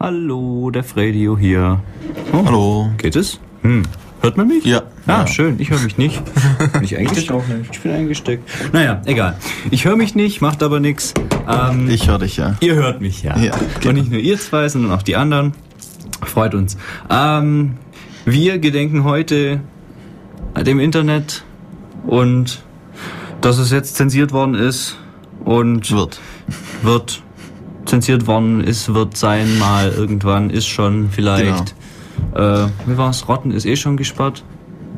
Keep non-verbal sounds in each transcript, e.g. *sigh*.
Hallo, der Fredio hier. Oh, Hallo. Geht es? Hm. Hört man mich? Ja. Ah, ja. schön. Ich höre mich nicht. Bin ich *laughs* eingesteckt? auch nicht. Ich bin eingesteckt. Naja, egal. Ich höre mich nicht, macht aber nichts. Ähm, Ich höre dich, ja. ihr hört mich ja. Ja, Und genau. nicht nur ihr zwei, sondern auch die anderen. Freut uns. Ähm, wir gedenken heute dem Internet und dass es jetzt zensiert worden ist und Wird. wird zensiert worden ist, wird sein, mal irgendwann, ist schon vielleicht. Äh, wie war's? Rotten ist eh schon gesperrt.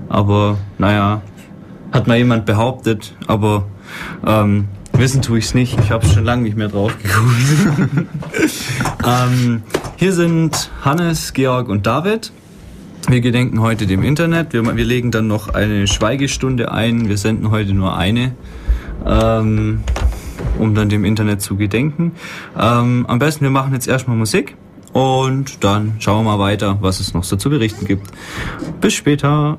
Aber naja, hat mal jemand behauptet, aber ähm, wissen tue ich's nicht. Ich habe schon lange nicht mehr drauf geguckt. *laughs* ähm, hier sind Hannes, Georg und David. Wir gedenken heute dem Internet. Wir, wir legen dann noch eine Schweigestunde ein. Wir senden heute nur eine. Ähm, um dann dem Internet zu gedenken. Ähm, am besten, wir machen jetzt erstmal Musik und dann schauen wir mal weiter, was es noch so zu berichten gibt. Bis später.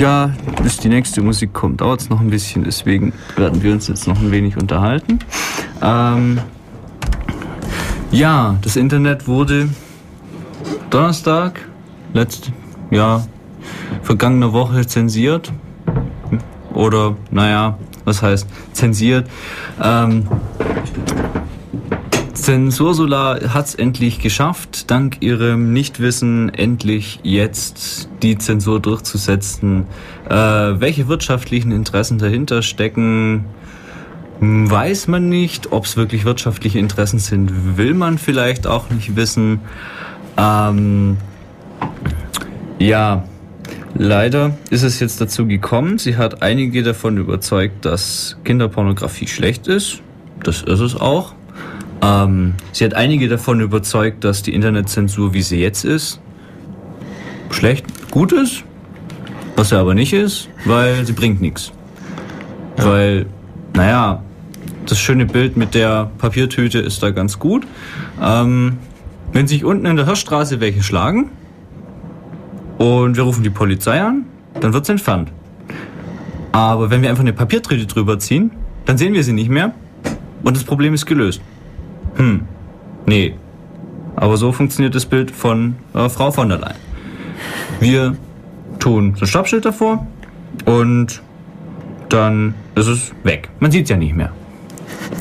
Ja, bis die nächste Musik kommt, dauert es noch ein bisschen, deswegen werden wir uns jetzt noch ein wenig unterhalten. Ähm, ja, das Internet wurde Donnerstag, letzte, ja, vergangene Woche zensiert. Oder, naja, was heißt zensiert? Ähm, Zensursula hat es endlich geschafft, dank ihrem Nichtwissen endlich jetzt die Zensur durchzusetzen. Äh, welche wirtschaftlichen Interessen dahinter stecken, weiß man nicht. Ob es wirklich wirtschaftliche Interessen sind, will man vielleicht auch nicht wissen. Ähm, ja, leider ist es jetzt dazu gekommen. Sie hat einige davon überzeugt, dass Kinderpornografie schlecht ist. Das ist es auch. Ähm, sie hat einige davon überzeugt, dass die Internetzensur, wie sie jetzt ist, schlecht, gut ist. Was sie aber nicht ist, weil sie bringt nichts. Ja. Weil, naja, das schöne Bild mit der Papiertüte ist da ganz gut. Ähm, wenn sich unten in der Hirschstraße welche schlagen und wir rufen die Polizei an, dann wird es entfernt. Aber wenn wir einfach eine Papiertüte drüber ziehen, dann sehen wir sie nicht mehr und das Problem ist gelöst. Hm, nee. Aber so funktioniert das Bild von äh, Frau von der Leyen. Wir tun so ein Stoppschild davor und dann ist es weg. Man sieht es ja nicht mehr.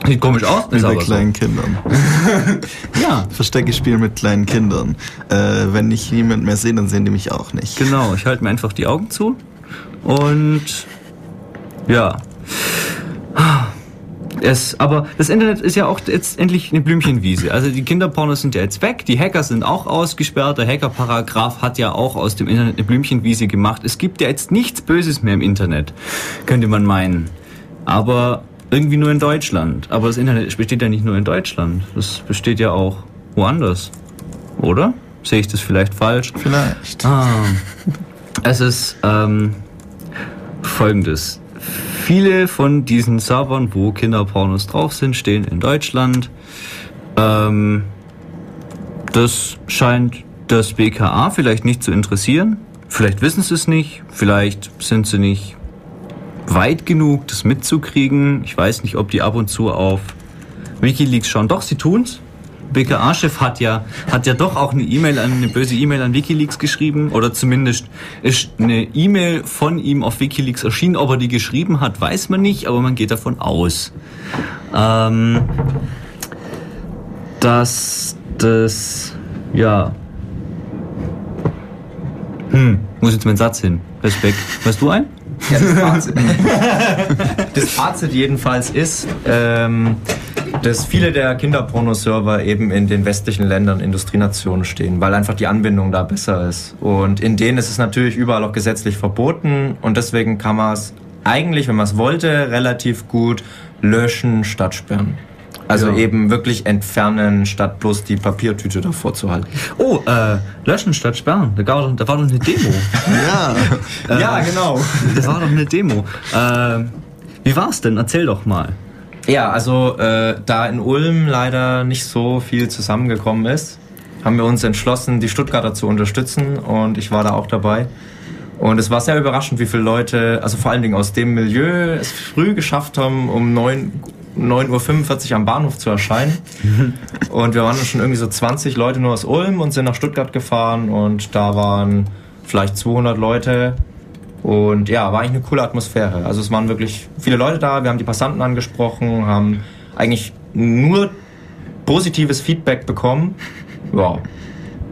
Sieht komisch aus, ist Wie bei kleinen so. Kindern. *laughs* ja. Verstecke Spiel mit kleinen Kindern. Äh, wenn ich niemand mehr sehe, dann sehen die mich auch nicht. Genau, ich halte mir einfach die Augen zu und ja. Es, aber das Internet ist ja auch jetzt endlich eine Blümchenwiese. Also die Kinderpornos sind ja jetzt weg, die Hacker sind auch ausgesperrt, der Hackerparagraph hat ja auch aus dem Internet eine Blümchenwiese gemacht. Es gibt ja jetzt nichts Böses mehr im Internet, könnte man meinen. Aber irgendwie nur in Deutschland. Aber das Internet besteht ja nicht nur in Deutschland, das besteht ja auch woanders. Oder? Sehe ich das vielleicht falsch? Vielleicht. Ah. Es ist ähm, folgendes. Viele von diesen Servern, wo Kinderpornos drauf sind, stehen in Deutschland. Ähm, das scheint das BKA vielleicht nicht zu interessieren. Vielleicht wissen sie es nicht, vielleicht sind sie nicht weit genug, das mitzukriegen. Ich weiß nicht, ob die ab und zu auf Wikileaks schauen. Doch, sie tun's. BKA-Chef hat ja, hat ja doch auch eine E-Mail, eine böse E-Mail an Wikileaks geschrieben. Oder zumindest ist eine E-Mail von ihm auf Wikileaks erschienen. Ob er die geschrieben hat, weiß man nicht, aber man geht davon aus. Ähm, dass das, ja. Hm, muss jetzt mein Satz hin. Respekt. Weißt du ein? Ja, das, Fazit, *laughs* das Fazit jedenfalls ist, ähm, dass viele der Kinderporno-Server eben in den westlichen Ländern, Industrienationen stehen, weil einfach die Anbindung da besser ist. Und in denen ist es natürlich überall auch gesetzlich verboten und deswegen kann man es eigentlich, wenn man es wollte, relativ gut löschen statt sperren. Also ja. eben wirklich entfernen, statt bloß die Papiertüte davor zu halten. Oh, äh, löschen statt sperren. Da, war, da war doch eine Demo. *laughs* ja. äh, ja, genau. Da war doch eine Demo. Äh, wie war's denn? Erzähl doch mal. Ja, also äh, da in Ulm leider nicht so viel zusammengekommen ist, haben wir uns entschlossen, die Stuttgarter zu unterstützen und ich war da auch dabei. Und es war sehr überraschend, wie viele Leute, also vor allen Dingen aus dem Milieu, es früh geschafft haben, um 9 9.45 Uhr am Bahnhof zu erscheinen. *laughs* und wir waren schon irgendwie so 20 Leute nur aus Ulm und sind nach Stuttgart gefahren und da waren vielleicht 200 Leute. Und ja, war eigentlich eine coole Atmosphäre. Also es waren wirklich viele Leute da, wir haben die Passanten angesprochen, haben eigentlich nur positives Feedback bekommen. Ja.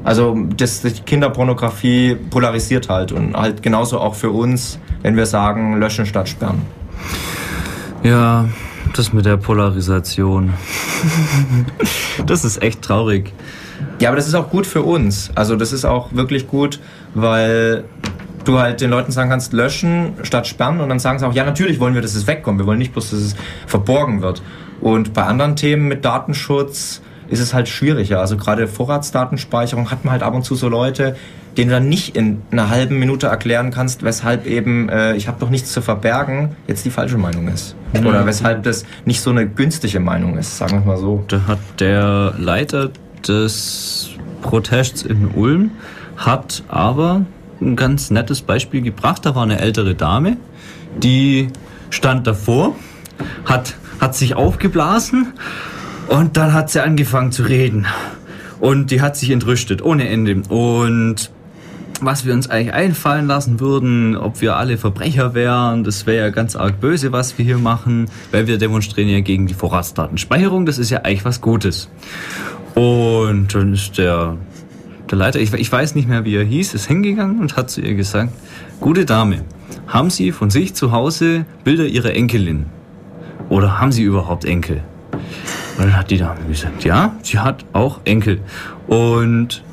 Also das, die Kinderpornografie polarisiert halt und halt genauso auch für uns, wenn wir sagen, löschen statt sperren. Ja, das mit der Polarisation. *laughs* das ist echt traurig. Ja, aber das ist auch gut für uns. Also das ist auch wirklich gut, weil du halt den Leuten sagen kannst, löschen statt sperren und dann sagen sie auch, ja natürlich wollen wir, dass es wegkommt. Wir wollen nicht bloß, dass es verborgen wird. Und bei anderen Themen mit Datenschutz ist es halt schwieriger. Also gerade Vorratsdatenspeicherung hat man halt ab und zu so Leute, den du dann nicht in einer halben Minute erklären kannst, weshalb eben äh, ich habe doch nichts zu verbergen, jetzt die falsche Meinung ist. Mhm. Oder weshalb das nicht so eine günstige Meinung ist, sagen wir mal so. Da hat der Leiter des Protests in Ulm hat aber ein ganz nettes Beispiel gebracht. Da war eine ältere Dame, die stand davor, hat, hat sich aufgeblasen und dann hat sie angefangen zu reden. Und die hat sich entrüstet, ohne Ende. Und was wir uns eigentlich einfallen lassen würden, ob wir alle Verbrecher wären, das wäre ja ganz arg böse, was wir hier machen, weil wir demonstrieren ja gegen die Vorratsdatenspeicherung, das ist ja eigentlich was Gutes. Und dann ist der, der Leiter, ich, ich weiß nicht mehr, wie er hieß, ist hingegangen und hat zu ihr gesagt, gute Dame, haben Sie von sich zu Hause Bilder Ihrer Enkelin? Oder haben Sie überhaupt Enkel? Und dann hat die Dame gesagt, ja, sie hat auch Enkel. Und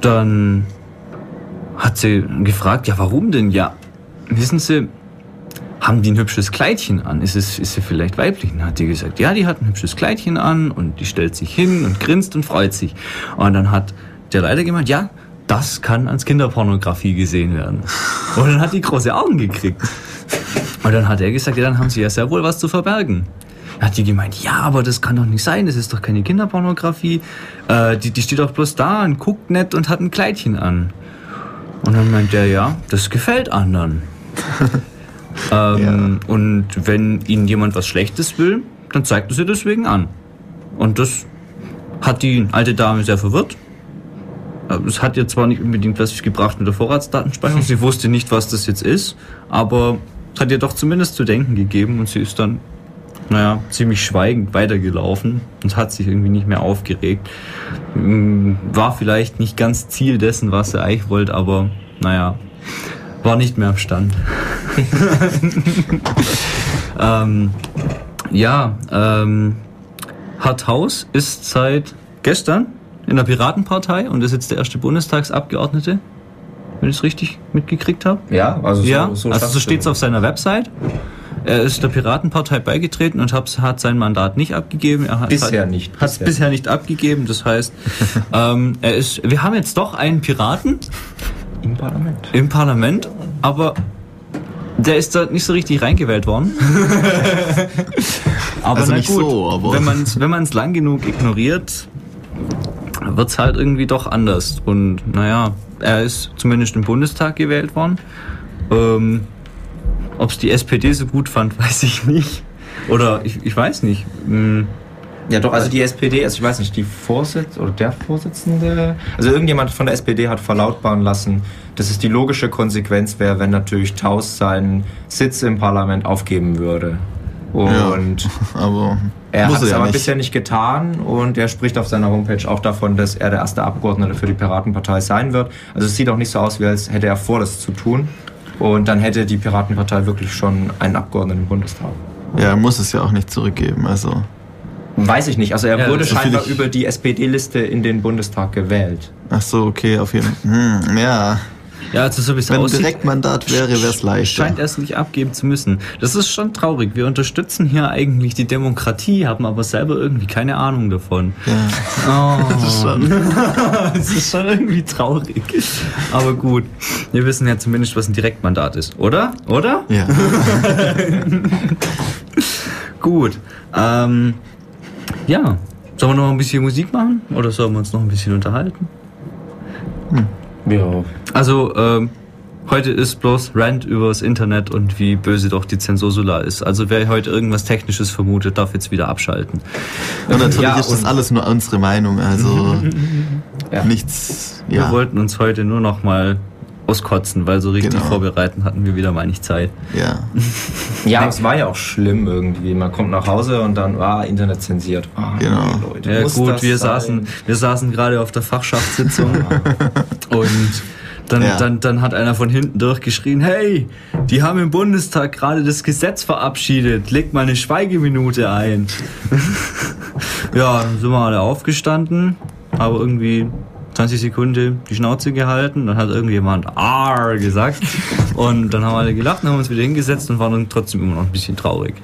dann hat sie gefragt, ja, warum denn? Ja, wissen Sie, haben die ein hübsches Kleidchen an? Ist, es, ist sie vielleicht weiblich? Und dann hat die gesagt, ja, die hat ein hübsches Kleidchen an und die stellt sich hin und grinst und freut sich. Und dann hat der Leiter gemeint, ja, das kann als Kinderpornografie gesehen werden. Und dann hat die große Augen gekriegt. Und dann hat er gesagt, ja, dann haben sie ja sehr wohl was zu verbergen. Dann hat die gemeint, ja, aber das kann doch nicht sein, das ist doch keine Kinderpornografie. Äh, die, die steht doch bloß da und guckt nett und hat ein Kleidchen an. Und dann meint der, ja, das gefällt anderen. *laughs* ähm, Und wenn ihnen jemand was Schlechtes will, dann zeigt er sie deswegen an. Und das hat die alte Dame sehr verwirrt. Äh, Es hat ihr zwar nicht unbedingt was gebracht mit der Vorratsdatenspeicherung, sie wusste nicht, was das jetzt ist, aber es hat ihr doch zumindest zu denken gegeben und sie ist dann, naja, ziemlich schweigend weitergelaufen und hat sich irgendwie nicht mehr aufgeregt. Mm, War vielleicht nicht ganz Ziel dessen, was sie eigentlich wollte, aber naja, war nicht mehr am Stand. *laughs* ähm, ja, ähm, Harthaus ist seit gestern in der Piratenpartei und ist jetzt der erste Bundestagsabgeordnete, wenn ich es richtig mitgekriegt habe. Ja, also so, ja, also so schaffst du steht es auf seiner Website. Er ist der Piratenpartei beigetreten und hat, sein Mandat nicht abgegeben. Er hat, Bisher hat, nicht, Hat es bisher. nicht abgegeben. Das heißt, *laughs* ähm, er ist. Wir haben jetzt doch einen Piraten Im Parlament. im Parlament, aber der ist da nicht so richtig reingewählt worden. *laughs* *laughs* aber Also na nicht gut, so, aber- wenn man es lang genug ignoriert, wird's halt irgendwie doch anders. Und naja, er ist zumindest im Bundestag gewählt worden. Ähm, Ob es die SPD so gut fand, *laughs* weiß ich nicht. Oder ich, ich weiß nicht. Hm, Ja, doch, also die SPD, also ich weiß nicht, die Vorsitz oder der Vorsitzende, also irgendjemand von der SPD hat verlautbaren lassen, dass es die logische Konsequenz wäre, wenn natürlich Taus seinen Sitz im Parlament aufgeben würde. Und ja, *laughs* aber er hat es aber nicht. bisher nicht getan und er spricht auf seiner Homepage auch davon, dass er der erste Abgeordnete für die Piratenpartei sein wird. Also es sieht auch nicht so aus, wie als hätte er vor, das zu tun. Und dann hätte die Piratenpartei wirklich schon einen Abgeordneten im Bundestag. Ja, er muss es ja auch nicht zurückgeben. Also Weiß ich nicht. Also er Ja, wurde scheinbar über die SPD-Liste in den Bundestag gewählt. ach so, okay, auf jeden Fall. Hm, ja, Ja, also so wie es wenn aussieht, Direktmandat wäre, wäre es leichter. scheint er es nicht abgeben zu müssen. Das ist schon traurig. Wir unterstützen hier eigentlich die Demokratie, haben aber selber irgendwie keine Ahnung davon. Ja. Oh. *laughs* Das ist schon. *laughs* Es ist schon irgendwie traurig. Aber gut, wir wissen ja zumindest, was ein Direktmandat ist, oder? Oder? Ja. *laughs* Gut. Ähm, ja. Sollen wir noch ein bisschen Musik machen? Oder sollen wir uns noch ein bisschen unterhalten? Ja. Also, ähm, heute ist bloß Rant übers Internet und wie böse doch die Zensursula ist. Also, wer heute irgendwas Technisches vermutet, darf jetzt wieder abschalten. Und natürlich Ja, ist das alles nur unsere Meinung. Also Ja. *laughs* nichts. Wir Ja, wollten uns heute nur noch mal auskotzen, weil so richtig Genau. vorbereiten hatten wir wieder mal nicht Zeit. ja. Ja, es war ja auch schlimm irgendwie. Man kommt nach Hause und dann, ah, Internet zensiert. Ah, Genau. Leute, Ja muss gut, das wir sein? saßen, wir saßen gerade auf der Fachschaftssitzung und dann, Ja. dann, dann hat einer von hinten durchgeschrien, hey, die haben im Bundestag gerade das Gesetz verabschiedet, legt mal eine Schweigeminute ein. *laughs* ja, dann sind wir alle aufgestanden, aber irgendwie 20 Sekunden die Schnauze gehalten, dann hat irgendjemand R gesagt und dann haben alle gelacht, dann haben uns wieder hingesetzt und waren dann trotzdem immer noch ein bisschen traurig.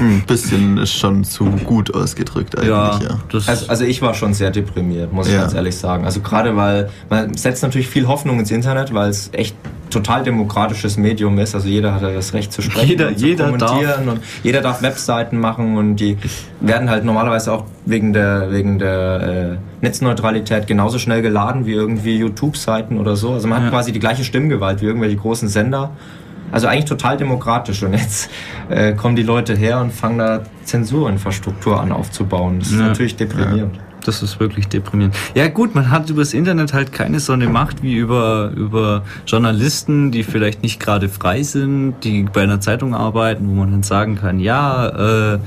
Ein bisschen ist schon zu gut ausgedrückt eigentlich, Ja, ja. das Also, also ich war schon sehr deprimiert, muss ich Ja. ganz ehrlich sagen. Also gerade weil man setzt natürlich viel Hoffnung ins Internet, weil es echt total demokratisches Medium ist. Also jeder hat ja das Recht zu sprechen, Jeder- und zu jeder kommentieren und jeder darf Webseiten machen und die werden halt normalerweise auch wegen der wegen der äh, Netzneutralität genauso schnell geladen wie irgendwie YouTube-Seiten oder so. Also man hat Ja. quasi die gleiche Stimmgewalt wie irgendwelche großen Sender. Also eigentlich total demokratisch und jetzt äh, kommen die Leute her und fangen da Zensurinfrastruktur an aufzubauen. Das ist Ja. natürlich deprimierend. Das ist wirklich deprimierend. Ja gut, man hat übers Internet halt keine so eine Macht wie über, über Journalisten, die vielleicht nicht gerade frei sind, die bei einer Zeitung arbeiten, wo man dann sagen kann, ja, äh,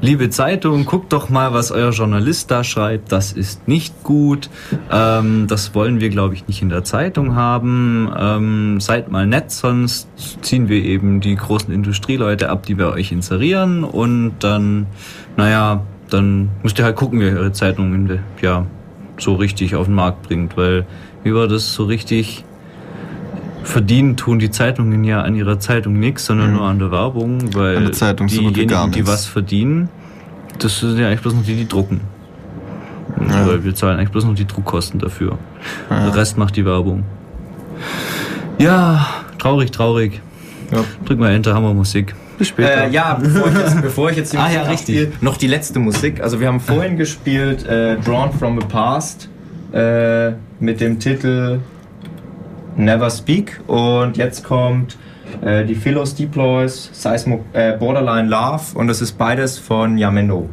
liebe Zeitung, guckt doch mal, was euer Journalist da schreibt, das ist nicht gut, ähm, das wollen wir, glaube ich, nicht in der Zeitung haben, ähm, seid mal nett, sonst ziehen wir eben die großen Industrieleute ab, die bei euch inserieren. Und dann, naja, dann müsst ihr halt gucken, wie ihr eure Zeitung ja, so richtig auf den Markt bringt, weil über das so richtig verdienen tun die Zeitungen ja an ihrer Zeitung nichts, sondern nur an der Werbung, weil An der Zeitung diejenigen, gar die was verdienen, das sind ja eigentlich bloß noch die, die drucken. Ja. Weil wir zahlen eigentlich bloß noch die Druckkosten dafür. Ja. Der Rest macht die Werbung. Ja, traurig, traurig. Ja. Drück mal Enter, haben wir Musik. Bis später. Äh, ja, bevor ich jetzt, bevor ich jetzt die Ah, Musik ja, richtig. abspiele, noch die letzte Musik. Also wir haben vorhin gespielt äh, Drawn from the Past äh, mit dem Titel Never Speak und jetzt kommt äh, die Philos Deploys, Seismo, äh, Borderline Love und das ist beides von Yameno.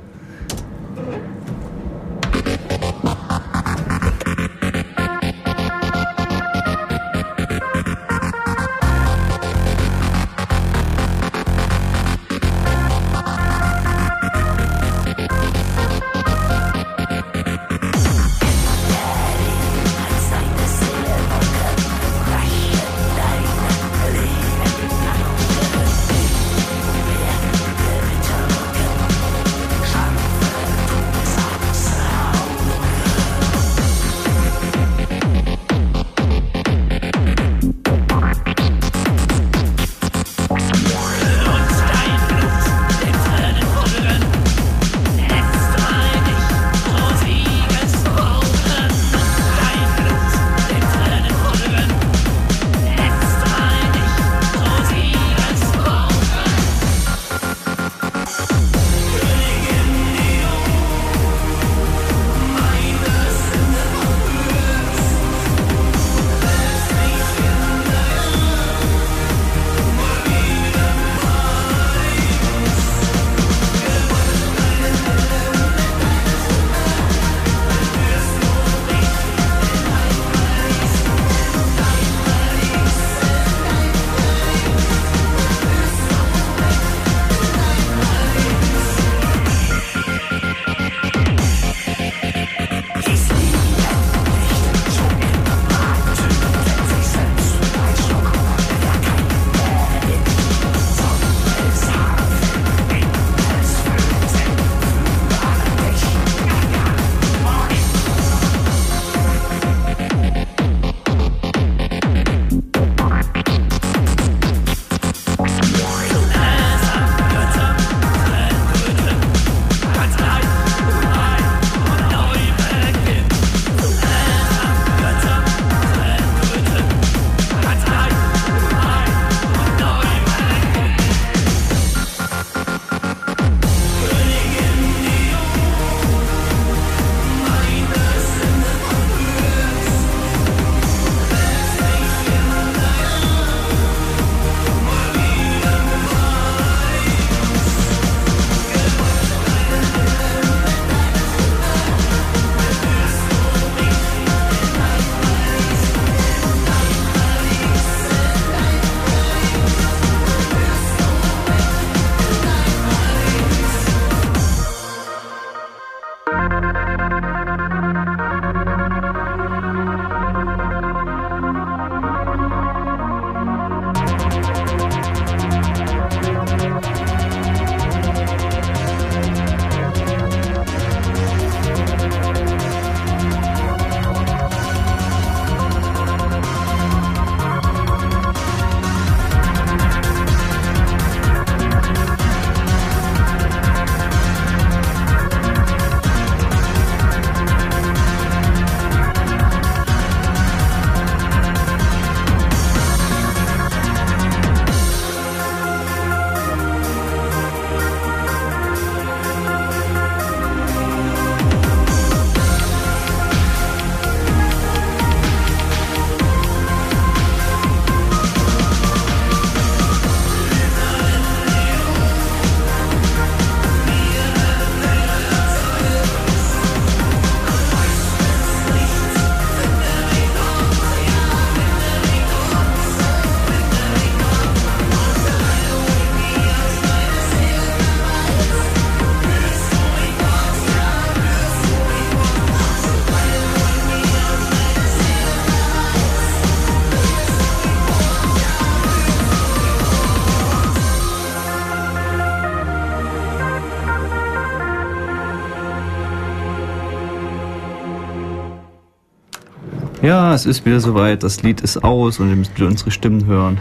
Es ist wieder soweit. Das Lied ist aus und ihr müsst wieder unsere Stimmen hören.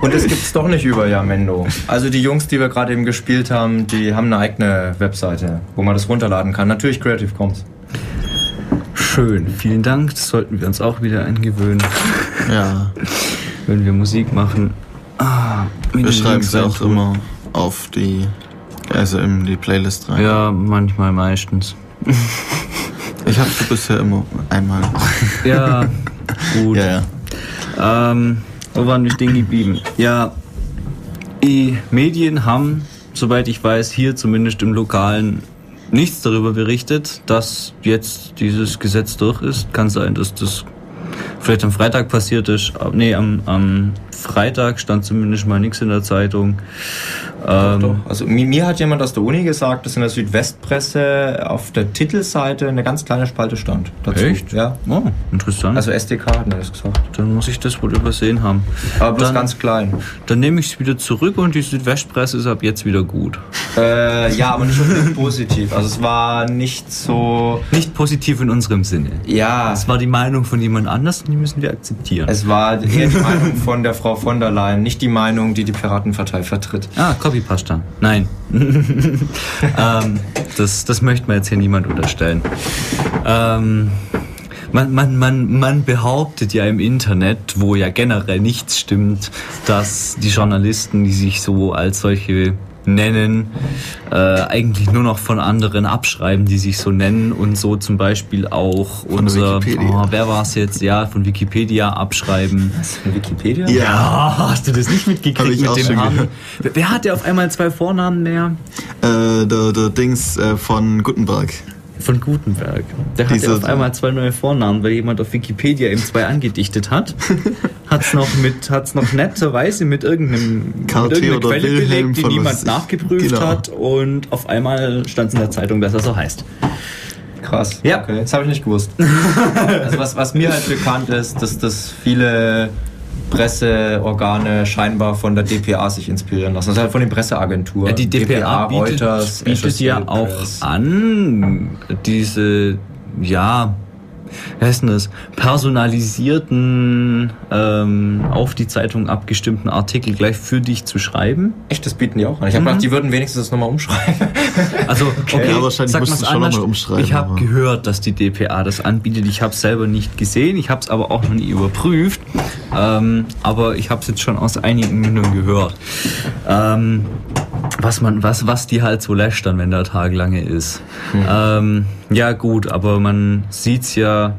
Und es gibt's doch nicht über Yamendo. Also die Jungs, die wir gerade eben gespielt haben, die haben eine eigene Webseite, wo man das runterladen kann. Natürlich Creative Commons. Schön, vielen Dank. Das sollten wir uns auch wieder angewöhnen, Ja, wenn wir Musik machen. Ah, wie wir schreiben sie auch reintun. immer auf die, also in die Playlist rein. Ja, manchmal, meistens. *laughs* Ich habe sie bisher immer einmal. Ja, *laughs* gut. Ja, ja. Ähm, wo waren wir stehen geblieben? Ja, die Medien haben, soweit ich weiß, hier zumindest im Lokalen nichts darüber berichtet, dass jetzt dieses Gesetz durch ist. Kann sein, dass das vielleicht am Freitag passiert ist. Aber- Nee, am, am Freitag stand zumindest mal nichts in der Zeitung. Ähm, Doch. Also mi- mir hat jemand aus der Uni gesagt, dass in der Südwestpresse auf der Titelseite eine ganz kleine Spalte stand. Dazu. Echt? Ja. Oh, interessant. Also SDK hat mir das gesagt. dann muss ich das wohl übersehen haben. Aber bloß Dann- ganz klein. Dann nehme ich es wieder zurück und die Südwestpresse ist ab jetzt wieder gut. Äh, ja, aber nicht unbedingt positiv. Also es war nicht so. Nicht positiv in unserem Sinne. Ja, Das war die Meinung von jemand anders und die müssen wir akzeptieren. es war eher die *laughs* Meinung von der Frau von der Leyen, nicht die Meinung, die die Piratenpartei vertritt. ah, Copypasta. Nein. *laughs* ähm, das, das möchte man jetzt hier niemand unterstellen. Ähm, man, man, man, man behauptet ja im Internet, wo ja generell nichts stimmt, dass die Journalisten, die sich so als solche nennen, äh, eigentlich nur noch von anderen abschreiben, die sich so nennen und so zum Beispiel auch der unser, Wikipedia. oh, wer war es jetzt, ja, von Wikipedia abschreiben. In Wikipedia? Ja. Ja, hast du das nicht Hab mitgekriegt ich mit auch dem schon Namen? Wer, wer hat ja auf einmal zwei Vornamen mehr? Äh, der, der Dings äh, von Gutenberg. Von Gutenberg. Der hat ja Diese- auf einmal zwei neue Vornamen, weil jemand auf Wikipedia ihm zwei angedichtet hat. *laughs* hat's noch mit, hat's noch netterweise mit irgendeinem KT mit irgendeiner Quelle Wilhelm belegt, die niemand nachgeprüft genau. hat und auf einmal stand in der Zeitung, dass er so heißt. Krass. Ja. Okay, das habe ich nicht gewusst. also was, was mir halt bekannt ist, dass das viele Presseorgane scheinbar von der DPA sich inspirieren lassen. Also halt von den Presseagenturen. Ja, die DPA, bietet, Reuters, bietet ja auch an, diese, ja, wie heißt denn das, personalisierten, ähm, auf die Zeitung abgestimmten Artikel gleich für dich zu schreiben. Echt, das bieten die auch an. Ich habe gedacht, die würden wenigstens das nochmal umschreiben. *laughs* Also, okay, Ja, wahrscheinlich sag schon noch anders. mal umschreiben, Ich habe gehört, dass die DPA das anbietet. Ich habe es selber nicht gesehen, ich habe es aber auch noch nie überprüft. Ähm, aber ich habe es jetzt schon aus einigen Mündern gehört. Ähm, was man, was, was die halt so lästern, wenn der Tag lange ist. Ähm, ja gut, aber man sieht's ja.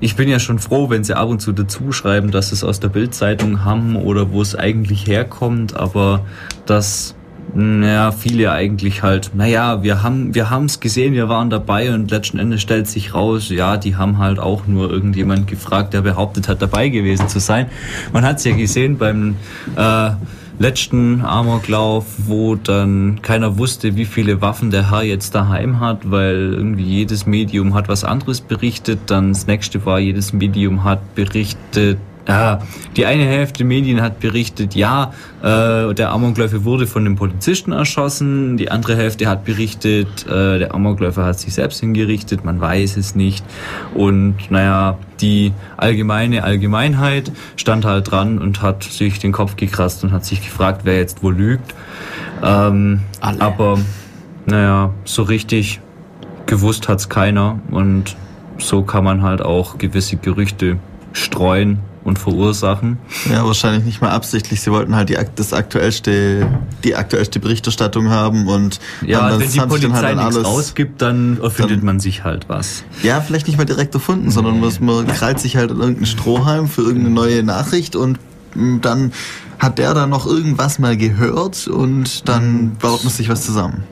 Ich bin ja schon froh, wenn sie ab und zu dazu schreiben, dass es aus der Bildzeitung haben oder wo es eigentlich herkommt, aber dass naja, viele eigentlich halt, naja, wir haben wir haben's gesehen, wir waren dabei und letzten Endes stellt sich raus, ja, die haben halt auch nur irgendjemand gefragt, der behauptet hat, dabei gewesen zu sein. Man hat's ja gesehen beim äh, letzten Amoklauf, wo dann keiner wusste, wie viele Waffen der Herr jetzt daheim hat, weil irgendwie jedes Medium hat was anderes berichtet. Dann das nächste war, jedes Medium hat berichtet, ja, die eine Hälfte Medien hat berichtet, ja, äh, der Amokläufer wurde von einem Polizisten erschossen. Die andere Hälfte hat berichtet, äh, der Amokläufer hat sich selbst hingerichtet. Man weiß es nicht. Und naja, die allgemeine Allgemeinheit stand halt dran und hat sich den Kopf gekratzt und hat sich gefragt, wer jetzt wo lügt. Ähm, Alle. aber naja, so richtig gewusst hat's keiner. Und so kann man halt auch gewisse Gerüchte streuen und verursachen. Ja, wahrscheinlich nicht mal absichtlich. Sie wollten halt die, das aktuellste, die aktuellste Berichterstattung haben und Ja, dann- wenn die Polizei halt nichts alles, rausgibt, dann erfindet dann- man sich halt was. ja, vielleicht nicht mal direkt erfunden, sondern man, man krallt sich halt in irgendeinen Strohhalm für irgendeine neue Nachricht und mm, dann hat der dann noch irgendwas mal gehört und dann baut man sich was zusammen.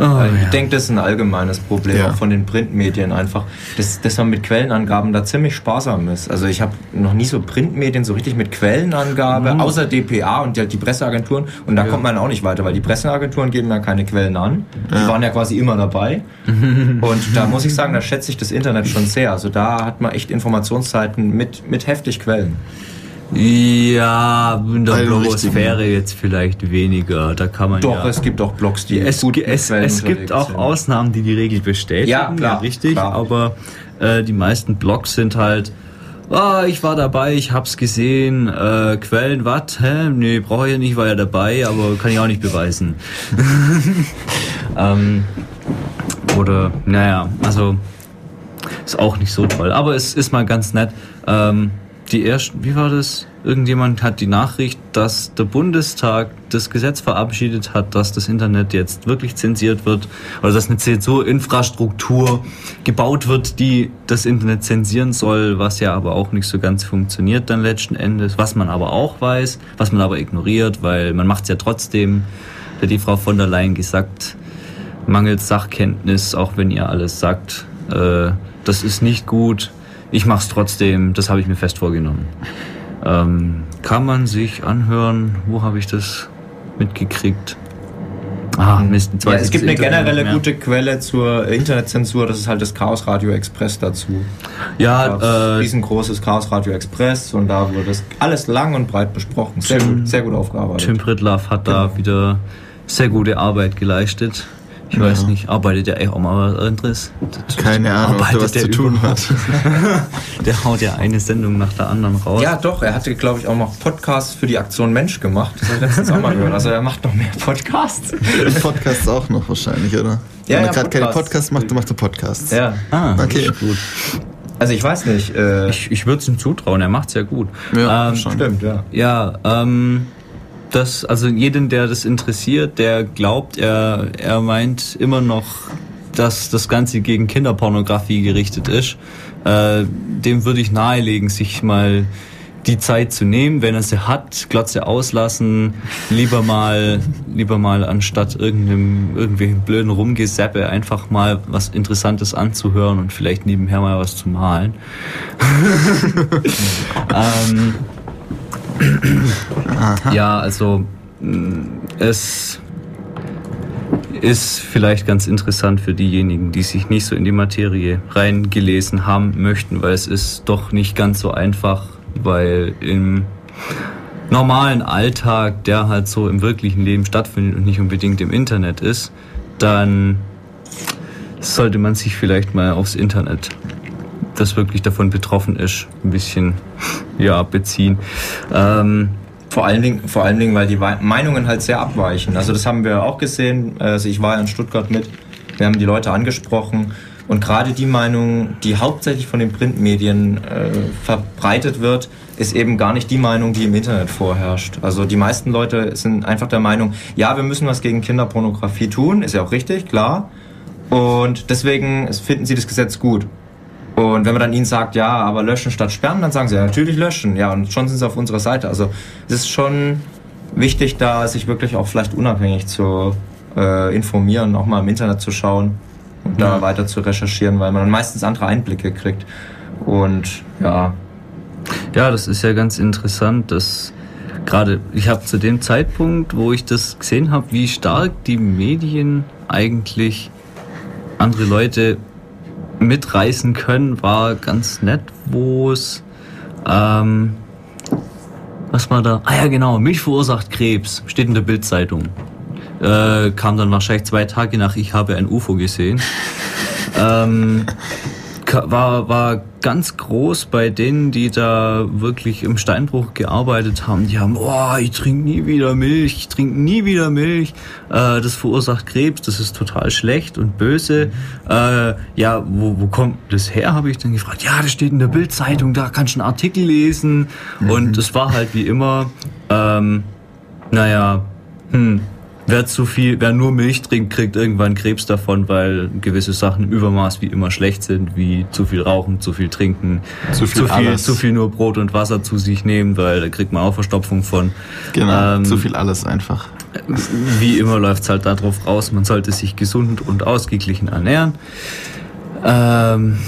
Oh, ich ja. denke, das ist ein allgemeines Problem Ja. auch von den Printmedien einfach, dass, dass man mit Quellenangaben da ziemlich sparsam ist. Also ich habe noch nie so Printmedien so richtig mit Quellenangabe, außer DPA und die, die Presseagenturen. Und da kommt man auch nicht weiter, weil die Presseagenturen geben ja keine Quellen an. Die waren ja quasi immer dabei. *laughs* und da muss ich sagen, da schätze ich das Internet schon sehr. Also da hat man echt Informationszeiten mit, mit heftig Quellen. Ja, in der Blogosphäre jetzt vielleicht weniger. Da kann man Doch, ja. es gibt auch Blogs, die es, gut es, es gibt auch sind. Ausnahmen, die die Regel bestätigen. Ja, klar, richtig. klar. Aber äh, die meisten Blogs sind halt. Ah, ich war dabei, ich hab's gesehen. Äh, Quellen, was? Hä? Nee, brauche ich ja nicht, war ja dabei, aber kann ich auch nicht beweisen. *laughs* ähm, oder, naja, also ist auch nicht so toll. Aber es ist mal ganz nett. Ähm, die ersten, wie war das? Irgendjemand hat die Nachricht, dass der Bundestag das Gesetz verabschiedet hat, dass das Internet jetzt wirklich zensiert wird oder dass eine Zensurinfrastruktur gebaut wird, die das Internet zensieren soll, was ja aber auch nicht so ganz funktioniert dann letzten Endes, was man aber auch weiß, was man aber ignoriert, weil man macht es ja trotzdem, hat die Frau von der Leyen gesagt, mangels Sachkenntnis, auch wenn ihr alles sagt, äh, das ist nicht gut. Ich mach's trotzdem, das habe ich mir fest vorgenommen. Ähm, kann man sich anhören, wo habe ich das mitgekriegt? Ah, Mist, jetzt Ja, es gibt eine generelle mehr. gute Quelle zur Internetzensur, das ist halt das Chaos Radio Express dazu. Ja, Ja, äh, riesengroßes Chaos Radio Express und da wurde das alles lang und breit besprochen. Sehr Tim- gut, sehr gut aufgearbeitet. Tim Pritlaff hat Genau. da wieder sehr gute Arbeit geleistet. Ich Ja. weiß nicht, arbeitet der eigentlich auch mal was anderes? Keine Ahnung, ob der Arbeitet was der zu tun hat. *laughs* Der haut ja eine Sendung nach der anderen raus. Ja, doch, er hatte, glaube ich, auch noch Podcasts für die Aktion Mensch gemacht. Das habe ich letztens auch mal gehört. Also er macht noch mehr Podcasts. Podcasts auch noch wahrscheinlich, oder? Ja, Wenn ja, er gerade keine Podcasts. Macht, dann macht er Podcasts. Ja. Ah, Okay. das ist gut. Also ich weiß nicht. Äh, Ich, ich würde es ihm zutrauen, er macht's ja gut. Ja, ähm, schon. stimmt, ja. Ja, ähm, das, also jeden, der das interessiert, der glaubt, er, er meint immer noch, dass das Ganze gegen Kinderpornografie gerichtet ist, äh, dem würde ich nahelegen, sich mal die Zeit zu nehmen, wenn er sie hat, Glotze auslassen, lieber mal, lieber mal anstatt irgendeinem, irgendwelchen blöden Rumgesäppe einfach mal was Interessantes anzuhören und vielleicht nebenher mal was zu malen. *laughs* ähm, ja, also mh, es ist vielleicht ganz interessant für diejenigen, die sich nicht so in die Materie reingelesen haben möchten, weil es ist doch nicht ganz so einfach, weil im normalen Alltag, der halt so im wirklichen Leben stattfindet und nicht unbedingt im Internet ist, dann sollte man sich vielleicht mal aufs Internet, das wirklich davon betroffen ist, ein bisschen ja, beziehen. Ähm, Vor allen, Dingen, vor allen Dingen, weil die Meinungen halt sehr abweichen. Also das haben wir auch gesehen. Also ich war ja in Stuttgart mit. Wir haben die Leute angesprochen. Und gerade die Meinung, die hauptsächlich von den Printmedien äh, verbreitet wird, ist eben gar nicht die Meinung, die im Internet vorherrscht. Also die meisten Leute sind einfach der Meinung, ja, wir müssen was gegen Kinderpornografie tun, ist ja auch richtig, klar. Und deswegen finden sie das Gesetz gut. Und wenn man dann ihnen sagt, ja, aber löschen statt sperren, dann sagen sie ja natürlich löschen. Ja, und schon sind sie auf unserer Seite. Also es ist schon wichtig, da sich wirklich auch vielleicht unabhängig zu äh, informieren, auch mal im Internet zu schauen und da weiter zu recherchieren, weil man dann meistens andere Einblicke kriegt. Und ja, Ja, das ist ja ganz interessant, dass gerade ich habe zu dem Zeitpunkt, wo ich das gesehen habe, wie stark die Medien eigentlich andere Leute mitreißen können, war ganz nett, wo es ähm, was war da? Ah ja, genau, Milch verursacht Krebs, steht in der Bildzeitung. Äh, kam dann wahrscheinlich zwei Tage nach Ich habe ein UFO gesehen. *laughs* ähm, war, war ganz groß bei denen, die da wirklich im Steinbruch gearbeitet haben. Die haben, oh, ich trinke nie wieder Milch, ich trinke nie wieder Milch. Äh, das verursacht Krebs, das ist total schlecht und böse. Äh, ja, wo, wo kommt das her, habe ich dann gefragt. Ja, das steht in der Bildzeitung, da kannst du einen Artikel lesen. Und es war halt wie immer, ähm, naja, hm, wer zu viel, wer nur Milch trinkt, kriegt irgendwann Krebs davon, weil gewisse Sachen im Übermaß wie immer schlecht sind, wie zu viel rauchen, zu viel trinken, Zu viel alles. zu viel nur Brot und Wasser zu sich nehmen, weil da kriegt man auch Verstopfung von. Genau, Ähm, zu viel alles einfach. Wie immer läuft's halt darauf raus, man sollte sich gesund und ausgeglichen ernähren. Ähm,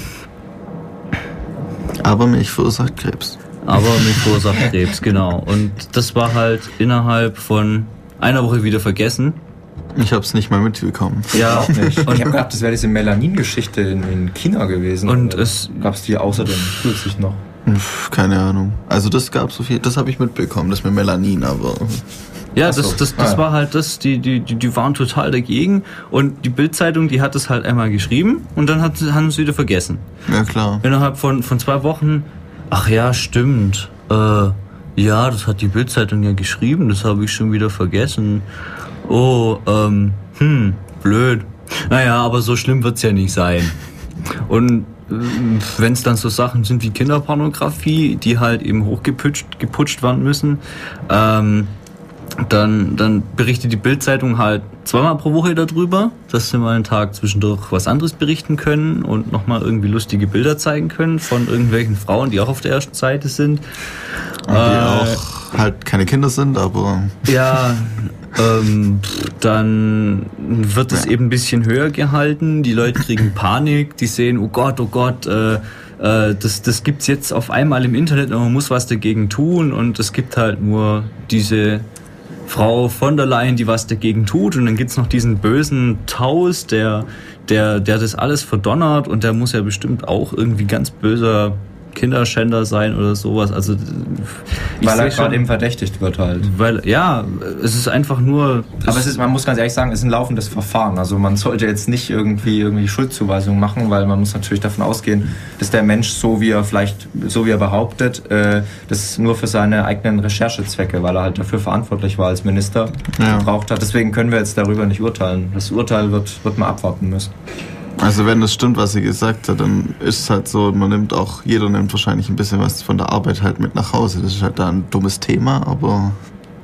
Aber Milch verursacht Krebs. aber Milch verursacht Krebs, genau. Und das war halt innerhalb von einer Woche wieder vergessen. Ich habe es nicht mal mitbekommen. Ja, *laughs* Auch nicht. Und- ich habe gedacht, das wäre diese Melanin-Geschichte in, in China gewesen. Und es- gab es die außerdem kürzlich noch. Keine Ahnung. Also das gab so viel, das habe ich mitbekommen, das mit Melanin, aber Ja, so. das, das, das Ah. war halt das, die, die, die, die waren total dagegen und die Bildzeitung, die hat es halt einmal geschrieben und dann hat, haben sie wieder vergessen. ja klar. Innerhalb von, von zwei Wochen, ach ja, stimmt, äh, ja, das hat die Bildzeitung ja geschrieben, das habe ich schon wieder vergessen. Oh, ähm, hm, blöd. Naja, aber so schlimm wird's ja nicht sein. Und wenn es dann so Sachen sind wie Kinderpornografie, die halt eben hochgeputscht geputscht werden müssen, ähm, dann, dann berichtet die Bildzeitung halt zweimal pro Woche darüber, dass sie mal einen Tag zwischendurch was anderes berichten können und nochmal irgendwie lustige Bilder zeigen können von irgendwelchen Frauen, die auch auf der ersten Seite sind. Und die auch halt keine Kinder sind, aber Ja, ähm, dann wird es eben ein bisschen höher gehalten. Die Leute kriegen Panik, die sehen, oh Gott, oh Gott, äh, äh, das, das gibt's jetzt auf einmal im Internet und man muss was dagegen tun und es gibt halt nur diese Frau von der Leyen, die was dagegen tut. Und dann gibt's noch diesen bösen Taus, der, der, der das alles verdonnert. Und der muss ja bestimmt auch irgendwie ganz böser Kinderschänder sein oder sowas. Also ich Weil er gerade schon- eben verdächtigt wird halt. weil, ja, es ist einfach nur. Aber es ist, man muss ganz ehrlich sagen, es ist ein laufendes Verfahren. Also man sollte jetzt nicht irgendwie irgendwie Schuldzuweisungen machen, weil man muss natürlich davon ausgehen, dass der Mensch so wie er vielleicht, so wie er behauptet, äh, das nur für seine eigenen Recherchezwecke, weil er halt dafür verantwortlich war als Minister, Ja. gebraucht hat. Deswegen können wir jetzt darüber nicht urteilen. Das Urteil wird, wird man abwarten müssen. Also wenn das stimmt, was sie gesagt hat, dann ist es halt so, man nimmt auch, jeder nimmt wahrscheinlich ein bisschen was von der Arbeit halt mit nach Hause. Das ist halt da ein dummes Thema, aber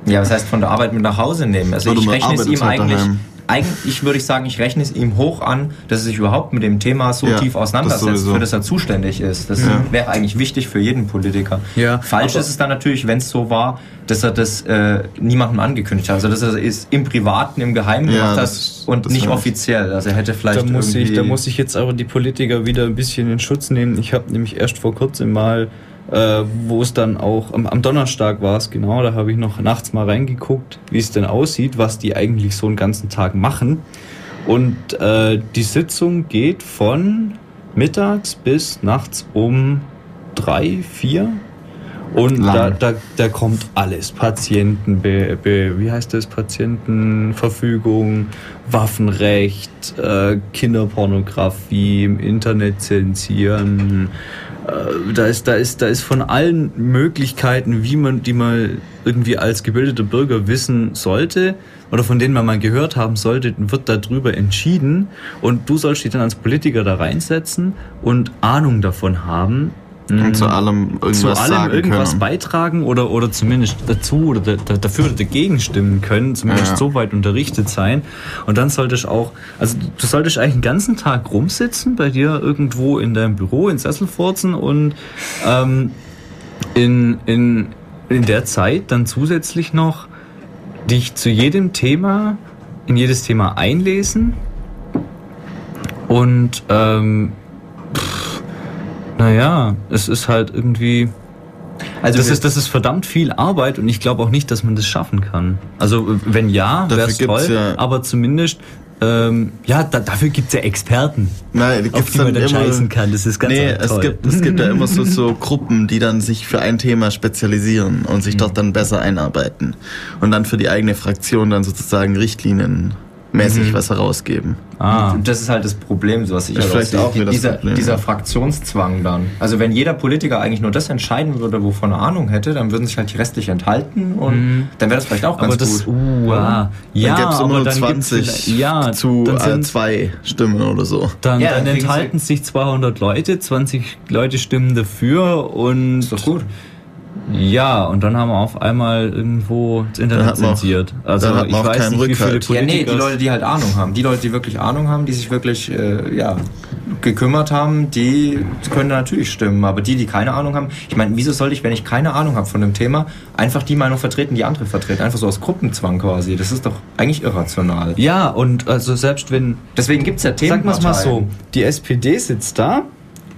Ja, was heißt von der Arbeit mit nach Hause nehmen? Also Oder ich rechne es ihm halt eigentlich, daheim. Eigentlich würde ich sagen, ich rechne es ihm hoch an, dass er sich überhaupt mit dem Thema so Ja, tief das auseinandersetzt, sowieso. für das er zuständig ist. Das Ja. wäre eigentlich wichtig für jeden Politiker. Ja, Falsch aber- ist es dann natürlich, wenn es so war, dass er das äh, niemandem angekündigt hat. Also dass er es im Privaten, im Geheimen Ja, gemacht hat das- und das nicht offiziell. Also er hätte vielleicht Da muss, ich, da muss ich jetzt aber die Politiker wieder ein bisschen in Schutz nehmen. Ich habe nämlich erst vor kurzem mal, äh, wo es dann auch, am, am Donnerstag war es genau, da habe ich noch nachts mal reingeguckt, wie es denn aussieht, was die eigentlich so einen ganzen Tag machen. Und äh, die Sitzung geht von mittags bis nachts um drei, vier. Und da, da, da kommt alles. Patienten, wie heißt das? Patientenverfügung, Waffenrecht, äh, Kinderpornografie, im Internet zensieren. Äh, da ist, da ist, da ist von allen Möglichkeiten, wie man die mal irgendwie als gebildeter Bürger wissen sollte oder von denen man mal gehört haben sollte, wird darüber entschieden. Und du sollst dich dann als Politiker da reinsetzen und Ahnung davon haben. Und zu allem irgendwas zu allem irgendwas können. beitragen oder, oder zumindest dazu oder da, da, dafür oder dagegen stimmen können, zumindest Ja. so weit unterrichtet sein. Und dann solltest auch, also du solltest eigentlich den ganzen Tag rumsitzen, bei dir irgendwo in deinem Büro, in Sessel furzen und ähm, in, in, in der Zeit dann zusätzlich noch dich zu jedem Thema, in jedes Thema einlesen und ähm, pff, naja, es ist halt irgendwie also das ist, das ist verdammt viel Arbeit und ich glaube auch nicht, dass man das schaffen kann. Also wenn ja, wäre es toll, ja- aber zumindest, ähm, ja, da, dafür gibt's ja Experten, Nein, die auf die man dann immer, scheißen kann. Das ist ganz nee, toll. es gibt, es gibt ja immer so, so *laughs* Gruppen, die dann sich für ein Thema spezialisieren und Mhm. sich dort dann besser einarbeiten. Und dann für die eigene Fraktion dann sozusagen richtlinenmäßig was herausgeben. ah. Und das ist halt das Problem, so was ich halt vielleicht auch sehe. das dieser, Problem, dieser ja. Fraktionszwang dann. Also wenn jeder Politiker eigentlich nur das entscheiden würde, wovon er Ahnung hätte, dann würden sich halt die restlich enthalten und dann wäre das vielleicht auch ganz aber das, gut. uh, ah, ja, dann gäbe es immer nur dann gibt's 20 vielleicht- ja, zu dann äh, sind, zwei Stimmen oder so. dann, Ja, dann dann enthalten sich 200 Leute, 20 Leute stimmen dafür und ist doch gut. Ja, und dann haben wir auf einmal irgendwo das Internet zensiert. Also dann hat man ich auch weiß keinen nicht, wie viele Rückhalt. Ja, nee, Politiker die Leute, die halt Ahnung haben. Die Leute, die wirklich Ahnung haben, die sich wirklich äh, ja, gekümmert haben, die können natürlich stimmen. Aber die, die keine Ahnung haben, ich meine, wieso sollte ich, wenn ich keine Ahnung habe von dem Thema, einfach die Meinung vertreten, die andere vertreten? Einfach so aus Gruppenzwang quasi. Das ist doch eigentlich irrational. Ja, und also selbst wenn Deswegen gibt es ja Sagen wir es mal so, die SPD sitzt da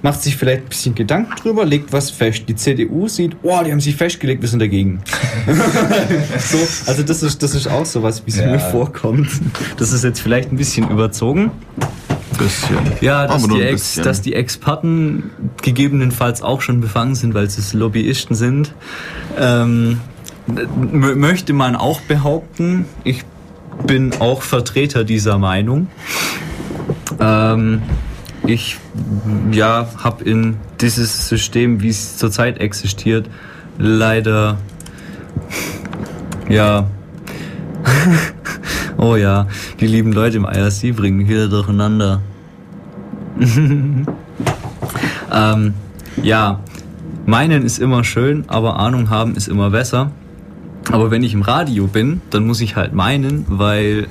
macht sich vielleicht ein bisschen Gedanken drüber, legt was fest. Die CDU sieht, oh, die haben sich festgelegt, wir sind dagegen. *laughs* so, also das ist, das ist auch so was, wie es Ja. mir vorkommt. Das ist jetzt vielleicht ein bisschen überzogen. Bisschen. Ja, dass, die, Ex, dass die Experten gegebenenfalls auch schon befangen sind, weil sie Lobbyisten sind. Ähm, möchte man auch behaupten. Ich bin auch Vertreter dieser Meinung. Ähm, ich ja, habe in dieses System, wie es zurzeit existiert, leider ja. *laughs* oh ja, die lieben Leute im IRC bringen wieder durcheinander. *laughs* ähm, ja, meinen ist immer schön, aber Ahnung haben ist immer besser. Aber wenn ich im Radio bin, dann muss ich halt meinen, weil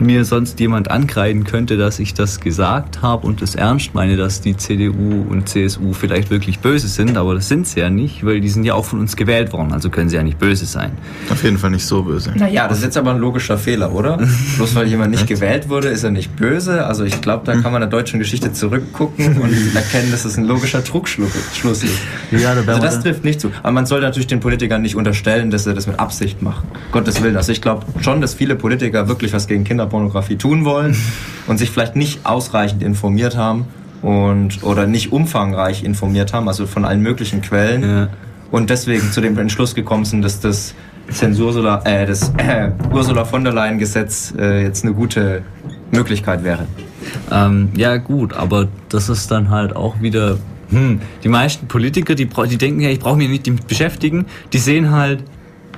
mir sonst jemand ankreiden könnte, dass ich das gesagt habe und es ernst meine, dass die CDU und CSU vielleicht wirklich böse sind, aber das sind sie ja nicht, weil die sind ja auch von uns gewählt worden, also können sie ja nicht böse sein. Auf jeden Fall nicht so böse. Naja, das ist jetzt aber ein logischer Fehler, oder? *laughs* Bloß weil jemand nicht gewählt wurde, ist er nicht böse. Also ich glaube, da kann man der deutschen Geschichte zurückgucken und *laughs* erkennen, dass es ein logischer Trugschluss Schluss ist. Ja, da Also das trifft nicht zu. Aber man soll natürlich den Politikern nicht unterstellen, dass sie das mit Absicht machen. Gottes Willen. Also ich glaube schon, dass viele Politiker wirklich was gegen Kinderpornografie tun wollen *laughs* und sich vielleicht nicht ausreichend informiert haben und oder nicht umfangreich informiert haben, also von allen möglichen Quellen Ja. und deswegen zu dem Entschluss gekommen sind, dass das Zensursula, äh, das äh, Ursula von der Leyen Gesetz äh, jetzt eine gute Möglichkeit wäre. Ähm, ja gut, aber das ist dann halt auch wieder. Hm, die meisten Politiker, die, die denken ja, ich brauche mich nicht damit beschäftigen, die sehen halt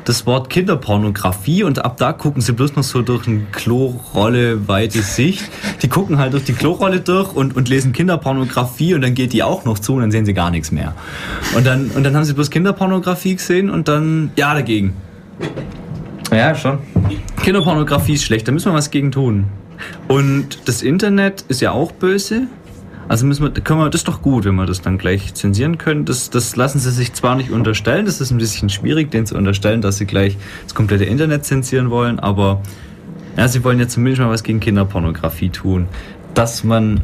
das Wort Kinderpornografie und ab da gucken sie bloß noch so durch eine Klorolle weite Sicht. Die gucken halt durch die Klorolle durch und, und lesen Kinderpornografie und dann geht die auch noch zu und dann sehen sie gar nichts mehr. Und dann, und dann haben sie bloß Kinderpornografie gesehen und dann, ja, dagegen. Ja, schon. Kinderpornografie ist schlecht, da müssen wir was gegen tun. Und das Internet ist ja auch böse. Also müssen wir, können wir, das ist doch gut, wenn wir das dann gleich zensieren können. Das, das lassen sie sich zwar nicht unterstellen, das ist ein bisschen schwierig, denen zu unterstellen, dass sie gleich das komplette Internet zensieren wollen, aber ja, sie wollen ja zumindest mal was gegen Kinderpornografie tun. Dass man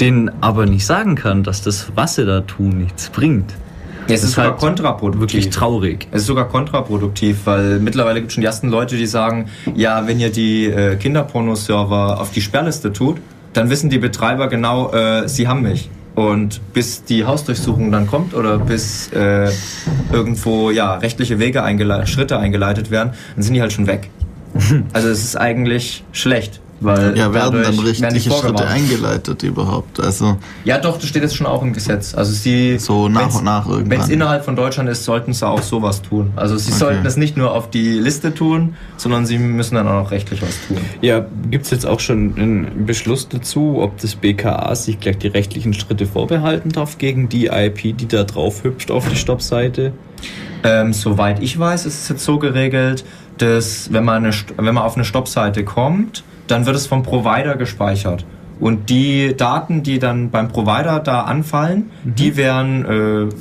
denen aber nicht sagen kann, dass das, was sie da tun, nichts bringt. Es ist sogar halt kontraproduktiv. Wirklich traurig. Es ist sogar kontraproduktiv, weil mittlerweile gibt es schon die ersten Leute, die sagen, ja, wenn ihr die äh, Kinderporno-Server auf die Sperrliste tut, dann wissen die Betreiber genau, äh, sie haben mich. Und bis die Hausdurchsuchung dann kommt oder bis äh, irgendwo ja, rechtliche Wege eingele Schritte eingeleitet werden, dann sind die halt schon weg. *laughs* Also es ist eigentlich schlecht, weil Ja, werden dann werden rechtliche Schritte eingeleitet überhaupt? Also, Ja, doch, das steht jetzt schon auch im Gesetz. Also sie So nach und nach irgendwann. Wenn es innerhalb von Deutschland ist, sollten sie auch sowas tun. Also sie Okay. sollten es nicht nur auf die Liste tun, sondern sie müssen dann auch noch rechtlich was tun. Ja, gibt es jetzt auch schon einen Beschluss dazu, ob das BKA sich gleich die rechtlichen Schritte vorbehalten darf gegen die IP, die da drauf hüpft auf die Stoppseite? Ähm, soweit ich weiß, ist es jetzt so geregelt, dass wenn man, eine, St- wenn man auf eine Stoppseite kommt, dann wird es vom Provider gespeichert. Und die Daten, die dann beim Provider da anfallen, die werden äh,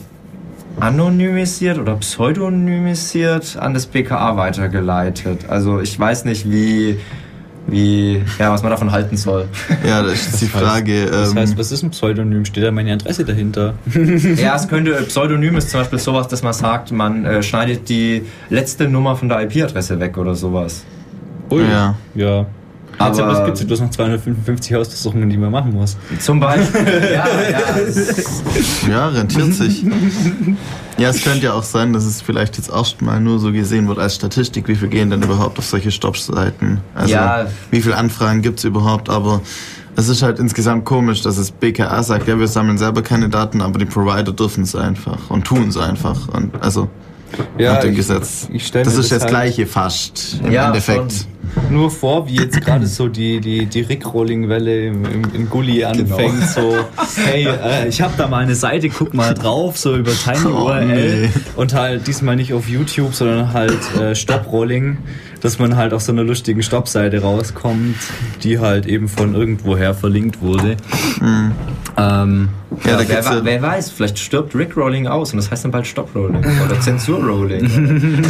anonymisiert oder pseudonymisiert an das BKA weitergeleitet. Also ich weiß nicht, wie, wie ja, was man davon halten soll. *laughs* ja, das ist die Frage. Das ähm, heißt, was ist ein Pseudonym? Steht da meine Adresse dahinter? Ja, es könnte Pseudonym ist zum Beispiel sowas, dass man sagt, man äh, schneidet die letzte Nummer von der IP-Adresse weg oder sowas. Ui. Ja. Ja. Aber Aber- es gibt ja bloß noch 255 Hausdurchsuchungen, die man machen muss. Zum Beispiel. *laughs* ja, ja. es- Ja, rentiert sich. Ja, es könnte ja auch sein, dass es vielleicht jetzt erstmal nur so gesehen wird als Statistik, wie viel gehen denn überhaupt auf solche Stoppseiten. Also Ja. wie viele Anfragen gibt's überhaupt, aber es ist halt insgesamt komisch, dass das BKA sagt, ja, wir sammeln selber keine Daten, aber die Provider dürfen es einfach und tun es einfach. Und also nach dem ich- Gesetz. ich das ist das das halt- Gleiche fast im Ja, Endeffekt. schon. Nur vor, wie jetzt gerade so die, die, die Rickrollling-Welle im, im, im Gully anfängt. So, hey, äh, *laughs* ich habe da mal eine Seite, guck mal drauf, so über Tiny Oh, URL. nee. Und halt diesmal nicht auf YouTube, sondern halt äh, Stop-Rolling, dass man halt auf so einer lustigen Stoppseite rauskommt, die halt eben von irgendwoher verlinkt wurde. Ähm, Ja, da wer, ja, wer weiß, vielleicht stirbt Rick Rolling aus und das heißt dann bald Stop Rolling oder Zensur Rolling. *laughs*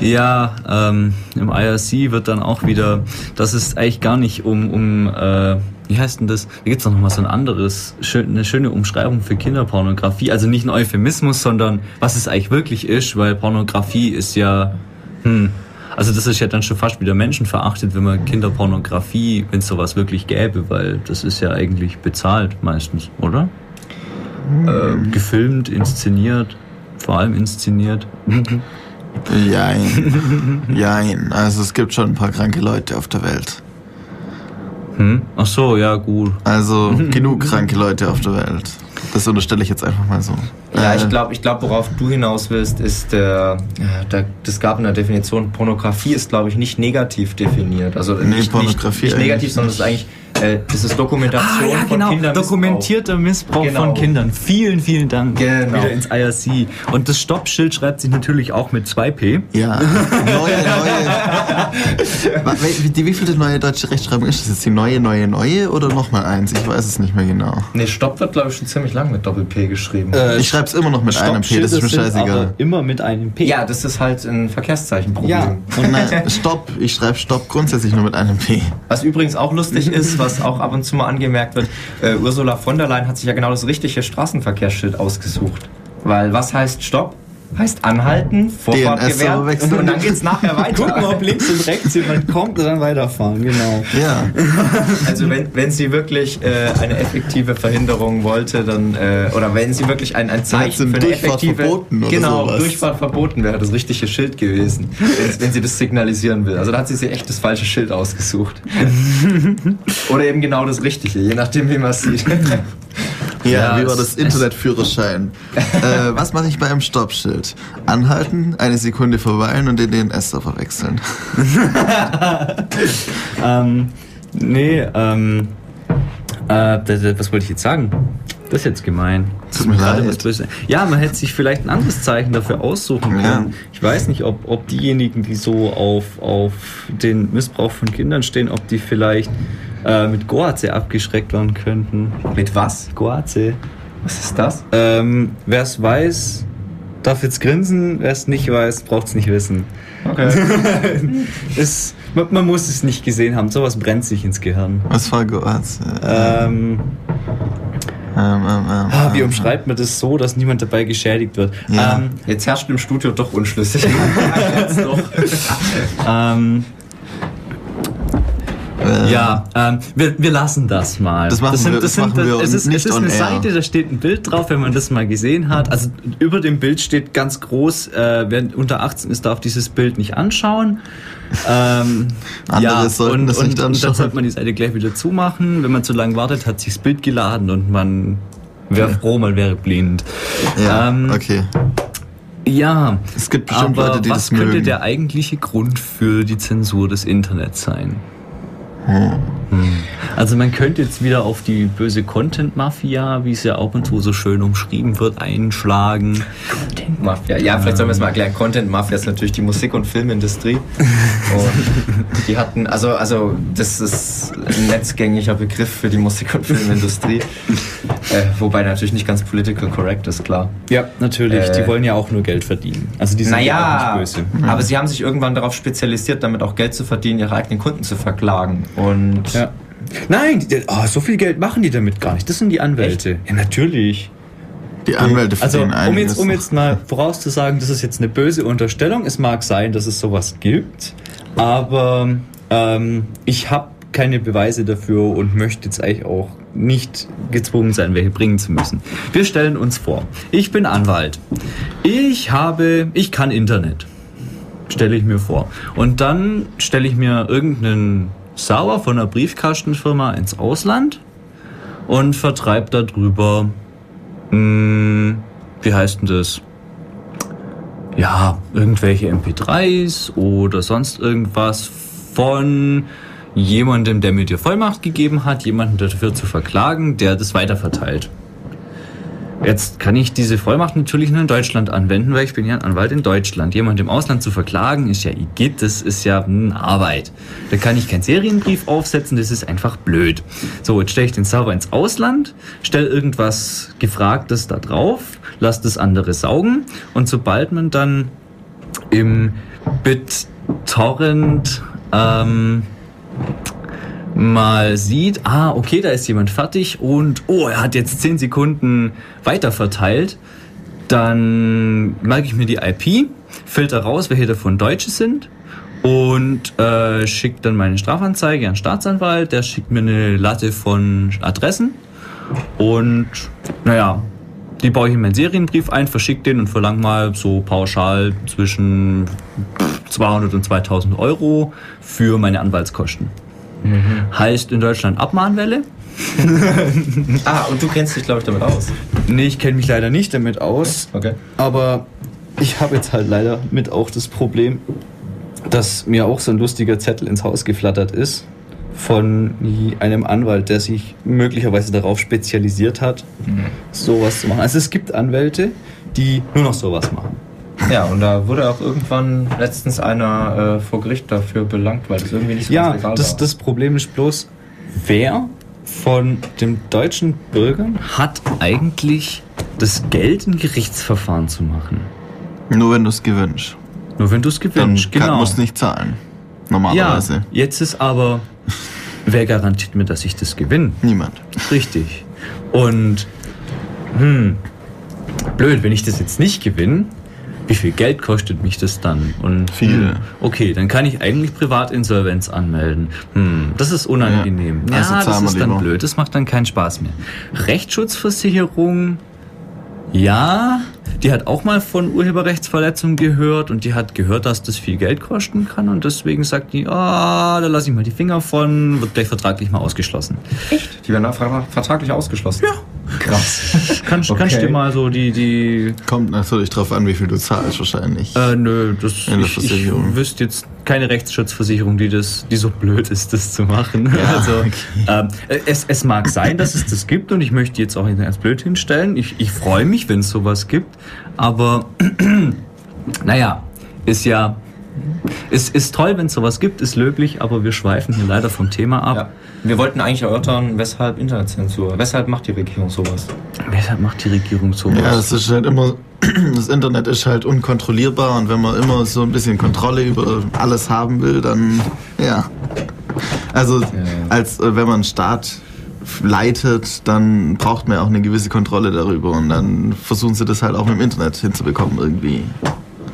Ja, ähm, im IRC wird dann auch wieder, dass es eigentlich gar nicht um, um äh, wie heißt denn das? Da gibt's doch noch mal so ein anderes, schön, eine schöne Umschreibung für Kinderpornografie. Also nicht ein Euphemismus, sondern was es eigentlich wirklich ist, weil Pornografie ist ja, hm, also das ist ja dann schon fast wieder menschenverachtet, wenn man Kinderpornografie, wenn es sowas wirklich gäbe, weil das ist ja eigentlich bezahlt meistens, oder? Ähm, gefilmt, inszeniert, vor allem inszeniert. *laughs* Jein. *laughs* Jein. Also es gibt schon ein paar kranke Leute auf der Welt. Hm? Ach so, ja gut. Also *laughs* genug kranke Leute auf der Welt. Das unterstelle ich jetzt einfach mal so. Ja, ich Äh, glaube, ich glaub, worauf du hinaus willst, ist der, ja, der, das gab in der Definition, Pornografie ist, glaube ich, nicht negativ definiert. Also Nee, nicht, Pornografie nicht, nicht negativ, sondern es ist eigentlich, äh, das ist Dokumentation Ah, ja, von genau. Kindermissbrauch. Dokumentierter Missbrauch Genau. von Kindern. Vielen, vielen Dank. Genau. Wieder ins IRC. Und das Stoppschild schreibt sich natürlich auch mit 2P. Ja, *laughs* neue, neue. Wie, die wievielte neue deutsche Rechtschreibung ist das jetzt? Die neue, neue, neue oder nochmal eins? Ich weiß es nicht mehr genau. Nee, Stopp wird, glaube ich, schon ziemlich lang mit Doppel-P geschrieben. Ich schreibe es immer noch mit einem P, das ist mir scheißegal. aber immer mit einem P. ja, das ist halt ein Verkehrszeichenproblem. Ja. Und nein, Stopp, ich schreibe Stopp grundsätzlich nur mit einem P. Was übrigens auch lustig ist, was auch ab und zu mal angemerkt wird, äh, Ursula von der Leyen hat sich ja genau das richtige Straßenverkehrsschild ausgesucht. Weil was heißt Stopp? Heißt anhalten, Vorfahrt gewähren und dann geht's nachher weiter. Gucken, ob links und rechts jemand kommt und dann weiterfahren, genau. Ja, Also wenn, wenn sie wirklich äh, eine effektive Verhinderung wollte, dann äh, oder wenn sie wirklich ein, ein Zeichen für eine Durchfahrt effektive verboten oder genau sowas. Durchfahrt verboten wäre das richtige Schild gewesen, wenn, wenn sie das signalisieren will. Also da hat sie sich echt das falsche Schild ausgesucht *laughs* oder eben genau das richtige, je nachdem wie man es sieht. Ja, Ja, wie war das Internetführerschein? äh, was mache ich bei einem Stoppschild? Anhalten, eine Sekunde verweilen und den DNS-Server wechseln. *laughs* Ähm, nee, ähm, äh, das, das- was wollte ich jetzt sagen? Das ist jetzt gemein. Tut mir leid. Ja, man hätte sich vielleicht ein anderes Zeichen dafür aussuchen Ja. können. Ich weiß nicht, ob, ob diejenigen, die so auf, auf den Missbrauch von Kindern stehen, ob die vielleicht äh, mit Goaze abgeschreckt werden könnten. Mit was? Goaze. Was ist das? Ähm, Wer es weiß, darf jetzt grinsen. Wer es nicht weiß, braucht es nicht wissen. Okay. *laughs* Es, man, man muss es nicht gesehen haben. Sowas brennt sich ins Gehirn. Was war Goaz? Äh, Ähm, ähm, ähm, ähm, ah, wie ähm, umschreibt man das so, dass niemand dabei geschädigt wird? Ja. Ähm, Jetzt herrscht im Studio doch unschlüssig. *laughs* Jetzt doch. *laughs* äh, ja, ähm, wir, wir lassen das mal. Das machen wir- das machen wir es ist, nicht es ist eine. Seite, da steht ein Bild drauf, wenn man das mal gesehen hat. Also über dem Bild steht ganz groß, äh, wer unter 18 ist, darf dieses Bild nicht anschauen. Ähm, *laughs* Andere sollten und, das und, nicht und anschauen. dann sollte man die Seite gleich wieder zumachen. Wenn man zu lange wartet, hat sich das Bild geladen und man wäre froh, man wäre blind. Ja, Ähm, okay. Ja, Es gibt bestimmt Leute, die was das könnte mögen. der eigentliche Grund für die Zensur des Internets sein? Also man könnte jetzt wieder auf die böse Content-Mafia, wie es ja ab und zu so schön umschrieben wird, einschlagen. Mafia. Ja, vielleicht sollen wir es mal erklären. Content Mafia ist natürlich die Musik- und Filmindustrie. Die hatten, also, also das ist ein netzgängiger Begriff für die Musik- und Filmindustrie. *laughs* äh, wobei natürlich nicht ganz political correct ist, klar. Ja, natürlich. Äh, die wollen ja auch nur Geld verdienen. Also die sind ja Naja, auch nicht böse. aber sie haben sich irgendwann darauf spezialisiert, damit auch Geld zu verdienen, ihre eigenen Kunden zu verklagen. Und Ja. Nein, die, oh, so viel Geld machen die damit gar nicht. Das sind die Anwälte. Ja, natürlich. Die Anwälte Also, verdienen um einiges. jetzt, um jetzt mal vorauszusagen, das ist jetzt eine böse Unterstellung. Es mag sein, dass es sowas gibt, aber ähm, ich habe keine Beweise dafür und möchte jetzt eigentlich auch nicht gezwungen sein, welche bringen zu müssen. Wir stellen uns vor, ich bin Anwalt. Ich habe, ich kann Internet. Stelle ich mir vor. Und dann stelle ich mir irgendeinen Server von einer Briefkastenfirma ins Ausland und vertreibe darüber hm, wie heißt denn das? Ja, irgendwelche MP3s oder sonst irgendwas von jemandem, der mir die Vollmacht gegeben hat, jemanden dafür zu verklagen, der das weiterverteilt. Jetzt kann ich diese Vollmacht natürlich nur in Deutschland anwenden, weil ich bin ja ein Anwalt in Deutschland. Jemand im Ausland zu verklagen ist ja igitt, das ist ja hm, Arbeit. Da kann ich keinen Serienbrief aufsetzen, das ist einfach blöd. So, jetzt stelle ich den Server ins Ausland, stelle irgendwas Gefragtes da drauf, lasse das andere saugen. Und sobald man dann im BitTorrent ähm, mal sieht, ah, okay, da ist jemand fertig und oh, er hat jetzt 10 Sekunden weiter verteilt, dann merke ich mir die IP, filter raus, welche davon Deutsche sind und äh, schickt dann meine Strafanzeige an den Staatsanwalt, der schickt mir eine Latte von Adressen und naja, die baue ich in meinen Serienbrief ein, verschicke den und verlange mal so pauschal zwischen 200 und 2000 Euro für meine Anwaltskosten. Heißt in Deutschland Abmahnwelle. *laughs* Ah, und du kennst dich, glaube ich, damit aus. Nee, ich kenne mich leider nicht damit aus. Okay. Aber ich habe jetzt halt leider mit auch das Problem, dass mir auch so ein lustiger Zettel ins Haus geflattert ist von einem Anwalt, der sich möglicherweise darauf spezialisiert hat, sowas zu machen. Also es gibt Anwälte, die nur noch sowas machen. Ja, und da wurde auch irgendwann letztens einer äh, vor Gericht dafür belangt, weil das irgendwie nicht so Ja, ganz legal das, war. das Problem ist bloß, wer von den deutschen Bürgern hat eigentlich das Geld, ein Gerichtsverfahren zu machen? Nur wenn du es gewünscht. Nur wenn du es Dann gewünscht, genau. musst du nicht zahlen. Ja, Normalerweise. jetzt ist aber, wer garantiert mir, dass ich das gewinne? Niemand. Richtig. Und, hm, blöd, wenn ich das jetzt nicht gewinne, wie viel Geld kostet mich das dann? Und, Viel. Hm, okay, dann kann ich eigentlich Privatinsolvenz anmelden. Hm, das ist unangenehm. Ja, Ja, also das zahlen wir ist dann lieber. blöd, das macht dann keinen Spaß mehr. Rechtsschutzversicherung, ja, die hat auch mal von Urheberrechtsverletzungen gehört und die hat gehört, dass das viel Geld kosten kann und deswegen sagt die, ah, da lasse ich mal die Finger von, wird gleich vertraglich mal ausgeschlossen. Die werden da ver- vertraglich ausgeschlossen. Ja. Krass. *laughs* Kannst, Okay. kannst du dir mal so die, die Kommt natürlich drauf an, wie viel du zahlst wahrscheinlich. äh, nö, das, ich, ich wüsste jetzt keine Rechtsschutzversicherung, die das, die so blöd ist, das zu machen. *laughs* also, ähm, es, es mag sein, dass es das gibt und ich möchte jetzt auch nicht als blöd hinstellen. Ich, ich freue mich, wenn es sowas gibt, aber *clears throat* naja, ist ja, ist, ist toll, wenn es sowas gibt, ist löblich, aber wir schweifen hier leider vom Thema ab. Ja. Wir wollten eigentlich erörtern, weshalb Internetzensur. Weshalb macht die Regierung sowas? Weshalb macht die Regierung sowas? Ja, es ist halt immer, *clears throat* das Internet ist halt unkontrollierbar und wenn man immer so ein bisschen Kontrolle über alles haben will, dann ja. Also als äh, wenn man einen Staat leitet, dann braucht man ja auch eine gewisse Kontrolle darüber und dann versuchen sie das halt auch mit dem Internet hinzubekommen irgendwie.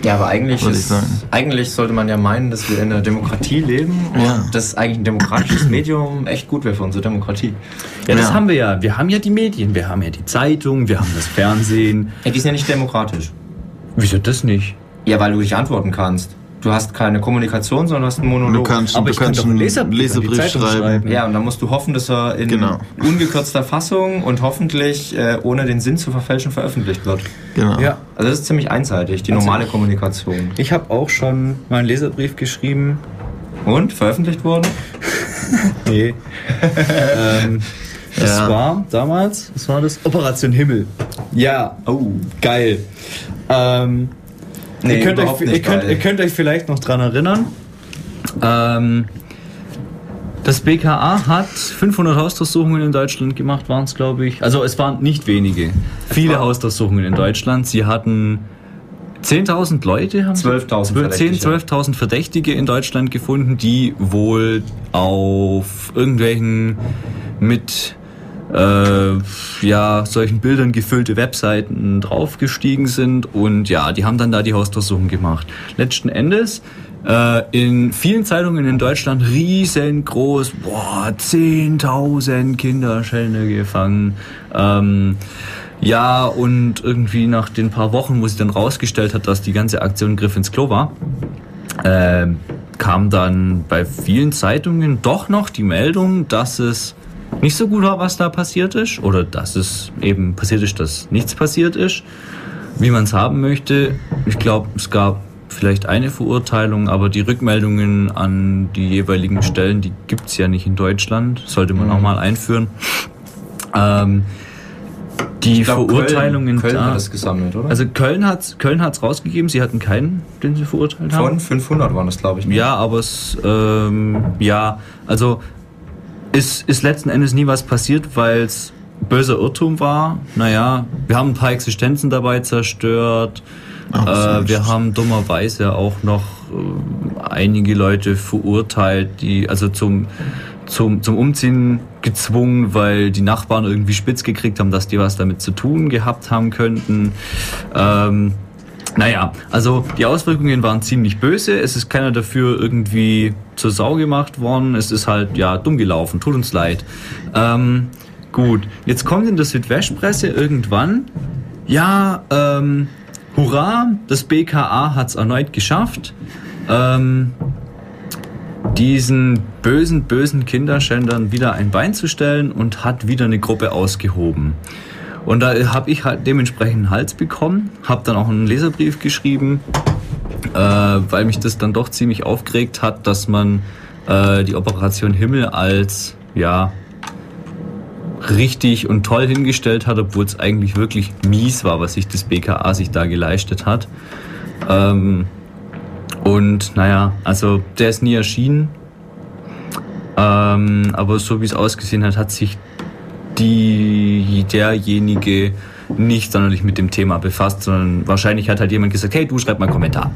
Ja, aber eigentlich, ist, sagen. eigentlich sollte man ja meinen, dass wir in einer Demokratie leben und Ja. dass eigentlich ein demokratisches Medium echt gut wäre für unsere Demokratie. Ja, das Ja. haben wir ja. Wir haben ja die Medien, wir haben ja die Zeitung, wir haben das Fernsehen. Ja, die sind ja nicht demokratisch. Wieso das nicht? Ja, weil du nicht antworten kannst. Du hast keine Kommunikation, sondern hast einen Monolog. Du kannst, Aber du ich kann kannst doch einen Leserbrief Leserbrief, schreiben. schreiben. ja, und dann musst du hoffen, dass er in Genau. ungekürzter Fassung und hoffentlich äh, ohne den Sinn zu verfälschen veröffentlicht wird. Genau. Ja. Also das ist ziemlich einseitig, die Also- normale Kommunikation. Ich habe auch schon mal einen Leserbrief geschrieben. Und? Veröffentlicht worden? *laughs* Nee. ähm, das Ja. war damals, was war das? Operation Himmel. Ja, Oh. geil. Ähm, Nee, ihr, könnt euch, überhaupt ihr, nicht könnt, ihr könnt euch vielleicht noch dran erinnern. Ähm, das BKA hat 500 Hausdurchsuchungen in Deutschland gemacht, waren es, glaube ich. Also es waren nicht wenige. Viele Hausdurchsuchungen in Deutschland. Sie hatten 10.000 Leute, haben sie- 12.000 12 10, Verdächtige. 12.000 Verdächtige in Deutschland gefunden, die wohl auf irgendwelchen mit äh, ja, solchen Bildern gefüllte Webseiten draufgestiegen sind und ja, die haben dann da die Hausdurchsuchung gemacht. Letzten Endes äh, in vielen Zeitungen in Deutschland riesengroß, boah, 10.000 Kinderschänder gefangen. Ähm, ja, und irgendwie nach den paar Wochen, wo sie dann rausgestellt hat, dass die ganze Aktion Griff ins Klo war, ähm, kam dann bei vielen Zeitungen doch noch die Meldung, dass es nicht so gut war, was da passiert ist, oder dass es eben passiert ist, dass nichts passiert ist, wie man es haben möchte. Ich glaube, es gab vielleicht eine Verurteilung, aber die Rückmeldungen an die jeweiligen Stellen, die gibt es ja nicht in Deutschland, sollte man auch mal einführen. Ähm, die glaub, Verurteilungen Köln, Köln da, hat es gesammelt, oder? also Köln hat Köln hat's rausgegeben, sie hatten keinen, den sie verurteilt haben. Von 500 waren das, glaube ich. ne? Ja, aber es, ähm, ja, also ist, ist letzten Endes nie was passiert, weil es böser Irrtum war. Naja, wir haben ein paar Existenzen dabei zerstört. Das äh, wir haben dummerweise auch noch äh, einige Leute verurteilt, die, also zum, zum, zum Umziehen gezwungen, weil die Nachbarn irgendwie spitz gekriegt haben, dass die was damit zu tun gehabt haben könnten. Ähm, naja, also die Auswirkungen waren ziemlich böse. Es ist keiner dafür irgendwie zur Sau gemacht worden. Es ist halt, ja, dumm gelaufen. Tut uns leid. Ähm, gut, jetzt kommt in der Südwestpresse irgendwann, ja, ähm, hurra, das BKA hat es erneut geschafft. Ähm, diesen bösen, bösen Kinderschändern wieder ein Bein zu stellen und hat wieder eine Gruppe ausgehoben. Und da habe ich halt dementsprechend einen Hals bekommen, habe dann auch einen Leserbrief geschrieben, äh, weil mich das dann doch ziemlich aufgeregt hat, dass man äh, die Operation Himmel als, ja, richtig und toll hingestellt hat, obwohl es eigentlich wirklich mies war, was sich das BKA sich da geleistet hat. Ähm, und naja, also der ist nie erschienen. Ähm, aber so wie es ausgesehen hat, hat sich die, derjenige nicht sonderlich mit dem Thema befasst, sondern wahrscheinlich hat halt jemand gesagt, hey, du schreib mal einen Kommentar.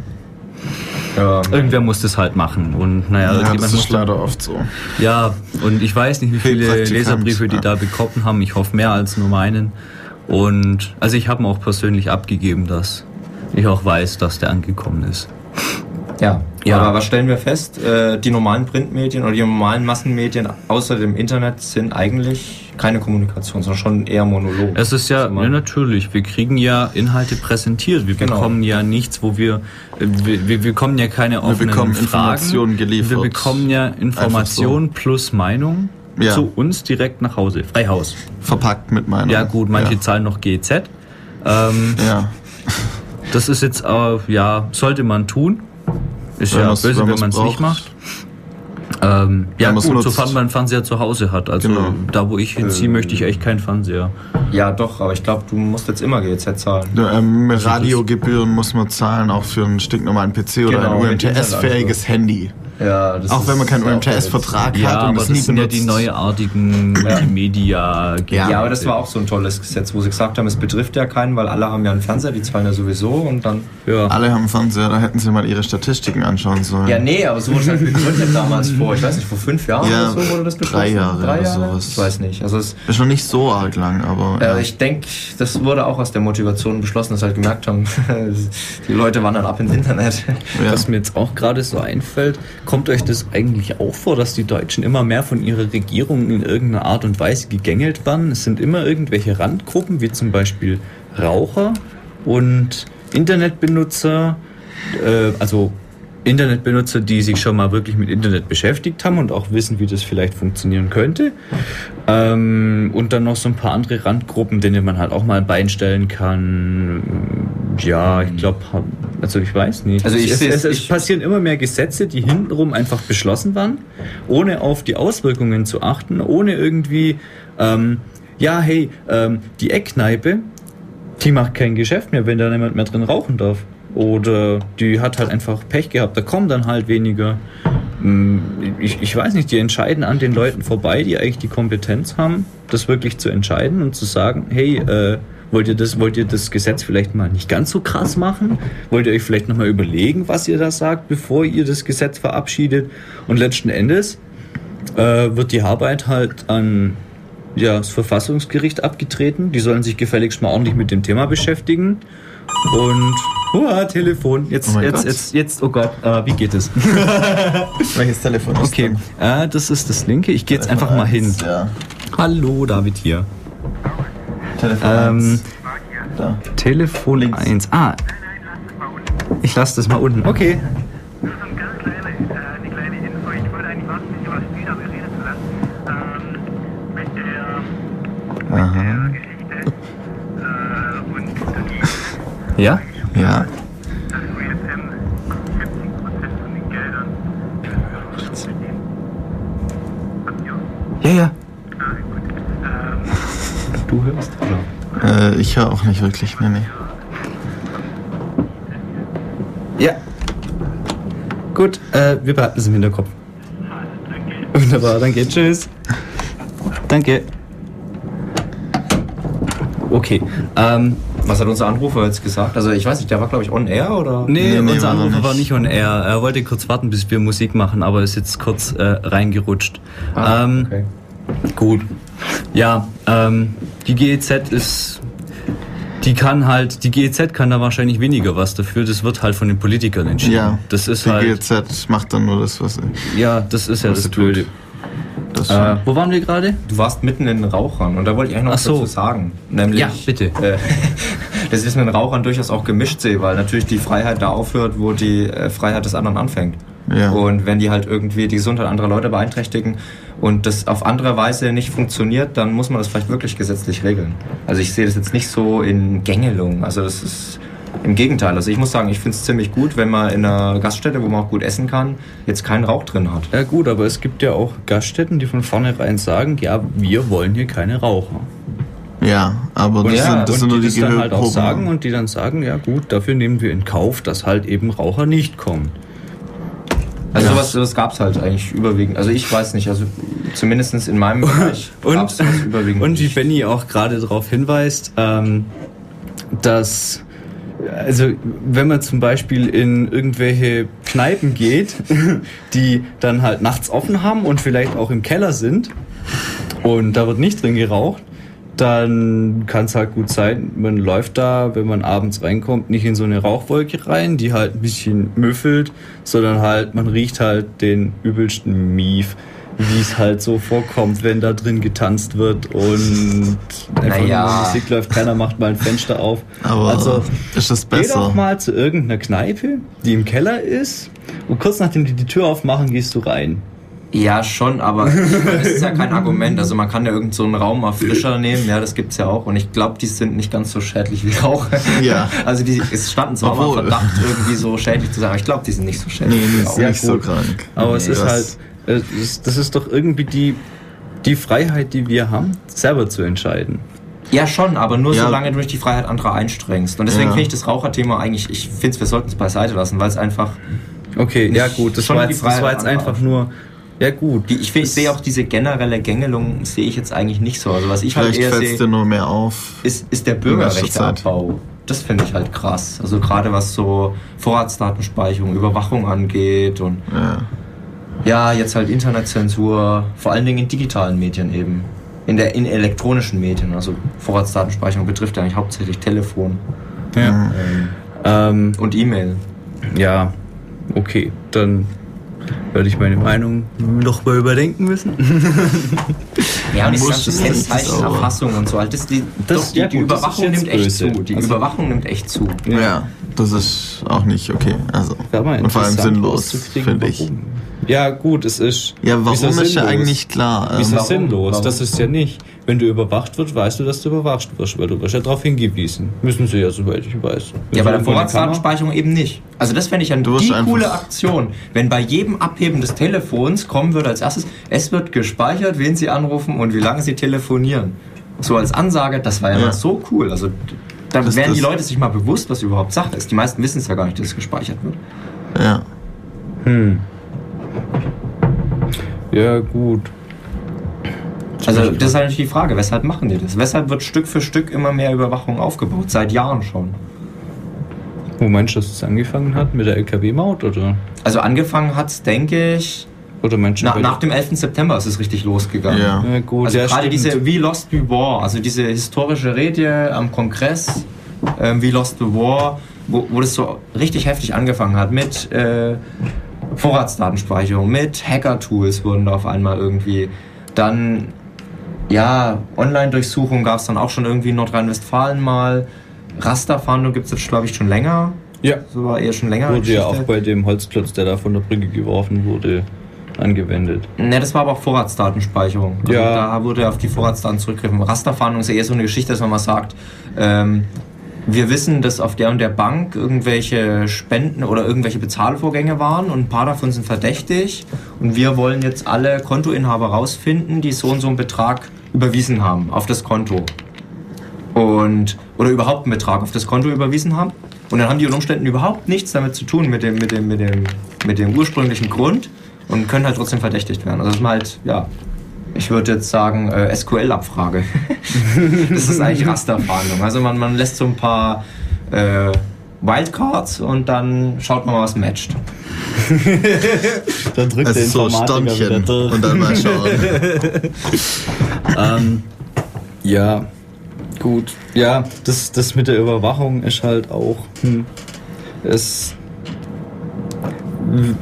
Ja, Irgendwer muss das halt machen. Und naja, Ja, das ist leider oft so. ja, und ich weiß nicht, wie Viel viele Leserbriefe die ja. da bekommen haben. Ich hoffe mehr als nur meinen. Und also ich habe ihn auch persönlich abgegeben, dass ich auch weiß, dass der angekommen ist. Ja. Ja. Aber was stellen wir fest? Äh, die normalen Printmedien oder die normalen Massenmedien außer dem Internet sind eigentlich keine Kommunikation, sondern schon eher Monolog. Es ist ja, immer- ja natürlich, wir kriegen ja Inhalte präsentiert. Wir Genau. bekommen ja nichts, wo wir, wir, wir bekommen ja keine offenen bekommen Fragen. Informationen geliefert. Wir bekommen ja Information plus Meinung Ja. zu uns direkt nach Hause. Freihaus. Verpackt mit meiner. Ja gut, manche Ja. zahlen noch GZ. Ähm, ja. Das ist jetzt, äh, ja, sollte man tun. Ist Wenn ja böse, wenn man es nicht macht. Ähm, ja gut, nutzt. sofern man einen Fernseher zu Hause hat. Also Genau. da, wo ich hinziehe, möchte ich echt keinen Fernseher. Ja, doch, aber ich glaube, du musst jetzt immer GEZ zahlen. Ähm, Radiogebühren muss man zahlen, auch für einen stinknormalen PC oder Genau, ein mit UMTS-fähiges Handy. Ja, das Auch wenn man keinen UMTS-Vertrag Ja, hat und aber das nie sind ja benutzt. die neuartigen multimedia Ja, Ja, aber das war auch so ein tolles Gesetz, wo sie gesagt haben, es betrifft ja keinen, weil alle haben ja einen Fernseher, die zahlen ja sowieso und dann. Ja. Alle haben einen Fernseher, da hätten sie mal ihre Statistiken anschauen sollen. Ja, nee, aber so wurde es halt begründet damals vor, ich weiß nicht, vor fünf Jahren Ja, oder so wurde das beschlossen. drei Jahre oder sowas. Ich weiß nicht. Also es, Ist noch nicht so arg lang, aber. äh, ja. ich denke, das wurde auch aus der Motivation beschlossen, dass sie halt gemerkt haben, *laughs* die Leute wandern ab ins Internet. ja. Was mir jetzt auch gerade so einfällt, kommt euch das eigentlich auch vor, dass die Deutschen immer mehr von ihrer Regierung in irgendeiner Art und Weise gegängelt werden? Es sind immer irgendwelche Randgruppen, wie zum Beispiel Raucher und Internetbenutzer, äh, also Internetbenutzer, die sich schon mal wirklich mit Internet beschäftigt haben und auch wissen, wie das vielleicht funktionieren könnte. Ähm, und dann noch so ein paar andere Randgruppen, denen man halt auch mal ein Bein stellen kann. Ja, ich glaube, also ich weiß nicht. Also ich es, es, es ich- passieren immer mehr Gesetze, die hintenrum einfach beschlossen waren, ohne auf die Auswirkungen zu achten, ohne irgendwie, ähm, ja, hey, ähm, die Eckkneipe, die macht kein Geschäft mehr, wenn da niemand mehr drin rauchen darf. Oder die hat halt einfach Pech gehabt, da kommen dann halt weniger. Hm, Ich, ich weiß nicht, die entscheiden an den Leuten vorbei, die eigentlich die Kompetenz haben, das wirklich zu entscheiden und zu sagen, hey, äh, wollt ihr das, wollt ihr das Gesetz vielleicht mal nicht ganz so krass machen? Wollt ihr euch vielleicht nochmal überlegen, was ihr da sagt, bevor ihr das Gesetz verabschiedet? Und letzten Endes äh, wird die Arbeit halt an ja, das Verfassungsgericht abgetreten. Die sollen sich gefälligst mal ordentlich mit dem Thema beschäftigen. Und, hua, Telefon. Jetzt, Oh jetzt, Gott. jetzt, jetzt, oh Gott, äh, wie geht es? *laughs* Welches Telefon ist Okay, äh, das ist das linke. Ich gehe jetzt einfach mal hin. Ja. Hallo, David hier. Telefon Ähm, eins. Da. Telefon Links. 1. Ah, ich lasse das mal unten. Okay. Ja, ja. Gut. Ähm, Du hörst? Oder? Äh, ich höre auch nicht wirklich, nee, nee. Ja. Gut, äh, wir behalten es im Hinterkopf. Wunderbar, danke. Tschüss. Danke. Okay. Ähm, Was hat unser Anrufer jetzt gesagt? Also ich weiß nicht, der war glaube ich on air oder? nee, Nee, nee, unser er Anrufer nicht. war nicht on air. Er wollte kurz warten, bis wir Musik machen, aber ist jetzt kurz äh, reingerutscht. Ah, ähm, okay. Gut. Ja, ähm, die GEZ ist. Die kann halt, die GEZ kann da wahrscheinlich weniger was dafür. Das wird halt von den Politikern entschieden. Ja, das ist die halt. GZ macht dann nur das, was sie. Ja, das ist ja das sie tut. Das Äh, wo waren wir gerade? Du warst mitten in den Rauchern und da wollte ich eigentlich noch was so. dazu sagen. Nämlich, Ja, bitte. Äh, dass ich es mit den Rauchern durchaus auch gemischt sehe, weil natürlich die Freiheit da aufhört, wo die äh, Freiheit des anderen anfängt. Ja. Und wenn die halt irgendwie die Gesundheit anderer Leute beeinträchtigen und das auf andere Weise nicht funktioniert, dann muss man das vielleicht wirklich gesetzlich regeln. Also ich sehe das jetzt nicht so in Gängelung. Also das ist im Gegenteil. Also ich muss sagen, ich finde es ziemlich gut, wenn man in einer Gaststätte, wo man auch gut essen kann, jetzt keinen Rauch drin hat. Ja gut, aber es gibt ja auch Gaststätten, die von vornherein sagen, ja, wir wollen hier keine Raucher. ja, aber das Und, ja, sind, das und sind nur die die das dann halt auch sagen und die dann sagen, ja gut, dafür nehmen wir in Kauf, dass halt eben Raucher nicht kommen. Also Ja. sowas, sowas gab es halt eigentlich überwiegend. Also ich weiß nicht, also zumindest in meinem Bereich *laughs* Und, gab's sowas überwiegend und wie. Benny auch gerade darauf hinweist, ähm, dass also wenn man zum Beispiel in irgendwelche Kneipen geht, *laughs* die dann halt nachts offen haben und vielleicht auch im Keller sind und da wird nicht drin geraucht, dann kann es halt gut sein, man läuft da, wenn man abends reinkommt, nicht in so eine Rauchwolke rein, die halt ein bisschen müffelt, sondern halt, man riecht halt den übelsten Mief, wie es halt so vorkommt, wenn da drin getanzt wird und einfach Naja. nur Musik läuft, keiner macht mal ein Fenster auf. Aber also, ist das Geh doch besser? mal zu irgendeiner Kneipe, die im Keller ist und kurz nachdem die die Tür aufmachen, gehst du rein. Ja, schon, aber das ist ja kein Argument. Also man kann ja irgendeinen so einen Raum mal frischer nehmen, ja, das gibt's ja auch. Und ich glaube, die sind nicht ganz so schädlich wie Rauch. Ja. Also die, es standen zwar mal. Verdacht, irgendwie so schädlich zu sein, aber ich glaube, die sind nicht so Nee, schädlich wie die ist nicht so gut. krank. Aber es Nee, ist das- halt, das, das ist doch irgendwie die, die Freiheit, die wir haben, selber zu entscheiden. Ja, schon, aber nur Ja. solange du nicht die Freiheit anderer einstrengst. Und deswegen Ja. finde ich das Raucherthema eigentlich, ich finde es, wir sollten es beiseite lassen, weil es einfach, Okay, ja gut, das schon war die jetzt, das war jetzt einfach nur, ja gut. die, ich, ich sehe auch diese generelle Gängelung, sehe ich jetzt eigentlich nicht so. Also was ich halt Vielleicht eher fällt es dir sehe, nur mehr auf. ist, ist der Bürgerrechteabbau. Das finde ich halt krass. Also gerade was so Vorratsdatenspeicherung, Überwachung angeht und Ja. Ja, jetzt halt Internetzensur, vor allen Dingen in digitalen Medien eben. In der in elektronischen Medien, also Vorratsdatenspeicherung betrifft ja eigentlich hauptsächlich Telefon Ja, Mhm. ähm, und E-Mail. ja okay, dann werde ich meine Meinung noch mal überdenken müssen. *laughs* Ja, und die muss nicht, Kennzeichenerfassung und so halt. Das, die, Das- doch, die, ja die das Überwachung nimmt echt böse. zu. Die Also- Überwachung nimmt echt zu. ja, das ist auch nicht okay. Also, und vor allem sinnlos, finde ich. warum. Ja gut, es ist. Ja, warum wieso ist ja eigentlich klar? Wieso Ähm, Warum? sinnlos? Warum? Das ist ja nicht. Wenn du überwacht wirst, weißt du, dass du überwacht wirst, weil du wirst ja darauf hingewiesen. Müssen sie ja, soweit ich weiß. Ja, bei der Wenn eine Vorratsdatenspeicherung eben nicht. Also das fände ich wirst die coole Aktion. Wenn bei jedem Abheben des Telefons kommen würde als erstes, es wird gespeichert, wen sie anrufen und wie lange sie telefonieren. So als Ansage, das war ja, Ja. mal so cool. Also dann Das- wären die das- Leute sich mal bewusst, was überhaupt Sache ist. Die meisten wissen es ja gar nicht, dass es gespeichert wird. Ja. Hm. Ja, gut. Also das ist halt die Frage, weshalb machen die das? Weshalb wird Stück für Stück immer mehr Überwachung aufgebaut? Seit Jahren schon. Wo meinst du, dass es angefangen hat? Mit der LKW-Maut oder? Also angefangen hat es, denke ich, Oder meinst du na, nach dem 11. September ist es richtig losgegangen. Ja. Ja, gut, Also ja, gerade stimmt. diese We Lost the War, also diese historische Rede am Kongress, ähm, We Lost the War, wo, wo das so richtig heftig angefangen hat mit äh, Vorratsdatenspeicherung, mit Hacker-Tools wurden da auf einmal irgendwie. Dann, ja, Online-Durchsuchung gab es dann auch schon irgendwie in Nordrhein-Westfahlen mal. Rasterfahndung gibt es jetzt, glaube ich, schon länger. Ja, So war eher schon länger. wurde ja auch bei dem Holzklotz, der da von der Brücke geworfen wurde, angewendet. Ne, das war aber auch Vorratsdatenspeicherung. Also Ja. Da wurde auf die Vorratsdaten zurückgegriffen. Rasterfahndung ist ja eher so eine Geschichte, dass man mal sagt, ähm, wir wissen, dass auf der und der Bank irgendwelche Spenden oder irgendwelche Bezahlvorgänge waren und ein paar davon sind verdächtig und wir wollen jetzt alle Kontoinhaber rausfinden, die so und so einen Betrag überwiesen haben auf das Konto. Und, oder überhaupt einen Betrag auf das Konto überwiesen haben. Und dann haben die unter Umständen überhaupt nichts damit zu tun mit dem, mit dem, mit dem, mit dem ursprünglichen Grund und können halt trotzdem verdächtigt werden. Also dass man halt, ja, ich würde jetzt sagen, äh, SQL-Abfrage. *laughs* das ist eigentlich Rasterfahndung. Also man, man lässt so ein paar äh, Wildcards und dann schaut man mal, was matcht. *laughs* Dann drückt Also der so wieder Sternchen durch. und dann mal schauen. *laughs* Ähm, ja, gut. Ja, das, das mit der Überwachung ist halt auch. Hm, es.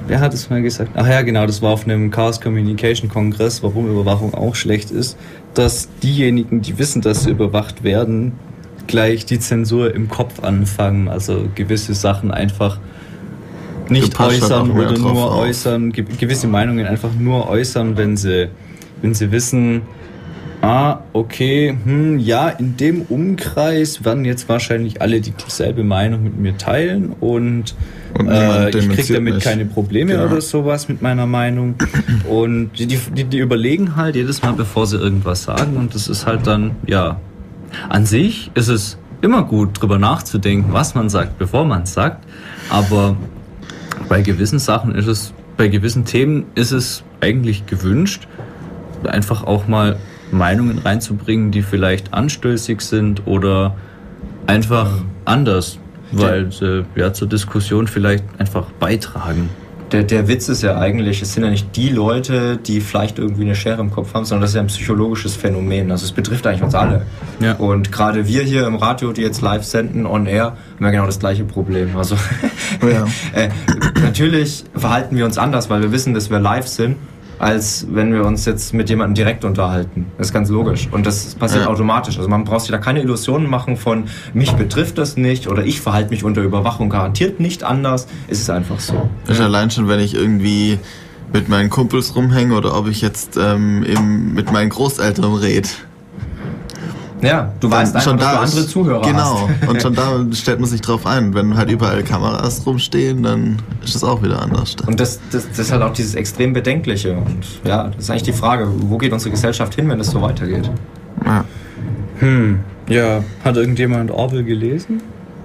Wer hat es mal gesagt? Ach ja, genau, das war auf einem Chaos Communication Kongress, warum Überwachung auch schlecht ist, dass diejenigen, die wissen, dass sie überwacht werden, gleich die Zensur im Kopf anfangen, also gewisse Sachen einfach nicht äußern oder nur auf. äußern, ge gewisse Meinungen einfach nur äußern, wenn sie, wenn sie wissen, ah, okay, hm, ja, in dem Umkreis werden jetzt wahrscheinlich alle die dieselbe Meinung mit mir teilen und, Und äh, ich krieg denunziert damit mich. keine Probleme Genau. oder sowas mit meiner Meinung. Und die, die, die überlegen halt jedes Mal, bevor sie irgendwas sagen und das ist halt dann, ja, an sich ist es immer gut, drüber nachzudenken, was man sagt, bevor man es sagt, aber bei gewissen Sachen ist es, bei gewissen Themen ist es eigentlich gewünscht, einfach auch mal Meinungen reinzubringen, die vielleicht anstößig sind oder einfach anders, weil sie ja zur Diskussion vielleicht einfach beitragen. Der, der Witz ist ja eigentlich, es sind ja nicht die Leute, die vielleicht irgendwie eine Schere im Kopf haben, sondern das ist ja ein psychologisches Phänomen. Also es betrifft eigentlich uns alle. Ja. Und gerade wir hier im Radio, die jetzt live senden, on air, haben ja genau das gleiche Problem. Also *laughs* Ja. äh, natürlich verhalten wir uns anders, weil wir wissen, dass wir live sind, als wenn wir uns jetzt mit jemandem direkt unterhalten. Das ist ganz logisch. Und das passiert Ja. automatisch. Also man braucht sich da keine Illusionen machen von, mich betrifft das nicht oder ich verhalte mich unter Überwachung garantiert nicht anders. Es ist einfach so. Ist allein schon, wenn ich irgendwie mit meinen Kumpels rumhänge oder ob ich jetzt ähm, im, mit meinen Großeltern rede. Ja, du weißt einfach, dass du andere Zuhörer Genau. hast. Und schon da stellt man sich drauf ein. Wenn halt überall Kameras rumstehen, dann ist das auch wieder anders. Und das, das, das ist halt auch dieses extrem Bedenkliche. Und ja, das ist eigentlich die Frage, wo geht unsere Gesellschaft hin, wenn das so weitergeht? Ja. Hm, ja, hat irgendjemand Orwell gelesen?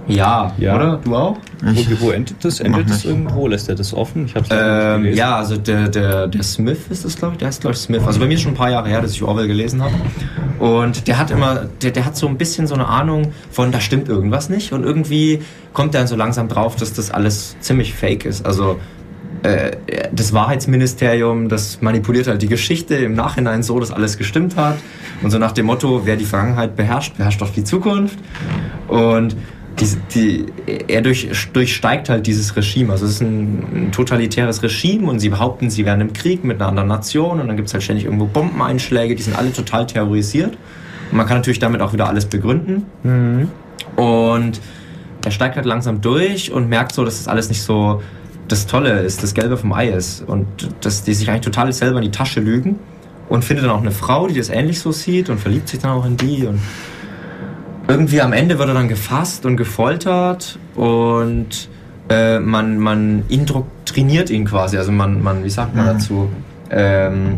Ja, Ja. oder? Du auch? Wo, wo endet das? Endet das irgendwo? Lässt er das offen? Ich hab's Ähm, gelesen. ja, also der, der, der Smith ist es, glaube ich. Der heißt, glaube ich, Smith. Also bei mir ist schon ein paar Jahre her, dass ich Orwell gelesen habe. Und der hat immer, der, der hat so ein bisschen so eine Ahnung von, da stimmt irgendwas nicht. Und irgendwie kommt er dann so langsam drauf, dass das alles ziemlich fake ist. Also äh, das Wahrheitsministerium, das manipuliert halt die Geschichte im Nachhinein so, dass alles gestimmt hat. Und so nach dem Motto, wer die Vergangenheit beherrscht, beherrscht auch die Zukunft. Und diese, die, er durch, durchsteigt halt dieses Regime. Also es ist ein, ein totalitäres Regime und sie behaupten, sie wären im Krieg mit einer anderen Nation und dann gibt es halt ständig irgendwo Bombeneinschläge, die sind alle total terrorisiert. Und man kann natürlich damit auch wieder alles begründen. Und er steigt halt langsam durch und merkt so, dass das alles nicht so das Tolle ist, das Gelbe vom Ei ist. Und dass die sich eigentlich total selber in die Tasche lügen. Und findet dann auch eine Frau, die das ähnlich so sieht und verliebt sich dann auch in die. Und irgendwie am Ende wird er dann gefasst und gefoltert und äh, man, man indoktriniert ihn quasi. Also man, man wie sagt man dazu? Ähm,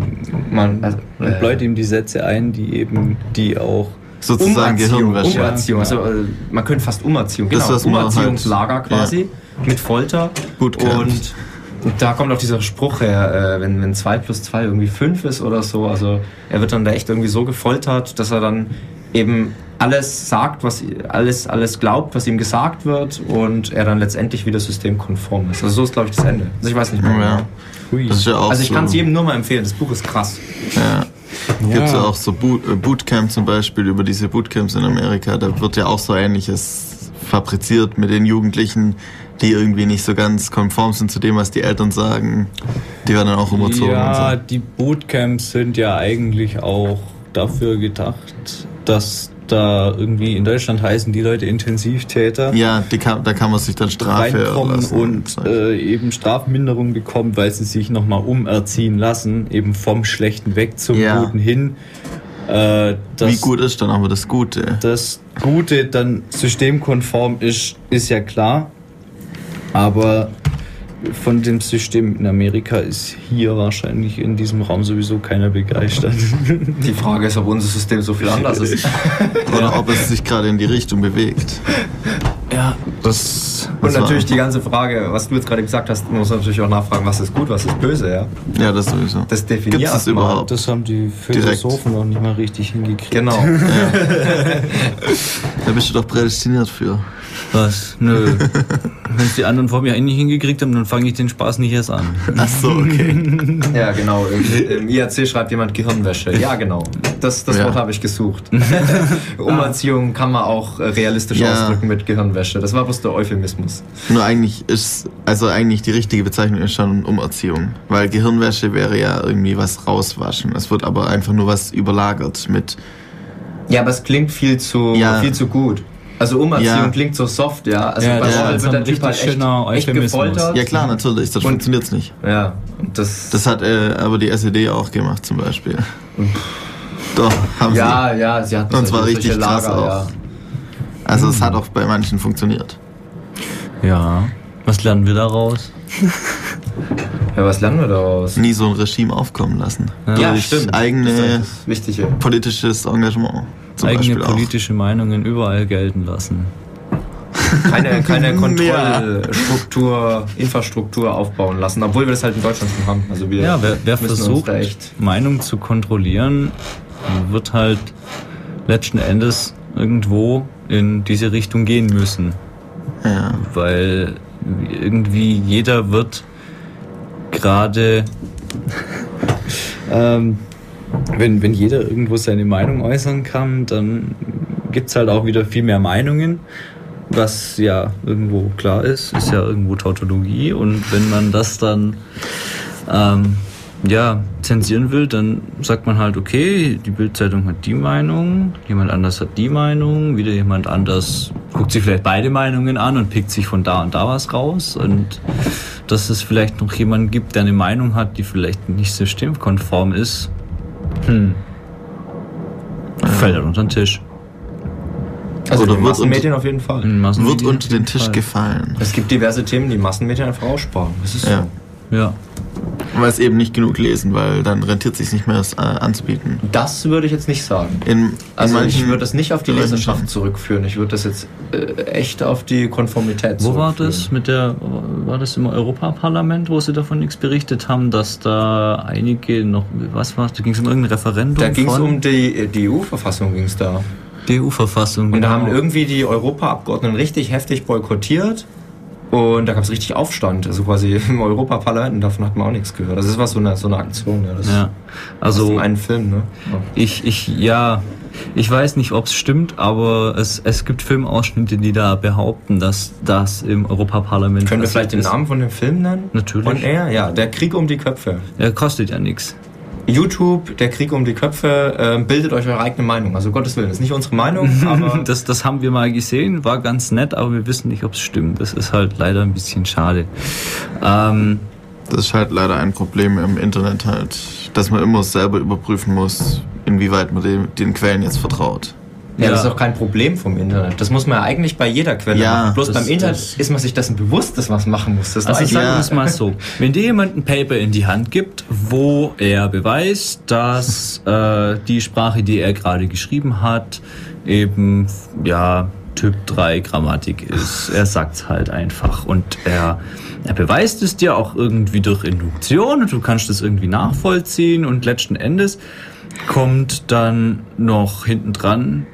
man, also, Und bläut ihm die Sätze ein, die eben, die auch. sozusagen Umerziehung, Gehirnwäsche. Umerziehung. Also, äh, man könnte fast Umerziehung, genau, Das, man Umerziehungslager halt- quasi mit Folter. Und, und da kommt auch dieser Spruch her, äh, wenn, wenn 2 plus 2 irgendwie 5 ist oder so. Also er wird dann da echt irgendwie so gefoltert, dass er dann eben alles sagt, was alles, alles glaubt, was ihm gesagt wird und er dann letztendlich wieder systemkonform ist. Also so ist, glaube ich, das Ende. Also ich weiß nicht mehr. Ja. Hui. Das ist ja auch Also ich so, kann es jedem nur mal empfehlen. Das Buch ist krass. Ja. Gibt es ja auch so Boot, äh, Bootcamp zum Beispiel, über diese Bootcamps in Amerika, da wird ja auch so ähnliches fabriziert mit den Jugendlichen, die irgendwie nicht so ganz konform sind zu dem, was die Eltern sagen. Die werden dann auch umgezogen Ja, und so. die Bootcamps sind ja eigentlich auch dafür gedacht, dass da irgendwie in Deutschland heißen die Leute Intensivtäter Ja, kann, da kann man sich dann Strafe lassen. und äh, eben Strafminderung bekommen, weil sie sich nochmal umerziehen lassen, eben vom Schlechten weg zum Ja. Guten hin. Äh, das, Wie gut ist dann aber das Gute? das Gute dann systemkonform ist, ist ja klar. Aber von dem System in Amerika ist hier wahrscheinlich in diesem Raum sowieso keiner begeistert. *laughs* Die Frage ist, ob unser System so viel anders ist. *laughs* Oder ob es sich gerade in die Richtung bewegt. Ja, das. Und Das war- natürlich die ganze Frage, was du jetzt gerade gesagt hast, muss man natürlich auch nachfragen, was ist gut, was ist böse, ja? Ja, das sowieso. Das definiert Gibt es erst mal. überhaupt? Das haben die Philosophen noch nicht mal richtig hingekriegt. Genau. *laughs* Da bist du doch prädestiniert für. Was? Nö. *laughs* Wenn es die anderen vor mir eh nicht hingekriegt haben, dann fange ich den Spaß nicht erst an. Ach so, okay. *laughs* Ja, genau. Im, IAC schreibt jemand Gehirnwäsche. Ja, genau. Das, das Ja. Wort habe ich gesucht. *laughs* Umerziehung kann man auch äh, realistisch Ja. ausdrücken mit Gehirnwäsche. Das war bloß der Euphemismus. Nur eigentlich ist, also eigentlich die richtige Bezeichnung ist schon Umerziehung. Weil Gehirnwäsche wäre ja irgendwie was rauswaschen. Es wird aber einfach nur was überlagert mit. Ja, aber es klingt viel zu, Ja. viel zu gut. Also Umerziehung Ja. klingt so soft, ja. Also Ja, bei das ist Orwell wird ein der Typ halt richtig echt, schöner echt gefoltert. Ja klar, natürlich, das funktioniert's nicht. Ja, und das, Das hat äh, aber die SED auch gemacht zum Beispiel. Doch, haben ja, ja, sie hat Und zwar solche richtig krass Lager, auch. sie. Also es hat auch bei manchen funktioniert. Ja. Was lernen wir daraus? *laughs* Ja. ja, was lernen wir daraus? Nie so ein Regime aufkommen lassen. Ja, Durch stimmt. Das ist eigene das Wichtige. politisches Engagement. Zum Eigene Beispiel auch. politische Meinungen überall gelten lassen. Keine, keine *laughs* Kontrollstruktur, Infrastruktur aufbauen lassen, obwohl wir das halt in Deutschland schon haben. Also wir Ja, wer, wer müssen uns versucht. Meinung zu kontrollieren, wird halt letzten Endes irgendwo in diese Richtung gehen müssen. Ja. Weil irgendwie jeder wird gerade, ähm, wenn, wenn jeder irgendwo seine Meinung äußern kann, dann gibt es halt auch wieder viel mehr Meinungen. Was ja irgendwo klar ist, ist ja irgendwo Tautologie. Und wenn man das dann ähm, ja, zensieren will, dann sagt man halt, okay, die Bildzeitung hat die Meinung, jemand anders hat die Meinung, wieder jemand anders guckt sich vielleicht beide Meinungen an und pickt sich von da und da was raus. Und dass es vielleicht noch jemanden gibt, der eine Meinung hat, die vielleicht nicht systemkonform ist, hm, fällt halt unter den Tisch. Also Oder wird Massenmedien auf jeden Fall. Wird unter den Tisch Fall. gefallen. Es gibt diverse Themen, die Massenmedien einfach aussparen. Das ist Ja. so. Ja. Weil es eben nicht genug lesen, weil dann rentiert sich nicht mehr, es äh, anzubieten. Das würde ich jetzt nicht sagen. In, in Also ich manchen würde das nicht auf die Leserschaft zurückführen. Ich würde das jetzt äh, echt auf die Konformität Wo war das mit der, war das im Europaparlament, wo sie davon nichts berichtet haben, dass da einige noch, was war da ging es um irgendein Referendum Da ging es um die, die EU-Verfassung ging es da. die EU-Verfassung. Und da genau. haben irgendwie die Europaabgeordneten richtig heftig boykottiert. Und da gab es richtig Aufstand, also quasi *laughs* im Europaparlament. Und davon hat man auch nichts gehört. Also das war so eine, so eine Aktion. Ja, das ja, also einen Film, ne? Ja. ich, ich, ja, ich weiß nicht, ob es stimmt, aber es, es gibt Filmausschnitte, die da behaupten, dass das im Europaparlament Können wir vielleicht den. Namen von dem Film nennen? Natürlich. Und er, ja, der Krieg um die Köpfe. Er kostet ja nichts. YouTube, der Krieg um die Köpfe, ähm, bildet euch eure eigene Meinung. Also Gottes Willen, das ist nicht unsere Meinung, *laughs* aber Das, das haben wir mal gesehen, war ganz nett, aber wir wissen nicht, ob es stimmt. Das ist halt leider ein bisschen schade. Ähm, Das ist halt leider ein Problem im Internet halt, dass man immer selber überprüfen muss, inwieweit man den, den Quellen jetzt vertraut. Ja, das Ja. ist auch kein Problem vom Internet. Das muss man ja eigentlich bei jeder Quelle Ja, machen. Bloß das- beim Internet das- ist man sich dessen bewusst, dass man es machen muss. Das ist Also sagen ja. wir es mal so. Wenn dir jemand ein Paper in die Hand gibt, wo er beweist, dass äh, die Sprache, die er gerade geschrieben hat, eben ja Typ 3 Grammatik ist. Er sagt's halt einfach. Und er, er beweist es dir auch irgendwie durch Induktion und du kannst es irgendwie nachvollziehen und letzten Endes kommt dann noch hinten dran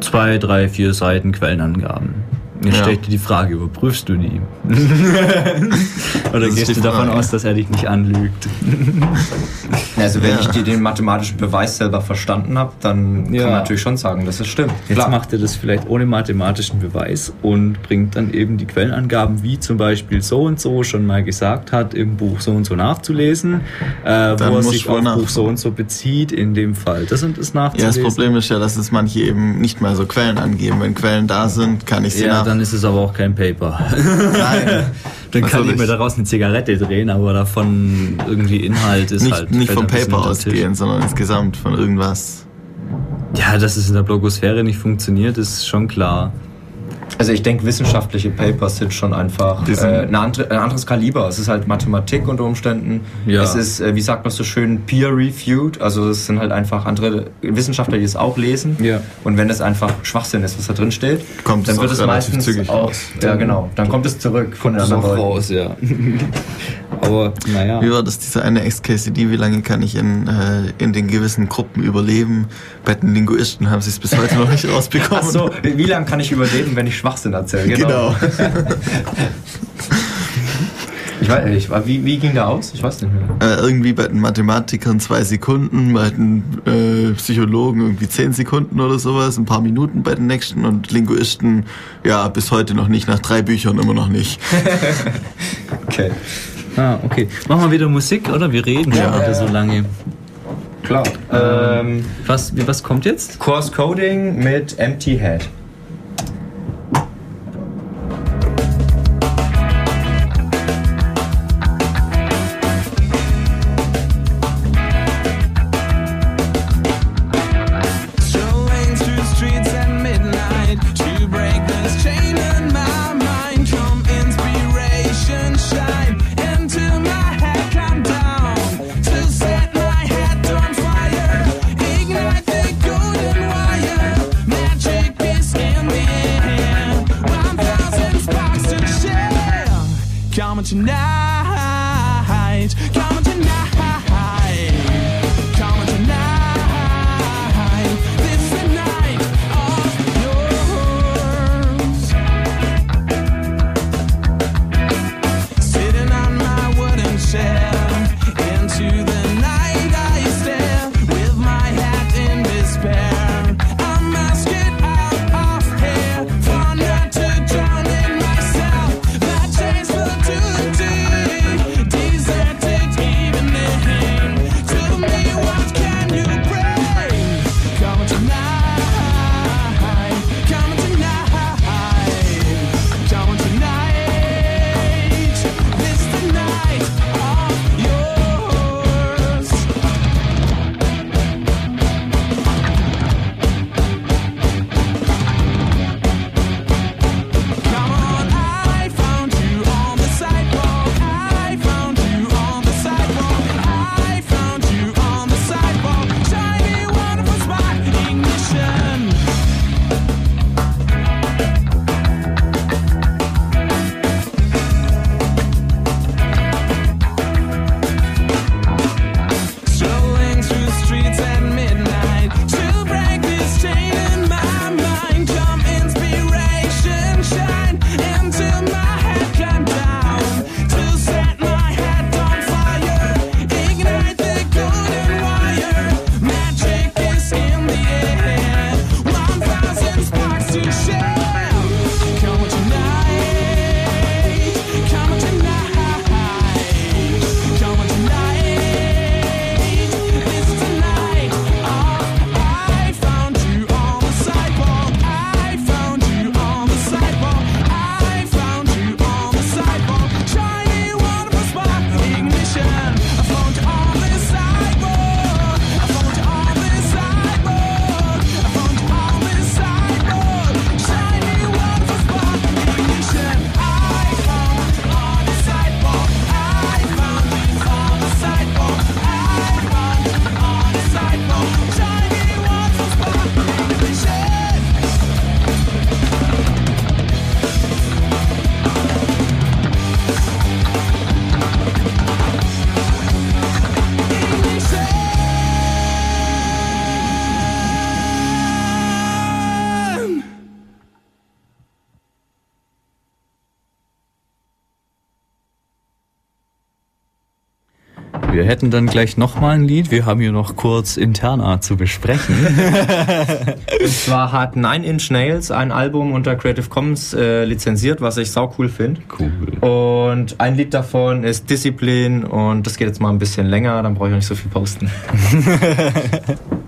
zwei, drei, vier Seiten Quellenangaben. Jetzt Ja. stelle ich dir die Frage, überprüfst du die? *laughs* Oder gehst du davon aus, dass er dich nicht anlügt? Also wenn Ja. ich die, den mathematischen Beweis selber verstanden habe, dann Ja. kann man natürlich schon sagen, dass es stimmt. Jetzt Klar. macht er das vielleicht ohne mathematischen Beweis und bringt dann eben die Quellenangaben, wie zum Beispiel so und so schon mal gesagt hat, im Buch so und so nachzulesen, äh, wo er sich auf Buch so und so bezieht, in dem Fall. Das und das Ja, nachzulesen. das Problem ist ja, dass es manche eben nicht mal so Quellen angeben. Wenn Quellen da sind, kann ich sie Ja, nach... dann ist es aber auch kein Paper. Nein, *laughs* Dann kann ich Natürlich. mir daraus eine Zigarette drehen, aber davon irgendwie Inhalt ist nicht, halt. nicht vom Paper ausgehen, sondern insgesamt von irgendwas. Ja, dass es in der Blogosphäre nicht funktioniert, ist schon klar. Also ich denke, wissenschaftliche Papers sind schon einfach äh, sind- eine andere, ein anderes Kaliber. Es ist halt Mathematik unter Umständen. Ja. Es ist, äh, wie sagt man so schön, peer-reviewed. Also es sind halt einfach andere Wissenschaftler, die es auch lesen. Ja. Und wenn es einfach Schwachsinn ist, was da drin steht, Kommt dann es wird auch es meistens zügig auch, raus. Ja, genau. Dann kommt es zurück von den Ist anderen Leuten. raus, ja. *laughs* Aber naja. Wie war das, dieser eine XKCD, wie lange kann ich in, äh, in den gewissen Gruppen überleben? Bei den Linguisten haben sie es bis heute noch nicht rausbekommen. *laughs* Ach so, wie lange kann ich überleben, wenn ich Schwachsinn erzähle? Genau. *laughs* Ich weiß, ich, wie, wie ging der aus? Ich weiß nicht mehr. Äh, irgendwie bei den Mathematikern zwei Sekunden, bei den äh, Psychologen irgendwie zehn Sekunden oder sowas, ein paar Minuten bei den nächsten und Linguisten, ja, bis heute noch nicht, nach drei Büchern immer noch nicht. *laughs* Okay. Ah, okay. Machen wir wieder Musik, oder? Wir reden Ja. wieder so lange. Klar. Ähm, Was, was kommt jetzt? Course Coding mit Empty Head. Hätten dann gleich nochmal ein Lied. Wir haben hier noch kurz Interna zu besprechen. *laughs* Und zwar hat Nine Inch Nails ein Album unter Creative Commons äh, lizenziert, was ich sau cool finde. cool. Und ein Lied davon ist Discipline und das geht jetzt mal ein bisschen länger, dann brauche ich auch nicht so viel posten. *laughs*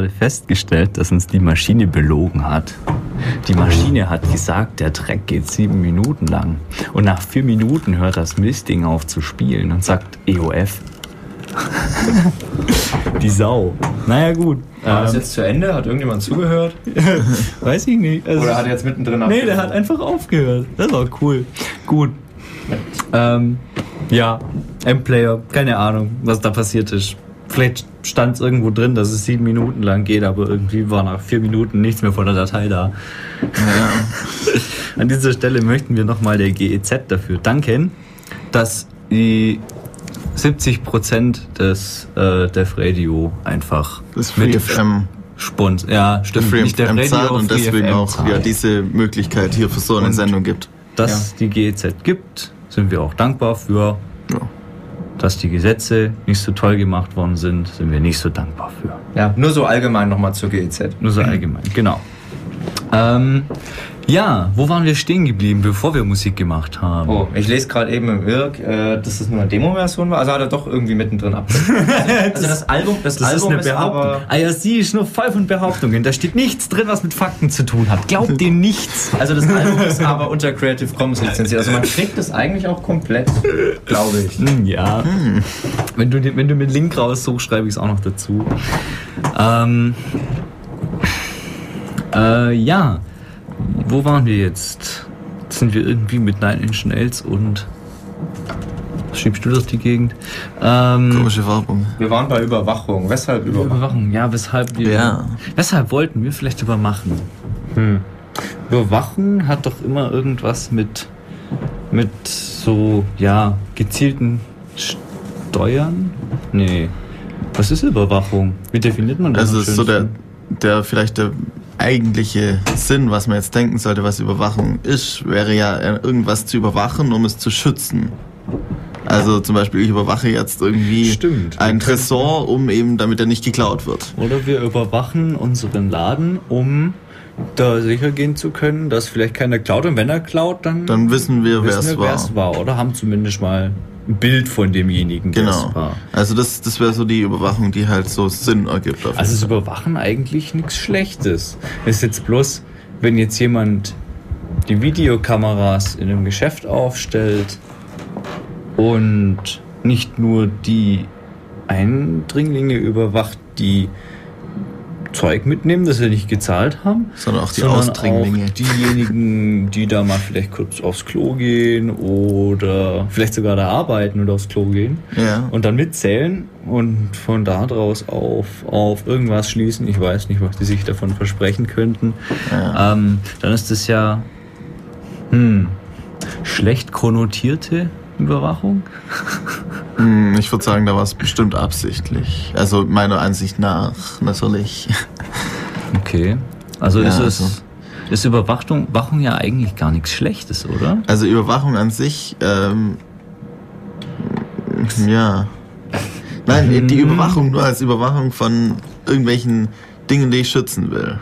gerade festgestellt, dass uns die Maschine belogen hat. Die Maschine hat gesagt, der Track geht sieben Minuten lang. Und nach vier Minuten hört das Mistding auf zu spielen und sagt EOF. *laughs* die Sau. Naja, gut. War das Ähm, jetzt zu Ende? Hat irgendjemand zugehört? *laughs* weiß ich nicht. Also- Oder hat er jetzt mittendrin Nee, der hat einfach aufgehört. Das war cool. Gut. Ähm, ja, M-Player, keine Ahnung, was da passiert ist. Vielleicht stand es irgendwo drin, dass es sieben Minuten lang geht, aber irgendwie war nach vier Minuten nichts mehr von der Datei da. *laughs* An dieser Stelle möchten wir nochmal der GEZ dafür danken, dass die 70% des äh, Def Radio einfach Das Free FM, Spons. Ja, stimmt. Free nicht Def zahlt und deswegen FM auch ja, diese Möglichkeit hier für so eine Und- Sendung gibt. dass die GEZ gibt, sind wir auch dankbar für. Ja. Dass die Gesetze nicht so toll gemacht worden sind, sind wir nicht so dankbar für. Ja, nur so allgemein nochmal zur GEZ. Nur so allgemein, genau. Ähm, ja, wo waren wir stehen geblieben, bevor wir Musik gemacht haben? Oh, ich lese gerade eben im Irk, äh, dass das nur eine Demo-Version war. Also hat er doch irgendwie mittendrin ab. *laughs* Also das Album, das, Das ist Album eine ist, Behauptung. aber. IRC ist nur voll von Behauptungen. Da steht nichts drin, was mit Fakten zu tun hat. Glaubt dem nichts. Also das Album ist aber unter Creative Commons lizenziert. Also man kriegt das eigentlich auch komplett, glaube ich. Hm, Ja. Wenn, du, wenn du mit Link raussuchst, schreibe ich es auch noch dazu. Ähm, äh, ja. Wo waren wir jetzt? Jetzt sind wir irgendwie mit Nine Inch Nails und. Was schiebst du durch die Gegend? Ähm, Komische Werbung. Wir waren bei Überwachung. Weshalb Überwachung? Überwachung, ja, weshalb wir. Ja. Weshalb wollten wir vielleicht überwachen? Hm. Überwachen hat doch immer irgendwas mit, mit so, ja, gezielten Steuern? Nee. Was ist Überwachung? Wie definiert man das? Also ist so der, der vielleicht der eigentliche Sinn, was man jetzt denken sollte, was Überwachung ist, wäre ja äh, irgendwas zu überwachen, um es zu schützen. Also zum Beispiel, ich überwache jetzt irgendwie Stimmt. ein Tresor, um eben, damit er nicht geklaut wird. Oder wir überwachen unseren Laden, um da sicher gehen zu können, dass vielleicht keiner klaut. Und wenn er klaut, dann, Dann wissen wir, wer es war. war. Oder haben zumindest mal Bild von demjenigen, der Genau. es war. Also das, das wäre so die Überwachung, die halt so Sinn ergibt. Auf Also ist. Überwachen eigentlich nichts Schlechtes. Ist jetzt bloß, wenn jetzt jemand die Videokameras in einem Geschäft aufstellt und nicht nur die Eindringlinge überwacht, die Zeug mitnehmen, das sie nicht gezahlt haben, Sondern auch die sondern Ausdringlinge. auch diejenigen, die da mal vielleicht kurz aufs Klo gehen oder vielleicht sogar da arbeiten und aufs Klo gehen ja. und dann mitzählen und von da draus auf, auf irgendwas schließen. Ich weiß nicht, was die sich davon versprechen könnten. ja. Ähm, dann ist das ja hm, schlecht konnotierte Überwachung. Hm, Ich würde sagen, da war es bestimmt absichtlich. Also meiner Ansicht nach natürlich. Okay. Also Ja, ist es also- ist Überwachung Wachung ja eigentlich gar nichts Schlechtes, oder? Also Überwachung an sich, ähm, ja. Nein, die Mhm. Überwachung nur als Überwachung von irgendwelchen Dingen, die ich schützen will.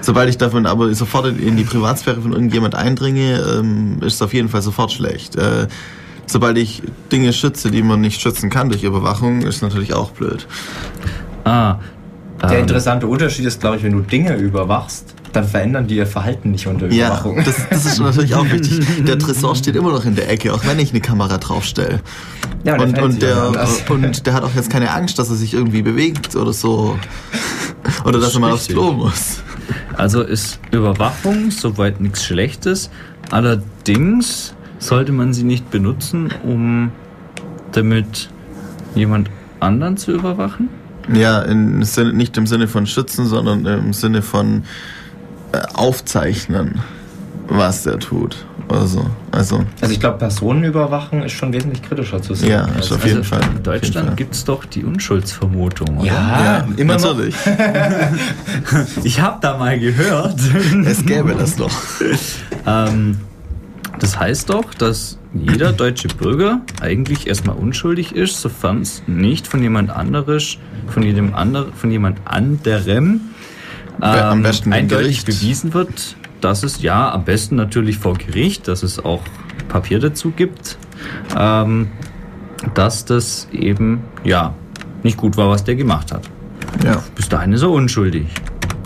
Sobald ich davon aber sofort in die Privatsphäre von irgendjemand eindringe, ähm, ist es auf jeden Fall sofort schlecht. Äh, sobald ich Dinge schütze, die man nicht schützen kann durch Überwachung, ist natürlich auch blöd. Ah. Der ähm, interessante Unterschied ist, glaube ich, wenn du Dinge überwachst, dann verändern die ihr Verhalten nicht unter Ja, Überwachung. das, das ist natürlich auch wichtig. *laughs* Der Tresor steht immer noch in der Ecke, auch wenn ich eine Kamera draufstelle. Ja, aber der und, und, ja der, anders. und der hat auch jetzt keine Angst, dass er sich irgendwie bewegt oder so. *laughs* Oder dass er mal aufs. Klo muss. Also ist Überwachung soweit nichts Schlechtes. Allerdings sollte man sie nicht benutzen, um damit jemand anderen zu überwachen. Ja, im Sinne, nicht im Sinne von schützen, sondern im Sinne von äh, aufzeichnen, was der tut. Oder so. Also, Also ich glaube, Personenüberwachung ist schon wesentlich kritischer zu sehen. ja, ist auf jeden Fall. Also In auf jeden Deutschland Fall. gibt es doch die Unschuldsvermutung, oder? Ja, immer noch. natürlich. *laughs* Ich habe da mal gehört. Es gäbe das doch. *laughs* ähm, das heißt doch, dass jeder deutsche Bürger eigentlich erstmal unschuldig ist, sofern es nicht von jemand anderes, von jedem anderen, von jemand anderem am ähm, eindeutig Gericht. bewiesen wird, dass es ja am besten natürlich vor Gericht, dass es auch Papier dazu gibt, ähm, dass das eben ja nicht gut war, was der gemacht hat. Ja, Bis dahin ist er unschuldig.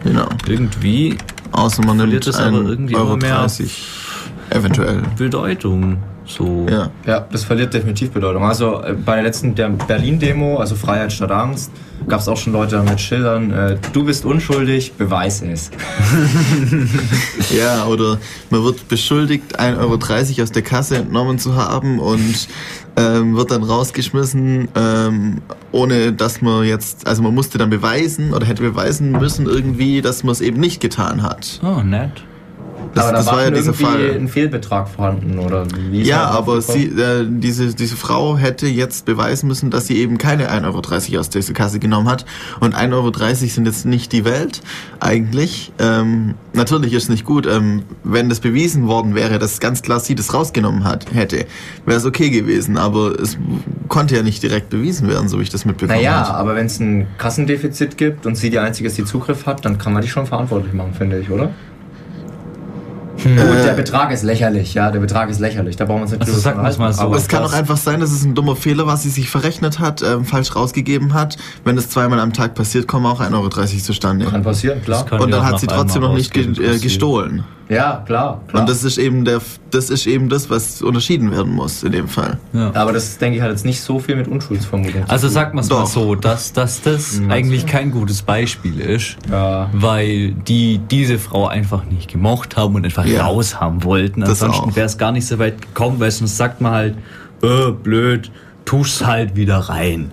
genau. Irgendwie Außer man Verliert es aber 1,30 irgendwie Euro immer mehr- 30 eventuell. Bedeutung. So. Ja. Ja, das verliert definitiv Bedeutung. Also äh, bei der letzten der Berlin-Demo, also Freiheit statt Angst, gab es auch schon Leute mit Schildern, äh, du bist unschuldig, beweis es. *laughs* Ja, oder man wird beschuldigt, 1,30 Euro aus der Kasse entnommen zu haben und ähm, wird dann rausgeschmissen, ähm, ohne dass man jetzt, also man musste dann beweisen oder hätte beweisen müssen irgendwie, dass man es eben nicht getan hat. Oh, nett. Das, aber da das war ja dieser irgendwie Fall. ein Fehlbetrag vorhanden, oder wie Ja, er aber sie, äh, diese, diese Frau hätte jetzt beweisen müssen, dass sie eben keine 1,30 Euro aus dieser Kasse genommen hat. Und 1,30 Euro sind jetzt nicht die Welt, eigentlich. Ähm, natürlich ist es nicht gut, ähm, wenn das bewiesen worden wäre, dass ganz klar sie das rausgenommen hat, hätte, wäre es okay gewesen. Aber es konnte ja nicht direkt bewiesen werden, so wie ich das mitbekommen Naja, habe. aber wenn es ein Kassendefizit gibt und sie die Einzige ist, die Zugriff hat, dann kann man die schon verantwortlich machen, finde ich, oder? Gut, der Betrag ist lächerlich, ja, der Betrag ist lächerlich. Da brauchen wir uns nicht Also mal so. aber es kann auch einfach sein, dass es ein dummer Fehler war, sie sich verrechnet hat, ähm, falsch rausgegeben hat. Wenn es zweimal am Tag passiert, kommen auch 1,30 Euro zustande. Kann passieren, klar. Und dann hat sie trotzdem noch nicht ge äh, passiert. gestohlen. Ja, klar, klar. Und das ist eben der, das ist eben das, was unterschieden werden muss in dem Fall. Ja. aber das, denke ich, hat jetzt nicht so viel mit Unschuldsvermutung zu Also sagt man es mal so, dass, dass das eigentlich kein gutes Beispiel ist, Ja. weil die diese Frau einfach nicht gemocht haben und einfach Ja. raus haben wollten. Ansonsten wäre es gar nicht so weit gekommen, weil sonst sagt man halt, äh, blöd, tu's halt wieder rein.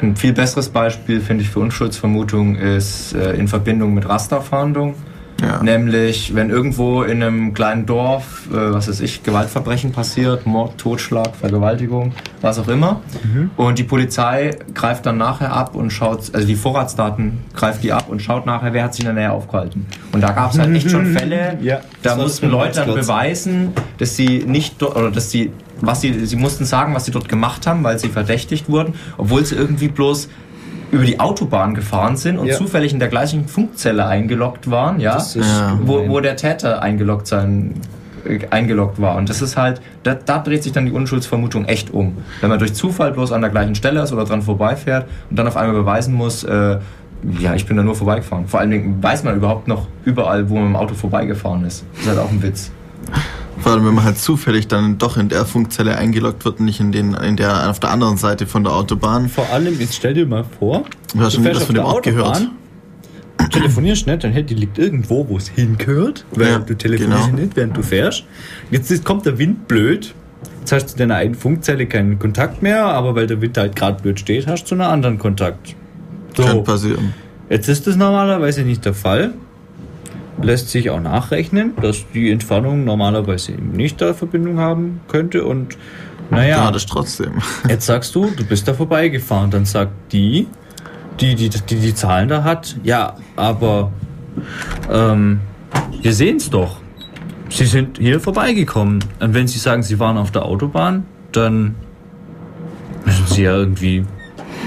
Ein viel besseres Beispiel, finde ich, für Unschuldsvermutung ist äh, in Verbindung mit Rasterfahndung. Ja. Nämlich, wenn irgendwo in einem kleinen Dorf, äh, was weiß ich, Gewaltverbrechen passiert, Mord, Totschlag, Vergewaltigung, was auch immer, und die Polizei greift dann nachher ab und schaut, also die Vorratsdaten greift die ab und schaut nachher, wer hat sich in der Nähe aufgehalten. Und da gab es halt echt schon Fälle, *laughs* Ja, da mussten Leute dann beweisen, dass sie nicht dort, oder dass sie, was sie, sie mussten sagen, was sie dort gemacht haben, weil sie verdächtigt wurden, obwohl sie irgendwie bloß über die Autobahn gefahren sind und Ja. zufällig in der gleichen Funkzelle eingeloggt waren, ja, Das ist Ja. wo, wo der Täter eingeloggt sein äh, eingeloggt war. Und das ist halt, da, da dreht sich dann die Unschuldsvermutung echt um. Wenn man durch Zufall bloß an der gleichen Stelle ist oder dran vorbeifährt und dann auf einmal beweisen muss, äh, ja, ich bin da nur vorbeigefahren. Vor allen Dingen weiß man überhaupt noch überall, wo man im Auto vorbeigefahren ist. Das ist halt auch ein Witz. Vor allem, wenn man halt zufällig dann doch in der Funkzelle eingeloggt wird und nicht in, den, in der auf der anderen Seite von der Autobahn. Vor allem, jetzt stell dir mal vor, Du hast schon auf von dem Ort gehört. Telefonierst nicht, dein Handy liegt irgendwo, wo es hingehört, weil Ja, du telefonierst genau. nicht, während du fährst. Jetzt ist, kommt der Wind blöd. Jetzt hast du zu deiner einen Funkzelle keinen Kontakt mehr, aber weil der Wind halt gerade blöd steht, hast du zu einer anderen Kontakt. Kann So, passieren. jetzt ist das normalerweise nicht der Fall. Lässt sich auch nachrechnen, dass die Entfernung normalerweise eben nicht da Verbindung haben könnte und naja. Ja, das trotzdem. *laughs* Jetzt sagst du, du bist da vorbeigefahren. Dann sagt die, die die, die, die Zahlen da hat, ja, aber ähm, wir sehen es doch. Sie sind hier vorbeigekommen. Und wenn sie sagen, sie waren auf der Autobahn, dann müssen sie ja irgendwie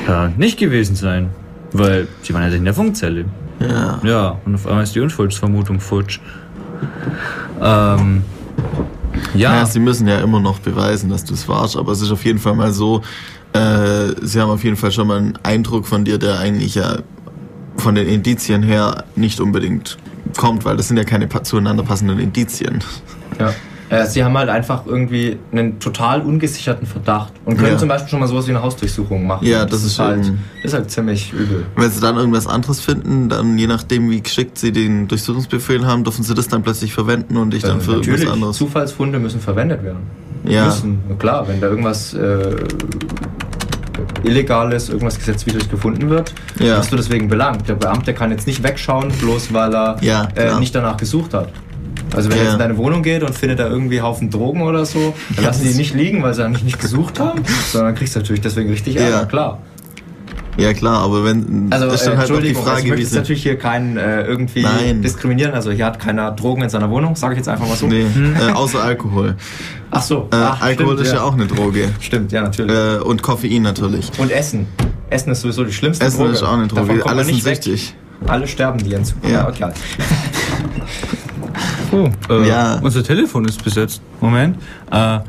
da nicht gewesen sein. Weil sie waren ja in der Funkzelle. Ja. Ja, und auf einmal ist die Unschuldsvermutung futsch. Ähm, ja, Ja, sie müssen ja immer noch beweisen, dass du es warst, aber es ist auf jeden Fall mal so, äh, sie haben auf jeden Fall schon mal einen Eindruck von dir, der eigentlich ja von den Indizien her nicht unbedingt kommt, weil das sind ja keine zueinander passenden Indizien. Ja. Äh, sie haben halt einfach irgendwie einen total ungesicherten Verdacht und können Ja. zum Beispiel schon mal sowas wie eine Hausdurchsuchung machen. Ja, das ist halt, das ist halt ziemlich übel. Wenn sie dann irgendwas anderes finden, dann je nachdem, wie geschickt sie den Durchsuchungsbefehl haben, dürfen sie das dann plötzlich verwenden und dich dann Äh, für irgendwas natürlich, anderes. Zufallsfunde müssen verwendet werden. Ja. Müssen, klar, wenn da irgendwas äh, Illegales, irgendwas Gesetzwidriges gefunden wird, Ja. wirst du deswegen belangt. Der Beamte kann jetzt nicht wegschauen, bloß weil er Ja, äh, nicht danach gesucht hat. Also wenn Ja. er jetzt in deine Wohnung geht und findet da irgendwie Haufen Drogen oder so, dann Ja, lassen die nicht liegen, weil sie eigentlich nicht gesucht *laughs* haben, sondern kriegst du natürlich deswegen richtig Ja. Ärger, klar. Ja klar, aber wenn Also, das ist äh, dann halt noch die Entschuldigung, also Frage, ich wie natürlich hier keinen äh, irgendwie Nein. diskriminieren. Also hier hat keiner Drogen in seiner Wohnung, sage ich jetzt einfach mal so. Nee, äh, außer Alkohol. Ach so. Äh, Ach, Alkohol stimmt, ist ja. auch eine Droge. Stimmt, ja, natürlich. Äh, und Koffein natürlich. Und Essen. Essen ist sowieso die schlimmste Essen Droge. ist auch eine Droge. Alles sind nicht süchtig. Alle sterben die Entzug. Ja. okay. Oh, äh, Ja. Unser Telefon ist besetzt. Moment. Äh,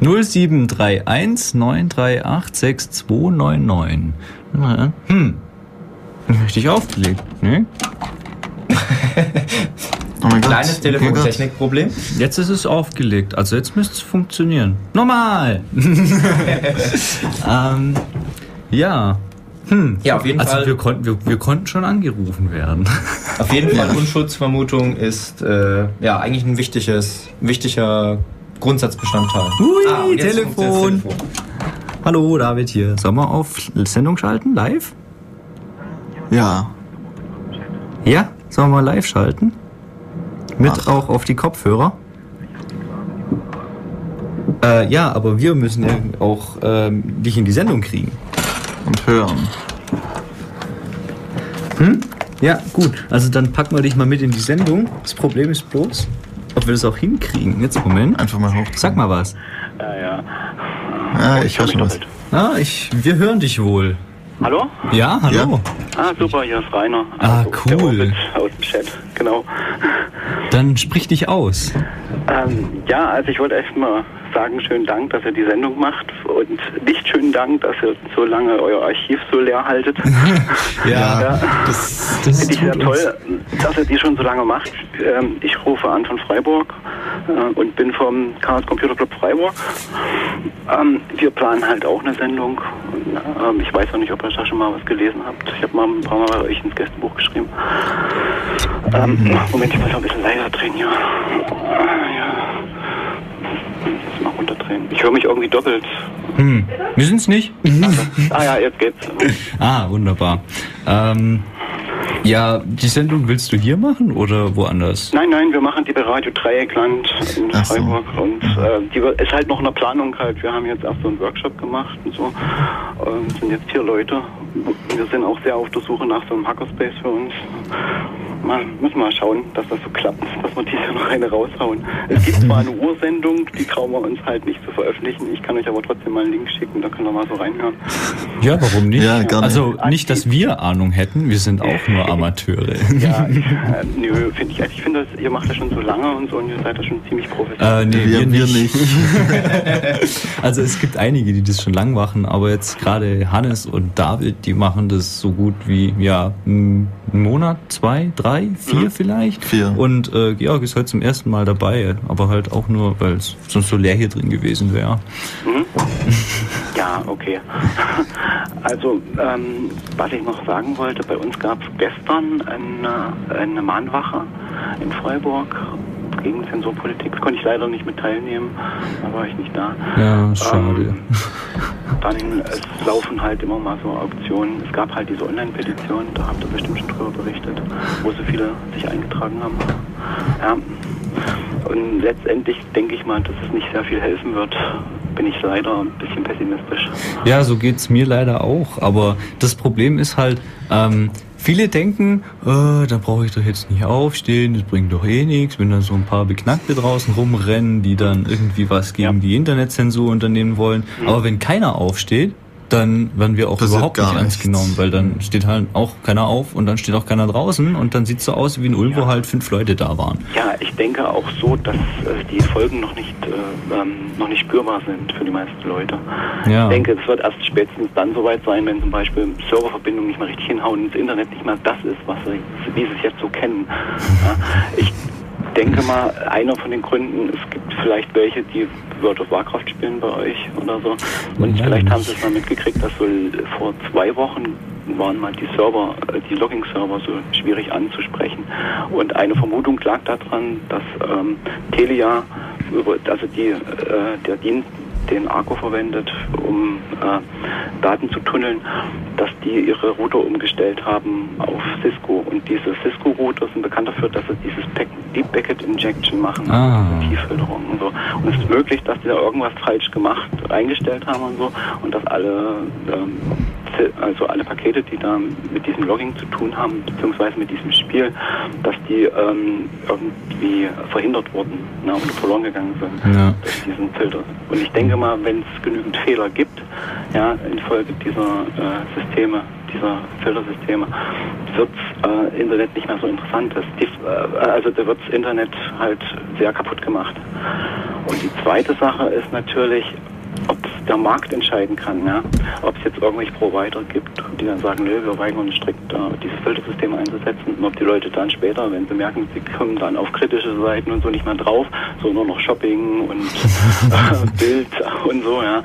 0731 938 6299. Hm. Richtig aufgelegt, ne? *laughs* Oh mein Gott. Kleines Oh Telefontechnikproblem. Jetzt ist es aufgelegt, also jetzt müsste es funktionieren. Normal! *laughs* *laughs* ähm, ja. Hm. Ja, auf jeden also Fall. Wir konnten, wir, wir konnten schon angerufen werden. *laughs* Auf jeden Fall Unschutzvermutung ist äh, ja eigentlich ein wichtiges, wichtiger Grundsatzbestandteil. Hui, Ah, Telefon. das Hallo, David hier. Sollen wir auf Sendung schalten? Live? Ja. Ja? Sollen wir live schalten? Mit Ach. auch auf die Kopfhörer? Äh, ja, aber wir müssen ja auch ähm, dich in die Sendung kriegen. Und hören. Ja, gut. Also dann packen wir dich mal mit in die Sendung. Das Problem ist bloß, ob wir das auch hinkriegen. Jetzt, Moment. Einfach mal hoch. Sag mal was. Ja, ja. Ja, ich höre schon was. Ah, ich, wir hören dich wohl. Hallo? Ja, hallo. Ah, super, hier ist Rainer. Ah, Also, cool. Aus dem Chat, genau. Dann sprich dich aus. Ähm, ja, also ich wollte erst mal sagen, schönen Dank, dass ihr die Sendung macht und nicht schönen Dank, dass ihr so lange euer Archiv so leer haltet. *laughs* Ja, Ja. das, das Finde ich sehr tut uns- toll, dass ihr die schon so lange macht. Ähm, ich rufe an von Freiburg äh, und bin vom Chaos Computer Club Freiburg. Ähm, wir planen halt auch eine Sendung. Ähm, ich weiß auch nicht, ob ihr da schon mal was gelesen habt. Ich habe mal ein paar Mal bei euch ins Gästebuch geschrieben. Ähm, Moment, ich muss noch ein bisschen leiser drehen hier. Ja. Jetzt mal runterdrehen. Ich höre mich irgendwie doppelt. Hm. Wir sind's nicht. Ah ja, jetzt geht's. *laughs* Ah, wunderbar. Ähm, ja, die Sendung willst du hier machen oder woanders? Nein, nein, wir machen die bei Radio Dreieckland in Ach so. Freiburg und äh, die ist halt noch in der Planung halt. Wir haben jetzt erst so einen Workshop gemacht und so. Ähm, sind jetzt vier Leute. Wir sind auch sehr auf der Suche nach so einem Hackerspace für uns. Mal, müssen mal schauen, dass das so klappt, *laughs* dass wir dieses Jahr noch eine raushauen. Es gibt zwar eine Ursendung, die trauen wir uns halt nicht zu veröffentlichen. Ich kann euch aber trotzdem mal einen Link schicken, da könnt ihr mal so reinhören. Ja, warum nicht? Ja, gerne. Also nicht, dass wir Ahnung hätten, wir sind auch nur *laughs* Amateure. Ja, ich, äh, nö, finde ich, ich finde, das- ihr macht das schon so lange und so und ihr seid da schon ziemlich professionell. Äh, nee, Wir, wir nicht. *laughs* Also es gibt einige, die das schon lang machen, aber jetzt gerade Hannes und David, die machen das so gut wie ja einen Monat, zwei, drei, vier vielleicht. Vier. Und äh, Georg ist heute zum ersten Mal dabei, aber halt auch nur, weil es sonst so leer hier drin gewesen wäre. Ja, okay. *laughs* Also, ähm, was ich noch sagen wollte, bei uns gab es gestern eine, eine Mahnwache in Freiburg gegen Zensurpolitik. Da konnte ich leider nicht mit teilnehmen, da war ich nicht da. Ja, schade. Ähm, dann, es laufen halt immer mal so Auktionen. Es gab halt diese Online-Petition, da habt ihr bestimmt schon drüber berichtet, wo so viele sich eingetragen haben. Ja. Und letztendlich denke ich mal, dass es nicht sehr viel helfen wird. Bin ich leider ein bisschen pessimistisch. Ja, so geht's mir leider auch. Aber das Problem ist halt, ähm, viele denken, äh, da brauche ich doch jetzt nicht aufstehen, das bringt doch eh nichts, wenn da so ein paar Beknackte draußen rumrennen, die dann irgendwie was gegen Ja. die Internetzensur unternehmen wollen. Aber wenn keiner aufsteht, dann werden wir auch Passiert überhaupt gar nicht ernst nichts. genommen, weil dann steht halt auch keiner auf und dann steht auch keiner draußen und dann sieht's so aus wie in Ulm, wo halt fünf Leute da waren. Ja, ich denke auch so, dass äh, die Folgen noch nicht, äh, ähm, noch nicht spürbar sind für die meisten Leute. Ja. Ich denke, es wird erst spätestens dann soweit sein, wenn zum Beispiel Serververbindungen nicht mehr richtig hinhauen und das Internet nicht mehr das ist, was sie, wie sie es jetzt so kennen. *laughs* Ja, ich denke mal, einer von den Gründen, es gibt vielleicht welche, die World of Warcraft spielen bei euch oder so. Und Ja, vielleicht haben sie es mal mitgekriegt, dass so vor zwei Wochen waren mal die Server, äh, die Logging-Server so schwierig anzusprechen. Und eine Vermutung lag daran, dass ähm, Telia, über, also die, äh, der Dienst, den Arco verwendet, um äh, Daten zu tunneln, dass die ihre Router umgestellt haben auf Cisco. Und diese Cisco-Router sind bekannt dafür, dass sie dieses Pack Deep Packet Injection machen, Ah. also Tieffilterung und so. Und es ist möglich, dass die da irgendwas falsch gemacht, eingestellt haben und so und dass alle ähm, also alle Pakete, die da mit diesem Logging zu tun haben, beziehungsweise mit diesem Spiel, dass die ähm, irgendwie verhindert wurden ne, oder verloren gegangen sind Ja. durch diesen Filter. Und ich denke mal, wenn es genügend Fehler gibt, ja, infolge dieser äh, Systeme, dieser Filtersysteme, wird äh, Internet nicht mehr so interessant. Das, die, äh, also da wird das Internet halt sehr kaputt gemacht. Und die zweite Sache ist natürlich, ob der Markt entscheiden kann, ja. Ob es jetzt irgendwelche Provider gibt, die dann sagen, nö, wir weigern uns strikt äh, dieses Filtersystem einzusetzen und ob die Leute dann später, wenn sie merken, sie kommen dann auf kritische Seiten und so nicht mehr drauf, so nur noch Shopping und *laughs* äh, Bild und so, ja.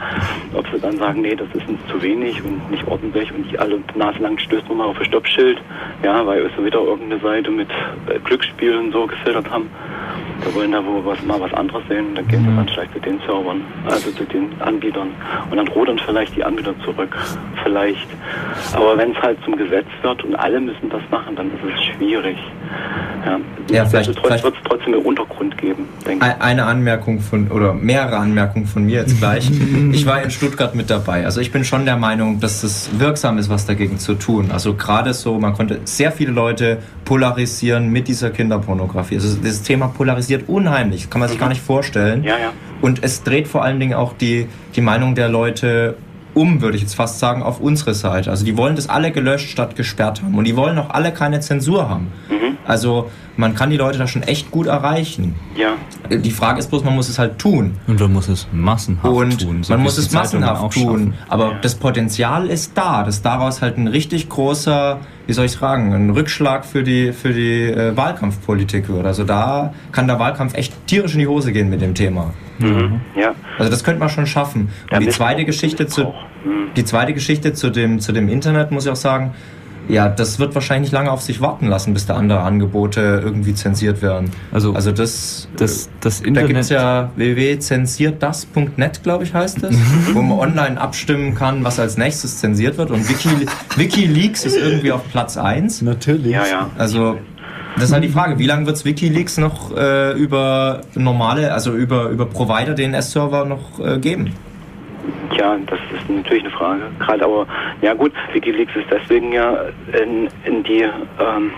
Ob sie dann sagen, nee, das ist uns zu wenig und nicht ordentlich und nicht alle naselang stößt man mal auf ein Stoppschild, ja, weil sie wieder irgendeine Seite mit äh, Glücksspielen so gefiltert haben. Da wollen da wo was, mal was anderes sehen, dann gehen sie dann vielleicht zu den Servern, also zu den Anbietern. Und dann rudern vielleicht die Anbieter zurück. Vielleicht. Aber wenn es halt zum Gesetz wird und alle müssen das machen, dann ist es schwierig. Ja, Ja, vielleicht- also vielleicht- wird es trotzdem einen Untergrund geben, denke ich. Ein- Eine Anmerkung von, oder mehrere Anmerkungen von mir jetzt gleich. *laughs* Ich war in Stuttgart mit dabei. Also ich bin schon der Meinung, dass es wirksam ist, was dagegen zu tun. Also gerade so, man konnte sehr viele Leute polarisieren mit dieser Kinderpornografie. Also das Thema polarisiert unheimlich, kann man sich gar nicht vorstellen. Ja, ja. Und es dreht vor allen Dingen auch die, die Meinung der Leute um, würde ich jetzt fast sagen, auf unsere Seite. Also die wollen das alle gelöscht statt gesperrt haben. Und die wollen auch alle keine Zensur haben. Mhm. Also man kann die Leute da schon echt gut erreichen. Ja, Die Frage ist bloß, man muss es halt tun. Und man muss es massenhaft Und tun. so man muss die es massenhaft auch tun. Aber Ja. das Potenzial ist da, dass daraus halt ein richtig großer, wie soll ich sagen, ein Rückschlag für die, für die äh, Wahlkampfpolitik wird. Also da kann der Wahlkampf echt tierisch in die Hose gehen mit dem Thema. mhm. ja. Also das könnte man schon schaffen. Ja, Und die Missbrauch- zweite Geschichte zu. Mhm. die zweite Geschichte zu dem, zu dem Internet muss ich auch sagen, ja, das wird wahrscheinlich nicht lange auf sich warten lassen, bis da andere Angebote irgendwie zensiert werden. Also, Also das, das, das da gibt Internet. es ja www.zensiertdas.net, glaube ich, heißt es, *laughs* wo man online abstimmen kann, was als nächstes zensiert wird. Und Wiki, Wikileaks ist irgendwie auf Platz 1. Natürlich. Ja, ja. Also, das ist halt die Frage, wie lange wird es Wikileaks noch äh, über normale, also über, über Provider, DNS-Server noch äh, geben? Tja, das ist natürlich eine Frage. Gerade aber, ja gut, Wikileaks ist deswegen ja in, in die, ähm,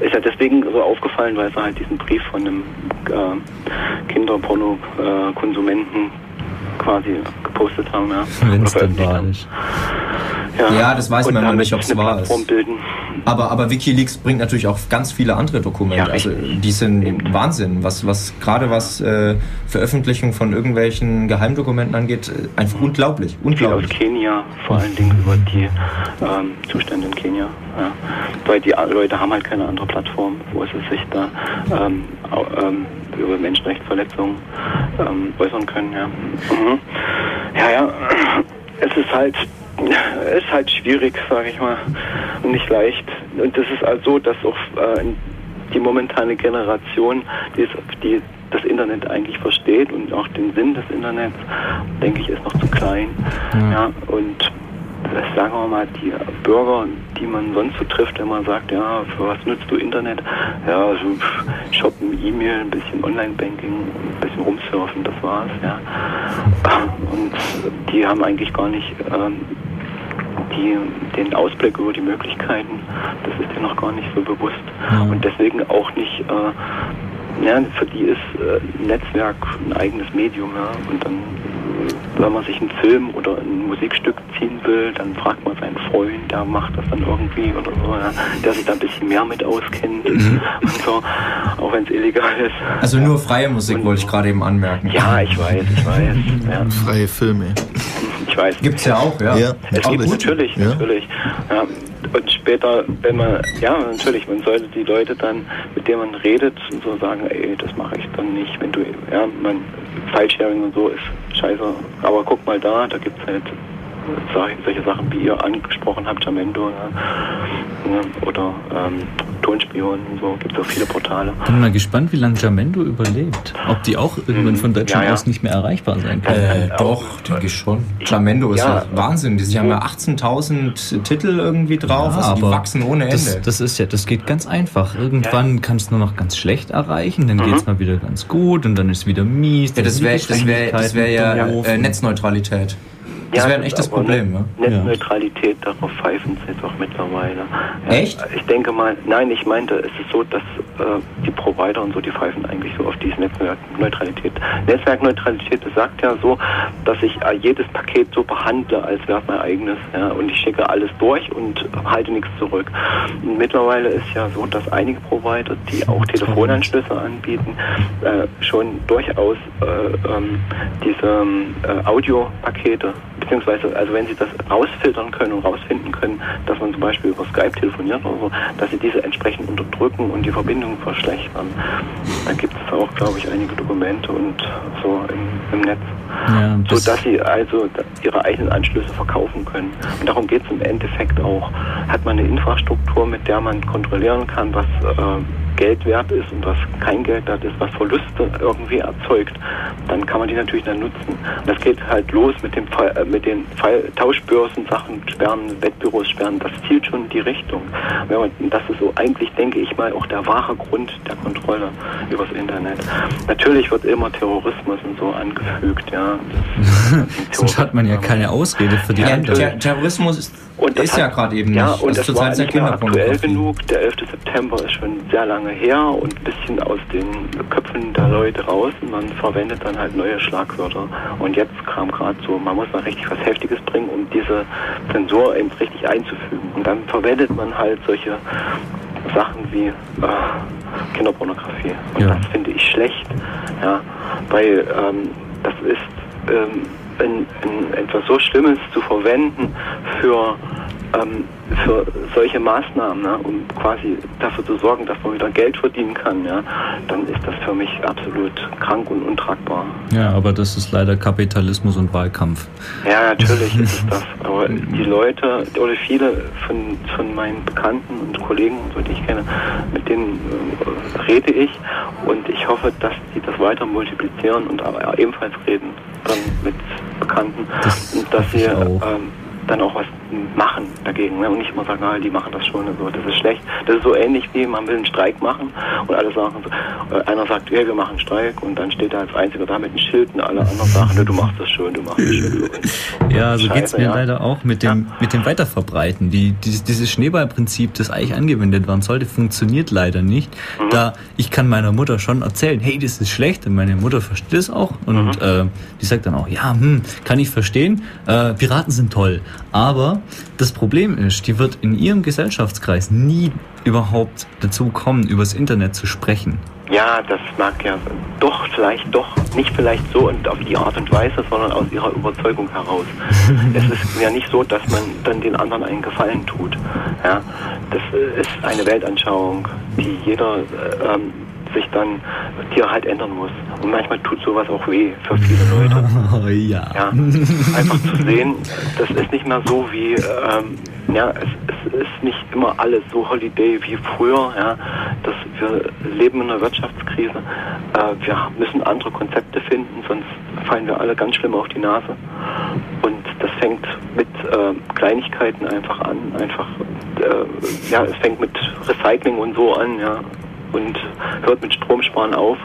ist ja deswegen so aufgefallen, weil sie halt diesen Brief von einem äh, Kinderporno-Konsumenten quasi gepostet haben, ja. *laughs* Wenn es denn veröffentlicht wahr haben. ist. Ja, das weiß Und man nicht, ob's eine wahr Plattform ist. bilden. Aber, aber Wikileaks bringt natürlich auch ganz viele andere Dokumente. Ja, also die sind Eben. Wahnsinn, was, was gerade was äh, Veröffentlichung von irgendwelchen Geheimdokumenten angeht, äh, einfach unglaublich. Viel aus Unglaublich. Kenia, vor allen Dingen über die ähm, Zustände in Kenia. Ja. Weil die Leute haben halt keine andere Plattform, wo sie sich da ähm, ähm, über Menschenrechtsverletzungen ähm, äußern können. Ja. Mhm. ja, ja, es ist halt, es ist halt schwierig, sage ich mal, und nicht leicht. Und das ist also so, dass auch äh, die momentane Generation, die, ist, die das Internet eigentlich versteht und auch den Sinn des Internets, denke ich, ist noch zu klein. Ja. Ja, und sagen wir mal, die Bürger, die man sonst so trifft, wenn man sagt, ja, für was nutzt du Internet? Ja, so shoppen, E-Mail, ein bisschen Online-Banking, ein bisschen rumsurfen, das war's, ja. Und die haben eigentlich gar nicht ähm, die, den Ausblick über die Möglichkeiten, das ist denen noch gar nicht so bewusst. Ja. Und deswegen auch nicht, äh, ja, für die ist äh, Netzwerk ein eigenes Medium, ja. Und dann, wenn man sich einen Film oder ein Musikstück ziehen will, dann fragt man seinen Freund, der macht das dann irgendwie oder so, ja, der sich da ein bisschen mehr mit auskennt und so, auch wenn es illegal ist. Also nur freie Musik Und- wollte ich gerade eben anmerken. Ja, ich weiß, ich weiß. Ja, Freie Filme. ich weiß. Gibt's ja auch, ja. Ja, Es gibt natürlich, Ja. natürlich. Ja. Und später, wenn man, ja, natürlich, man sollte die Leute dann, mit denen man redet, so sagen, ey, das mache ich dann nicht, wenn du, ja, man, File-Sharing und so ist scheiße. Aber guck mal da, da gibt es halt solche, solche Sachen, wie ihr angesprochen habt, Jamendo, ja, ja, oder ähm, Tonspion und so, gibt es auch viele Portale. Bin mal gespannt, wie lange Jamendo überlebt. Ob die auch irgendwann von Deutschland Ja, ja. aus nicht mehr erreichbar sein kann. Äh, doch, denke ich schon. Jamendo ist Ja. ja Wahnsinn. Die haben ja 18.000 Titel irgendwie drauf. also die wachsen ohne Ende. Das, das ist ja, das geht ganz einfach. Irgendwann kannst du nur noch ganz schlecht erreichen, dann geht's mal wieder ganz gut und dann ist wieder mies. ja, das wäre wär, das wär ja äh. Netzneutralität. Das Ja, wäre ein echtes Problem, ne? Netzneutralität, darauf pfeifen sie jetzt auch mittlerweile. Ja, Echt? Ich denke mal, nein, ich meinte, es ist so, dass äh, die Provider und so, die pfeifen eigentlich so auf diese Netzneutralität. Netzwerkneutralität sagt ja so, dass ich äh, jedes Paket so behandle, als wäre es mein eigenes. Ja, und ich schicke alles durch und halte nichts zurück. Und mittlerweile ist ja so, dass einige Provider, die auch Telefonanschlüsse anbieten, äh, schon durchaus äh, ähm, diese ähm, äh, Audiopakete, beziehungsweise, also wenn sie das rausfiltern können und rausfinden können, dass man zum Beispiel über Skype telefoniert oder so, dass sie diese entsprechend unterdrücken und die Verbindung verschlechtern. Da gibt es auch, glaube ich, einige Dokumente und so im, im Netz. Ja, So das- dass sie also ihre eigenen Anschlüsse verkaufen können. Und darum geht es im Endeffekt auch. Hat man eine Infrastruktur, mit der man kontrollieren kann, was äh, Geld wert ist und was kein Geld wert ist, was Verluste irgendwie erzeugt, dann kann man die natürlich dann nutzen. Und das geht halt los mit dem Fall, äh, mit den Fall, Tauschbörsen, Sachen sperren, Wettbüros sperren. Das zielt schon in die Richtung. Ja, und das ist so eigentlich, denke ich mal, auch der wahre Grund der Kontrolle übers Internet. Natürlich wird immer Terrorismus und so angefügt, ja. Das- *laughs* Sonst hat man ja keine Ausrede für die Ja, andere. Ter Terrorismus ist, Und das ist hat- ja gerade eben ja, nicht. und das das ist war nicht mehr aktuell genug. Der 11. September ist schon sehr lange her und ein bisschen aus den Köpfen der Leute raus. Und man verwendet dann halt neue Schlagwörter. Und jetzt kam gerade so, man muss mal richtig was Heftiges bringen, um diese Zensur eben richtig einzufügen. Und dann verwendet man halt solche Sachen wie äh, Kinderpornografie. Und Ja. das finde ich schlecht. Ja, weil ähm, das ist ähm, in, in etwas so Schlimmes zu verwenden für, ähm, für solche Maßnahmen, ne, um quasi dafür zu sorgen, dass man wieder Geld verdienen kann, ja, dann ist das für mich absolut krank und untragbar. Ja, aber das ist leider Kapitalismus und Wahlkampf. Ja, natürlich *laughs* ist es das. Aber die Leute oder viele von, von meinen Bekannten und Kollegen, so, die ich kenne, mit denen äh, rede ich und ich hoffe, dass die das weiter multiplizieren und aber ebenfalls reden dann mit Bekannten Das und dass sie ähm, dann auch was machen dagegen ne? und nicht immer sagen, ah, die machen das schon und so, das ist schlecht. Das ist so ähnlich wie man will einen Streik machen und alle sagen so, äh, einer sagt, ja, wir machen einen Streik und dann steht er als einziger da mit einem Schild und alle anderen sagen, ne, du machst das schon, du machst das schon. Und *laughs* Ja, so Scheiße, geht's mir ja. leider auch mit dem, mit dem Weiterverbreiten. Die, dieses, dieses Schneeballprinzip, das eigentlich angewendet werden sollte, funktioniert leider nicht. Mhm. Da ich kann meiner Mutter schon erzählen, hey, das ist schlecht und meine Mutter versteht es auch und Mhm. äh, die sagt dann auch, ja, hm, kann ich verstehen, äh, Piraten sind toll. Aber das Problem ist, die wird in ihrem Gesellschaftskreis nie überhaupt dazu kommen, übers Internet zu sprechen. Ja, das mag ja doch vielleicht doch nicht vielleicht so und auf die Art und Weise, sondern aus ihrer Überzeugung heraus. *laughs* es ist ja nicht so, dass man dann den anderen einen Gefallen tut. Ja, das ist eine Weltanschauung, die jeder äh, ähm, sich dann hier halt ändern muss. Und manchmal tut sowas auch weh für viele Leute. *laughs* Oh, ja. Ja, einfach zu sehen, das ist nicht mehr so wie, ähm, ja, es, es ist nicht immer alles so Holiday wie früher, ja, dass wir leben in einer Wirtschaftskrise, äh, wir müssen andere Konzepte finden, sonst fallen wir alle ganz schlimm auf die Nase. Und das fängt mit äh, Kleinigkeiten einfach an, einfach, äh, ja, es fängt mit Recycling und so an, ja, und hört mit Stromsparen auf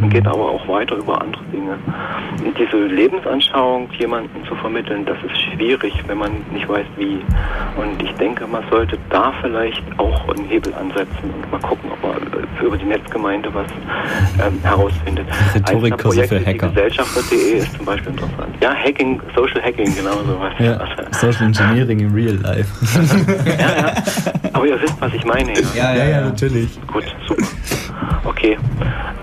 und geht aber auch weiter über andere Dinge. Und diese Lebensanschauung jemandem zu vermitteln, das ist schwierig, wenn man nicht weiß wie. Und ich denke, man sollte da vielleicht auch einen Hebel ansetzen und mal gucken, ob man über die Netzgemeinde was ähm, herausfindet. Rhetorikkurse für Hacker. Die Gesellschafter.de ist zum Beispiel interessant. Ja, Hacking, Social Hacking, genau sowas. Ja, *laughs* Social Engineering in Real Life. ja, ja. Aber ihr wisst, was ich meine. Ja? Ja, ja, ja. natürlich. Gut, super. Okay,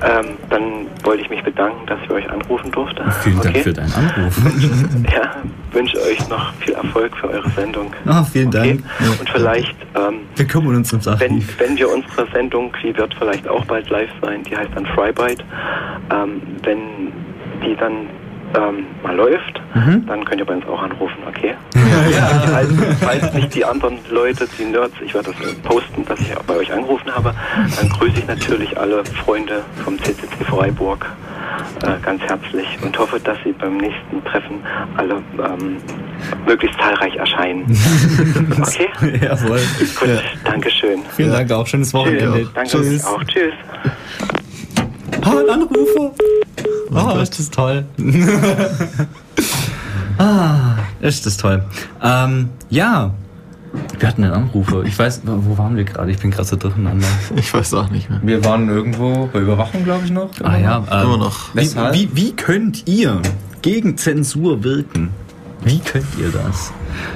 ähm, dann wollte ich mich bedanken, dass ich euch anrufen durfte. Vielen okay? Dank für deinen Anruf. *laughs* Ja, wünsche euch noch viel Erfolg für eure Sendung. Ah, vielen Okay? Dank. Und vielleicht, ähm, Wir kümmern uns ums wenn, Archiv. wenn wir unsere Sendung, die wird vielleicht auch bald live sein, die heißt dann Frybite, ähm, wenn die dann ähm, mal läuft, Mhm. dann könnt ihr bei uns auch anrufen, okay? *laughs* Ja. Falls, falls nicht die anderen Leute, die Nerds, ich werde das posten, dass ich bei euch angerufen habe, dann grüße ich natürlich alle Freunde vom CCC Freiburg äh, ganz herzlich und hoffe, dass sie beim nächsten Treffen alle ähm, möglichst zahlreich erscheinen. *laughs* Okay? Jawohl. Gut, Ja. Dankeschön. Vielen Dank auch. Schönes Wochenende. Tschüss. Danke Tschüss. auch. Tschüss. Ah, ein Anrufer. Oh, ist das toll. *laughs* ah, Ist das toll. Ähm, ja, wir hatten einen Anrufer. Ich weiß, wo waren wir gerade? Ich bin gerade so durcheinander. *laughs* Ich weiß auch nicht mehr. Wir waren irgendwo bei Überwachung, glaube ich, noch. Ah ja, ähm, Immer noch. Wie, wie, wie könnt ihr gegen Zensur wirken? Wie könnt ihr das?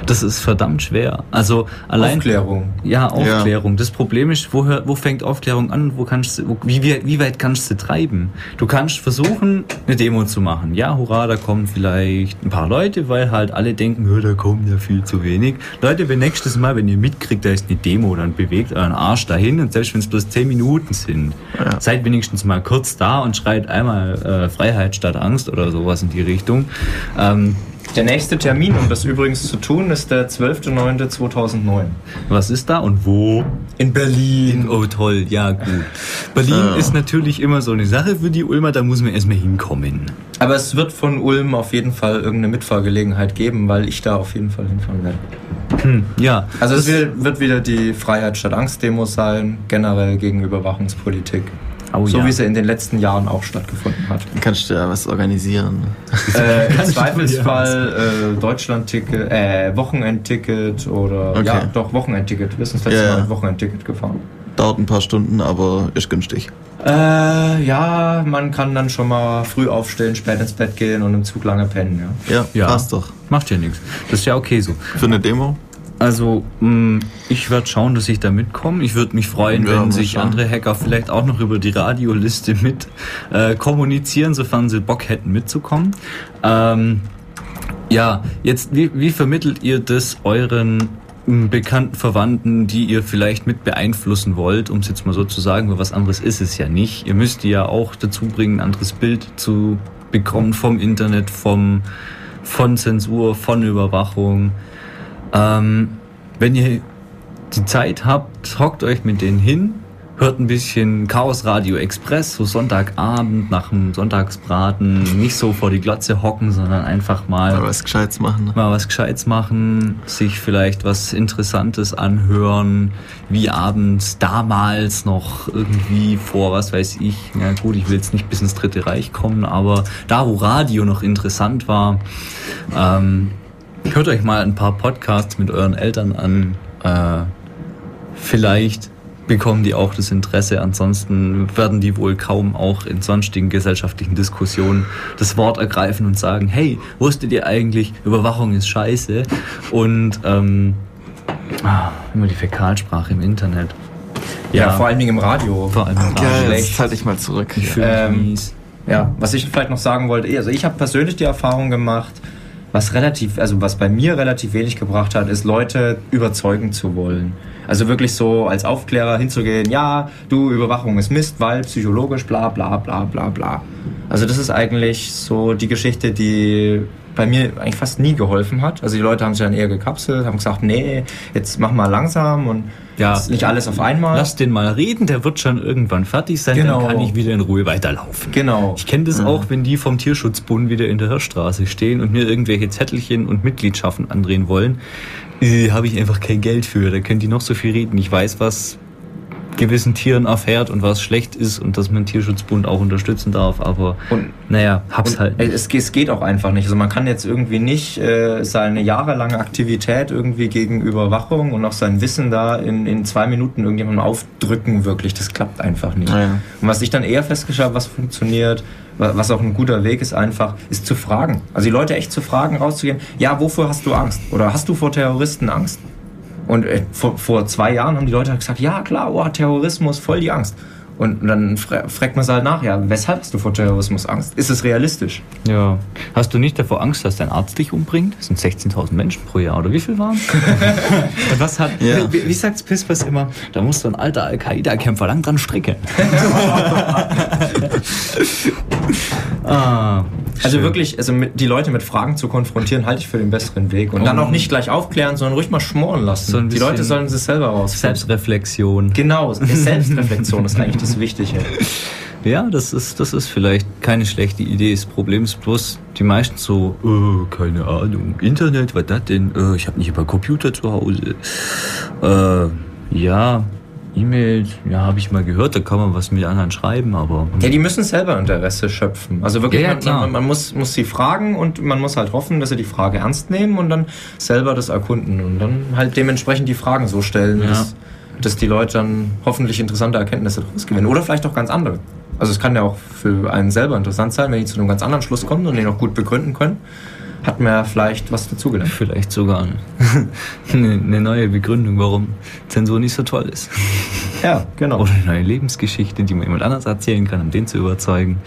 Das ist verdammt schwer. Also allein Aufklärung. Ja, Aufklärung. Das Problem ist, wo, wo fängt Aufklärung an wo kannst du, wo, wie, wie, weit kannst du treiben? Du kannst versuchen, eine Demo zu machen. Ja, hurra, da kommen vielleicht ein paar Leute, weil halt alle denken, "Ja, da kommen ja viel zu wenig. Leute, wenn nächstes Mal, wenn ihr mitkriegt, da ist eine Demo, dann bewegt euren Arsch dahin und selbst wenn es bloß 10 Minuten sind, seid wenigstens mal kurz da und schreit einmal äh, Freiheit statt Angst oder sowas in die Richtung. Ähm, Der nächste Termin, um das übrigens zu tun, ist der 12.09.2009. was ist da und wo? In Berlin. Oh toll, ja gut. Berlin ist natürlich immer so eine Sache für die Ulmer, da muss man erstmal hinkommen. Aber es wird von Ulm auf jeden Fall irgendeine Mitfahrgelegenheit geben, weil ich da auf jeden Fall hinfahren werde. Ja, Also es wird, wird wieder die Freiheit statt Angst-Demo sein, generell gegen Überwachungspolitik. Oh so ja. wie sie in den letzten Jahren auch stattgefunden hat. Kannst du ja was organisieren. äh, Im *laughs* Zweifelsfall äh, Deutschland-Ticket, äh, Wochenendticket oder Okay. ja, doch Wochenendticket. Wir sind das letzte Ja, Mal mit Wochenendticket gefahren. Dauert ein paar Stunden, aber ist günstig. Äh, ja, man kann dann schon mal früh aufstehen, spät ins Bett gehen und im Zug lange pennen, ja. Ja, Ja. passt doch. macht ja nichts. Das ist ja okay so. Für eine Demo? Also, mh, ich werde schauen, dass ich da mitkomme. Ich würde mich freuen, Ja, wenn sich schauen. andere Hacker vielleicht auch noch über die Radioliste mit äh, kommunizieren, sofern sie Bock hätten mitzukommen. Ähm, ja, jetzt, wie, wie vermittelt ihr das euren mh, bekannten Verwandten, die ihr vielleicht mit beeinflussen wollt, um es jetzt mal so zu sagen, weil was anderes ist es ja nicht. Ihr müsst die ja auch dazu bringen, ein anderes Bild zu bekommen vom Internet, vom, von Zensur, von Überwachung. Ähm, wenn ihr die Zeit habt, hockt euch mit denen hin, hört ein bisschen Chaos Radio Express, so Sonntagabend nach dem Sonntagsbraten, nicht so vor die Glotze hocken, sondern einfach mal Mal was Gescheites machen. mal was Gescheites machen, sich vielleicht was Interessantes anhören, wie abends damals noch irgendwie vor, was weiß ich, ja gut, ich will jetzt nicht bis ins Dritte Reich kommen, aber da, wo Radio noch interessant war, ähm, hört euch mal ein paar Podcasts mit euren Eltern an, äh, vielleicht bekommen die auch das Interesse. Ansonsten werden die wohl kaum auch in sonstigen gesellschaftlichen Diskussionen das Wort ergreifen und sagen, hey, wusstet ihr eigentlich, Überwachung ist scheiße? Und ähm, ah, immer die Fäkalsprache im Internet. Ja, vor allen Dingen im Radio. vor allem im Radio. Geil, jetzt halte ich mal zurück. Ich fühle mich Ähm, mies. Ja, was ich vielleicht noch sagen wollte, also ich habe persönlich die Erfahrung gemacht, was relativ, also was bei mir relativ wenig gebracht hat, ist Leute überzeugen zu wollen. Also wirklich so als Aufklärer hinzugehen, ja, du, Überwachung ist Mist, weil psychologisch bla bla bla bla bla. Also das ist eigentlich so die Geschichte, die bei mir eigentlich fast nie geholfen hat. Also die Leute haben sich dann eher gekapselt, haben gesagt, nee, jetzt mach mal langsam und Ja. nicht alles auf einmal. Lass den mal reden, der wird schon irgendwann fertig sein, Genau. dann kann ich wieder in Ruhe weiterlaufen. Genau. Ich kenne das auch, wenn die vom Tierschutzbund wieder in der Hirschstraße stehen und mir irgendwelche Zettelchen und Mitgliedschaften andrehen wollen. Äh, Habe ich einfach kein Geld für. Da können die noch so viel reden. Ich weiß, was gewissen Tieren erfährt und was schlecht ist und dass man Tierschutzbund auch unterstützen darf. Aber Und naja, hab's Und halt. nicht. Es, es geht auch einfach nicht. Also man kann jetzt irgendwie nicht äh, seine jahrelange Aktivität irgendwie gegen Überwachung und auch sein Wissen da in, in zwei Minuten irgendjemandem aufdrücken, wirklich. Das klappt einfach nicht. Ja. Und was ich dann eher festgestellt habe, was funktioniert, wa- was auch ein guter Weg ist einfach, ist zu fragen. Also die Leute echt zu fragen, rauszugehen, ja, wovor hast du Angst? Oder hast du vor Terroristen Angst? Und äh, vor, vor zwei Jahren haben die Leute gesagt, ja klar, oh, Terrorismus, voll die Angst. Und dann fra fragt man sie halt nach, ja, weshalb hast du vor Terrorismus Angst? Ist es realistisch? Ja. Hast du nicht davor Angst, dass dein Arzt dich umbringt? Das sind 16.000 Menschen pro Jahr, oder wie viel waren? *laughs* Und was hat, Ja. wie, wie sagt's Pispers immer? Da muss so ein alter Al-Qaida-Kämpfer lang dran stricken. *laughs* *laughs* ah, Also schön. wirklich, also mit, die Leute mit Fragen zu konfrontieren, halte ich für den besseren Weg. Und dann Um- auch nicht gleich aufklären, sondern ruhig mal schmoren lassen. So die Leute sollen sich selber rausfinden. Selbstreflexion. Genau, *laughs* Selbstreflexion ist eigentlich das Wichtige. Ja, das ist, das ist vielleicht keine schlechte Idee. Das Problem ist bloß, die meisten so, äh, keine Ahnung, Internet, was das denn? Äh, ich habe nicht über Computer zu Hause. Äh, ja, E-Mails, ja, habe ich mal gehört, da kann man was mit anderen schreiben, aber. Ja, die müssen selber Interesse schöpfen. Also wirklich, Ja, ja, man, man muss, muss sie fragen und man muss halt hoffen, dass sie die Frage ernst nehmen und dann selber das erkunden und dann halt dementsprechend die Fragen so stellen, Ja. dass, dass die Leute dann hoffentlich interessante Erkenntnisse daraus gewinnen. Oder vielleicht auch ganz andere. Also es kann ja auch für einen selber interessant sein, wenn die zu einem ganz anderen Schluss kommen und den auch gut begründen können, hat man vielleicht was dazugelernt. Vielleicht sogar *laughs* eine, eine neue Begründung, warum Zensur nicht so toll ist. *laughs* Ja, genau. Oder eine neue Lebensgeschichte, die man jemand anders erzählen kann, um den zu überzeugen.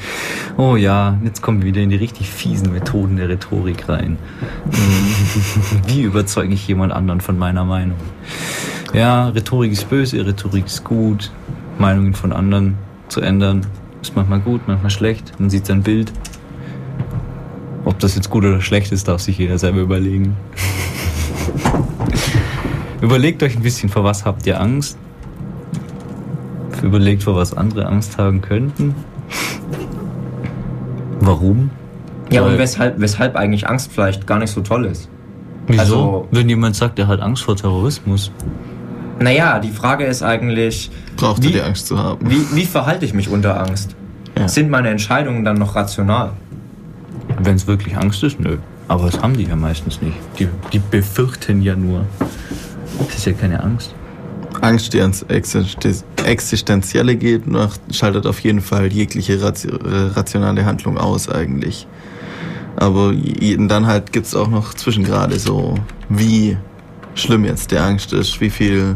Oh ja, jetzt kommen wir wieder in die richtig fiesen Methoden der Rhetorik rein. *laughs* Wie überzeuge ich jemand anderen von meiner Meinung? Ja, Rhetorik ist böse, Rhetorik ist gut. Meinungen von anderen zu ändern ist manchmal gut, manchmal schlecht. Man sieht sein Bild. Ob das jetzt gut oder schlecht ist, darf sich jeder selber überlegen. Überlegt euch ein bisschen, vor was habt ihr Angst? Überlegt, vor was andere Angst haben könnten. Warum? Ja, und Weil- weshalb, weshalb eigentlich Angst vielleicht gar nicht so toll ist. Wieso? also- Wenn jemand sagt, er hat Angst vor Terrorismus. Naja, die Frage ist eigentlich, Braucht Wie- er die Angst zu haben. wie, wie verhalte ich mich unter Angst? Ja. Sind meine Entscheidungen dann noch rational? Wenn es wirklich Angst ist, nö. Aber das haben die ja meistens nicht. Die, die befürchten ja nur. Das ist ja keine Angst. Angst, die ans Existen- Existenzielle geht, schaltet auf jeden Fall jegliche äh, rationale Handlung aus eigentlich. Aber dann halt gibt's auch noch Zwischengrade so, wie schlimm jetzt die Angst ist, wie viel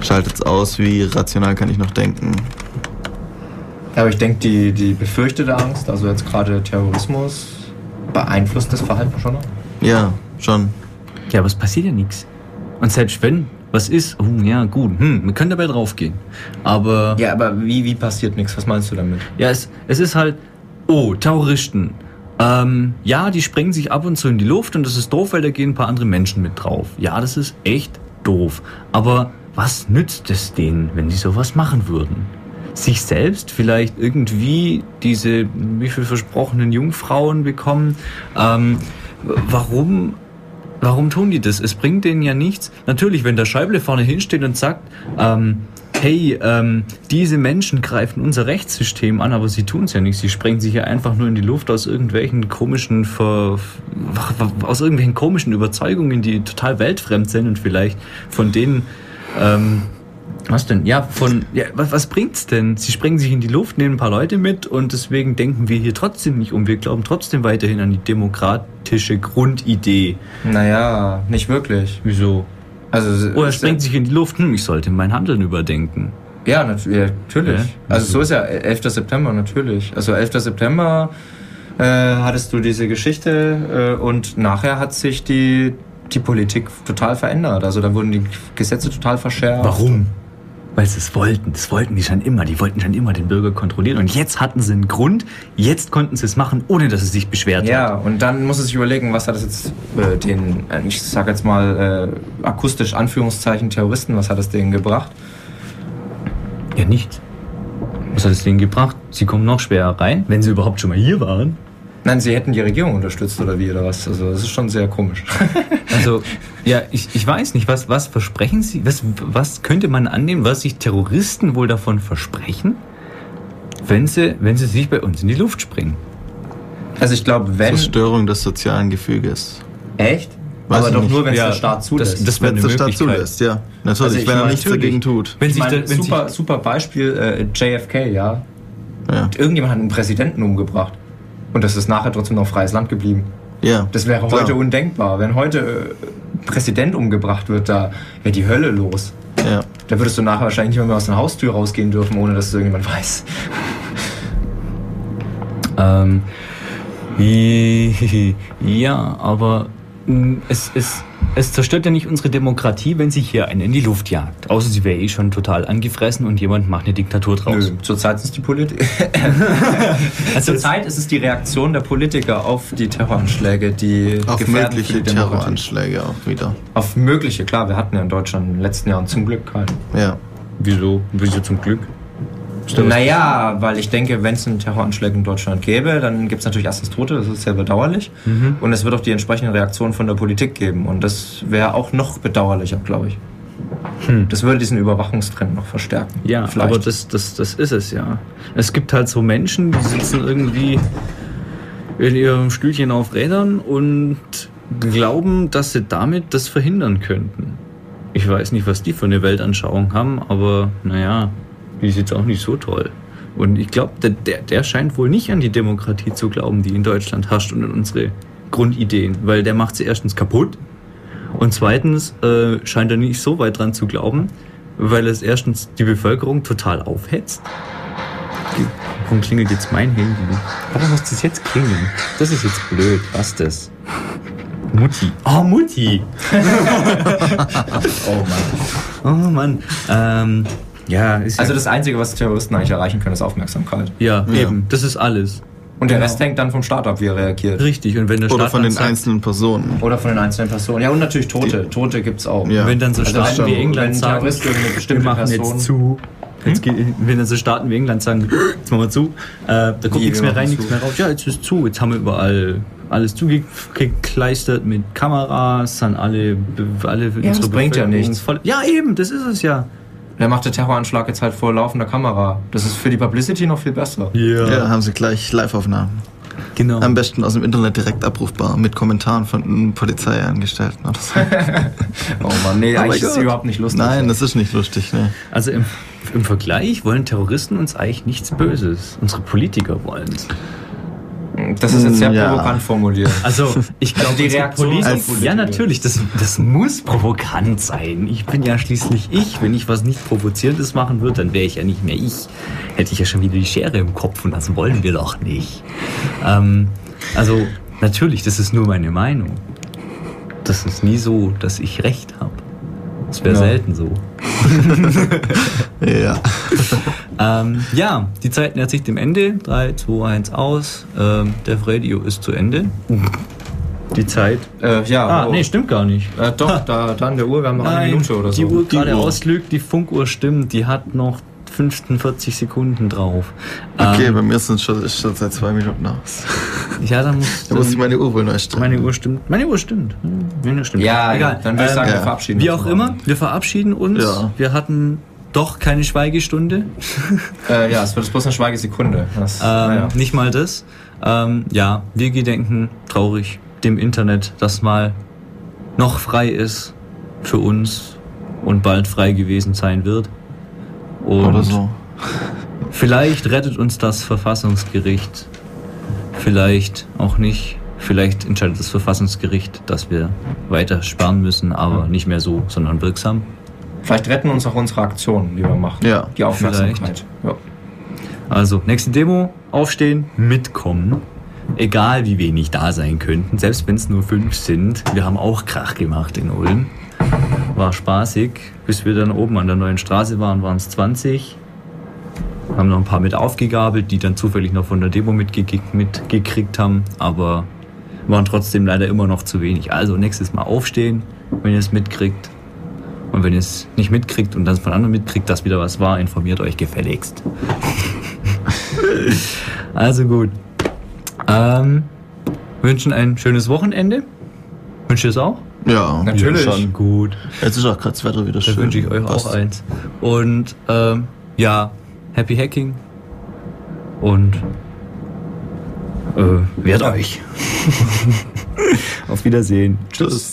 schaltet's aus, wie rational kann ich noch denken. Ja, aber ich denke, die, die befürchtete Angst, also jetzt gerade Terrorismus, beeinflusst das Verhalten schon noch? Ja, schon. Ja, aber es passiert ja nichts. Und selbst wenn was ist, oh, ja gut, hm, wir können dabei draufgehen. Aber Ja, aber wie, wie passiert nichts? Was meinst du damit? Ja, es, es ist halt, oh, Terroristen. Ähm, ja, die sprengen sich ab und zu in die Luft und das ist doof, weil da gehen ein paar andere Menschen mit drauf. Ja, das ist echt doof. Aber was nützt es denen, wenn die sowas machen würden? Sich selbst vielleicht irgendwie diese, wie viel versprochenen Jungfrauen bekommen? Ähm, warum Warum tun die das? Es bringt denen ja nichts. Natürlich, wenn der Schäuble vorne hinsteht und sagt, ähm, hey, ähm, diese Menschen greifen unser Rechtssystem an, aber sie tun es ja nicht. Sie sprengen sich ja einfach nur in die Luft aus irgendwelchen komischen, Ver aus irgendwelchen komischen Überzeugungen, die total weltfremd sind und vielleicht von denen, ähm, was denn? Ja, von, ja, was, was bringt's denn? Sie sprengen sich in die Luft, nehmen ein paar Leute mit und deswegen denken wir hier trotzdem nicht um. Wir glauben trotzdem weiterhin an die demokratische Grundidee. Naja, nicht wirklich. Wieso? Also, Oh, er sprengt sich in die Luft. Hm, ich sollte mein Handeln überdenken. Ja, nat ja, natürlich. Ja, Also so ist ja 11. September natürlich. Also 11. September äh, hattest du diese Geschichte äh, und nachher hat sich die, die Politik total verändert. Also da wurden die Gesetze total verschärft. Warum? Weil sie es wollten. Das wollten die schon immer. Die wollten schon immer den Bürger kontrollieren. Und jetzt hatten sie einen Grund. Jetzt konnten sie es machen, ohne dass es sich beschwert Ja, hat. und dann muss es sich überlegen, was hat das jetzt äh, den, äh, ich sag jetzt mal äh, akustisch Anführungszeichen Terroristen, was hat es denen gebracht? Ja, nichts. Was hat es denen gebracht? Sie kommen noch schwerer rein, wenn sie überhaupt schon mal hier waren. Nein, sie hätten die Regierung unterstützt oder wie oder was. Also das ist schon sehr komisch. *laughs* Also, ja, ich, ich weiß nicht, was, was versprechen Sie, was, was könnte man annehmen, was sich Terroristen wohl davon versprechen, wenn sie, wenn sie sich bei uns in die Luft springen? Also ich glaube, wenn Zerstörung des sozialen Gefüges. echt, Weiß aber doch nicht. nur, wenn es Ja, der Staat zulässt. das- das Wenn eine der Staat zulässt, ja. Natürlich, Also ich wenn er nichts natürlich. dagegen tut. Wenn ich sich, meine, da, wenn super, super Beispiel, äh, JFK, ja. Ja. Irgendjemand hat einen Präsidenten umgebracht. Und das ist nachher trotzdem noch freies Land geblieben. ja. Das wäre Klar. heute undenkbar. Wenn heute äh, Präsident umgebracht wird, da wäre die Hölle los. Ja. Da würdest du nachher wahrscheinlich nicht mehr aus der Haustür rausgehen dürfen, ohne dass es irgendjemand weiß. *laughs* ähm, ja, aber mh, es, es, es zerstört ja nicht unsere Demokratie, wenn sich hier einer in die Luft jagt. Außer sie wäre eh schon total angefressen und jemand macht eine Diktatur draus. Nö, zurzeit ist es die Politik. *laughs* Also zurzeit ist es die Reaktion der Politiker auf die Terroranschläge, die Auf mögliche für die Demokratie. Terroranschläge auch wieder. Auf mögliche, klar, wir hatten ja in Deutschland in den letzten Jahren zum Glück keinen. Ja. Wieso? Wieso zum Glück? Naja, weil ich denke, wenn es einen Terroranschlag in Deutschland gäbe, dann gibt es natürlich erstens Tote, das ist sehr bedauerlich. Und es wird auch die entsprechenden Reaktionen von der Politik geben. Und das wäre auch noch bedauerlicher, glaube ich. Hm. Das würde diesen Überwachungstrend noch verstärken. Ja, Vielleicht. aber das, das, das ist es ja. Es gibt halt so Menschen, die sitzen irgendwie in ihrem Stühlchen auf Rädern und glauben, dass sie damit das verhindern könnten. Ich weiß nicht, was die für eine Weltanschauung haben, aber naja, die ist jetzt auch nicht so toll. Und ich glaube, der, der, scheint wohl nicht an die Demokratie zu glauben, die in Deutschland herrscht und an unsere Grundideen, weil der macht sie erstens kaputt und zweitens äh, scheint er nicht so weit dran zu glauben, weil es erstens die Bevölkerung total aufhetzt. Warum klingelt jetzt mein Handy? Warum muss das jetzt klingeln? Das ist jetzt blöd. Was das? Mutti. Oh, Mutti. *laughs* oh Mann. Oh Mann. Ähm, ja, ist Also ja, das Einzige, was Terroristen eigentlich erreichen können, ist Aufmerksamkeit. ja, Ja. eben. Das ist alles. Und der Genau. Rest hängt dann vom Staat ab, wie er reagiert. Richtig. Und wenn der Oder Staat von dann den sagt, einzelnen Personen. Oder von den einzelnen Personen. Ja, und natürlich Tote. Tote gibt's auch. Ja. wenn dann so Also Staaten wie England sagen, Terroristen eine wir machen Person- jetzt zu. Jetzt geht, wenn dann so Staaten wie England sagen, jetzt machen wir zu, äh, da kommt nichts mehr rein, nichts mehr raus. Ja, jetzt ist zu. Jetzt haben wir überall alles zugekleistert mit Kameras, dann alle, alle das bringt ja nichts. Voll, ja, eben, das ist es ja. Der macht den Terroranschlag jetzt halt vor laufender Kamera. Das ist für die Publicity noch viel besser. Ja, haben sie gleich Live-Aufnahmen. genau. Am besten aus dem Internet direkt abrufbar mit Kommentaren von Polizeiangestellten oder so. *laughs* Oh Mann, nee, Oh eigentlich ist es überhaupt nicht lustig. Nein, das ist nicht lustig, ne? Also im, im Vergleich wollen Terroristen uns eigentlich nichts Böses. Unsere Politiker wollen es. Das ist jetzt sehr Ja. provokant formuliert. Also, *laughs* ich glaube, die unsere Reaktion Politiker- als Ja, natürlich, das, das muss provokant sein. Ich bin ja schließlich ich. Wenn ich was nicht Provozierendes machen würde, dann wäre ich ja nicht mehr ich. Hätte ich ja schon wieder die Schere im Kopf und das wollen wir doch nicht. Ähm, also, natürlich, das ist nur meine Meinung. Das ist nie so, dass ich recht habe. Das wäre Ja. selten so. *laughs* Ja. *laughs* Ähm, ja, die Zeit nähert sich dem Ende. 3, 2, 1 aus. Ähm, der Radio ist zu Ende. Die Zeit. Äh, ja, Ah, oh. nee, stimmt gar nicht. Äh, doch, da, da an der Uhr, wir haben noch eine Minute oder so. die Uhr gerade Uhr. auslügt, die Funkuhr stimmt, die hat noch 45 Sekunden drauf. Okay, Ähm, bei mir sind schon, ist schon seit zwei Minuten aus. *laughs* ja, dann muss, *laughs* Da muss ich dann, meine Uhr wohl neu stellen. meine Uhr stimmt. Meine Uhr stimmt. Meine Uhr stimmt. Ja, egal. dann würde ich Ähm, sagen, wir ja. verabschieden Wie uns auch mal. immer, wir verabschieden uns. Ja. Wir hatten doch keine Schweigestunde. *laughs* Äh, ja, es wird bloß eine Schweigesekunde. Das, Ähm, naja. Nicht mal das. Ähm, ja, wir gedenken traurig dem Internet, das mal noch frei ist für uns und bald frei gewesen sein wird. Und Oder so. *laughs* vielleicht rettet uns das Verfassungsgericht, vielleicht auch nicht. Vielleicht entscheidet das Verfassungsgericht, dass wir weiter sperren müssen, aber nicht mehr so, sondern wirksam. Vielleicht retten uns auch unsere Aktionen, die wir machen. Ja, Die Aufmerksamkeit. Ja. Also, nächste Demo, aufstehen, mitkommen. Egal wie wenig da sein könnten, selbst wenn es nur fünf sind. Wir haben auch Krach gemacht in Ulm. War spaßig. Bis wir dann oben an der neuen Straße waren, waren es 20. Haben noch ein paar mit aufgegabelt, die dann zufällig noch von der Demo mitgekriegt, mitgekriegt haben. Aber waren trotzdem leider immer noch zu wenig. Also nächstes Mal aufstehen, wenn ihr es mitkriegt. Und wenn ihr es nicht mitkriegt und dann von anderen mitkriegt, dass wieder was war, informiert euch gefälligst. *laughs* also gut. Ähm, wünschen ein schönes Wochenende. Wünscht ihr es auch? Ja, Natürlich. Schon. Gut. Jetzt ist auch gerade das Wetter wieder Da schön. wünsche ich euch Passt. auch eins. Und ähm, ja, Happy Hacking. Und äh, wehrt euch. *laughs* Auf Wiedersehen. Tschüss.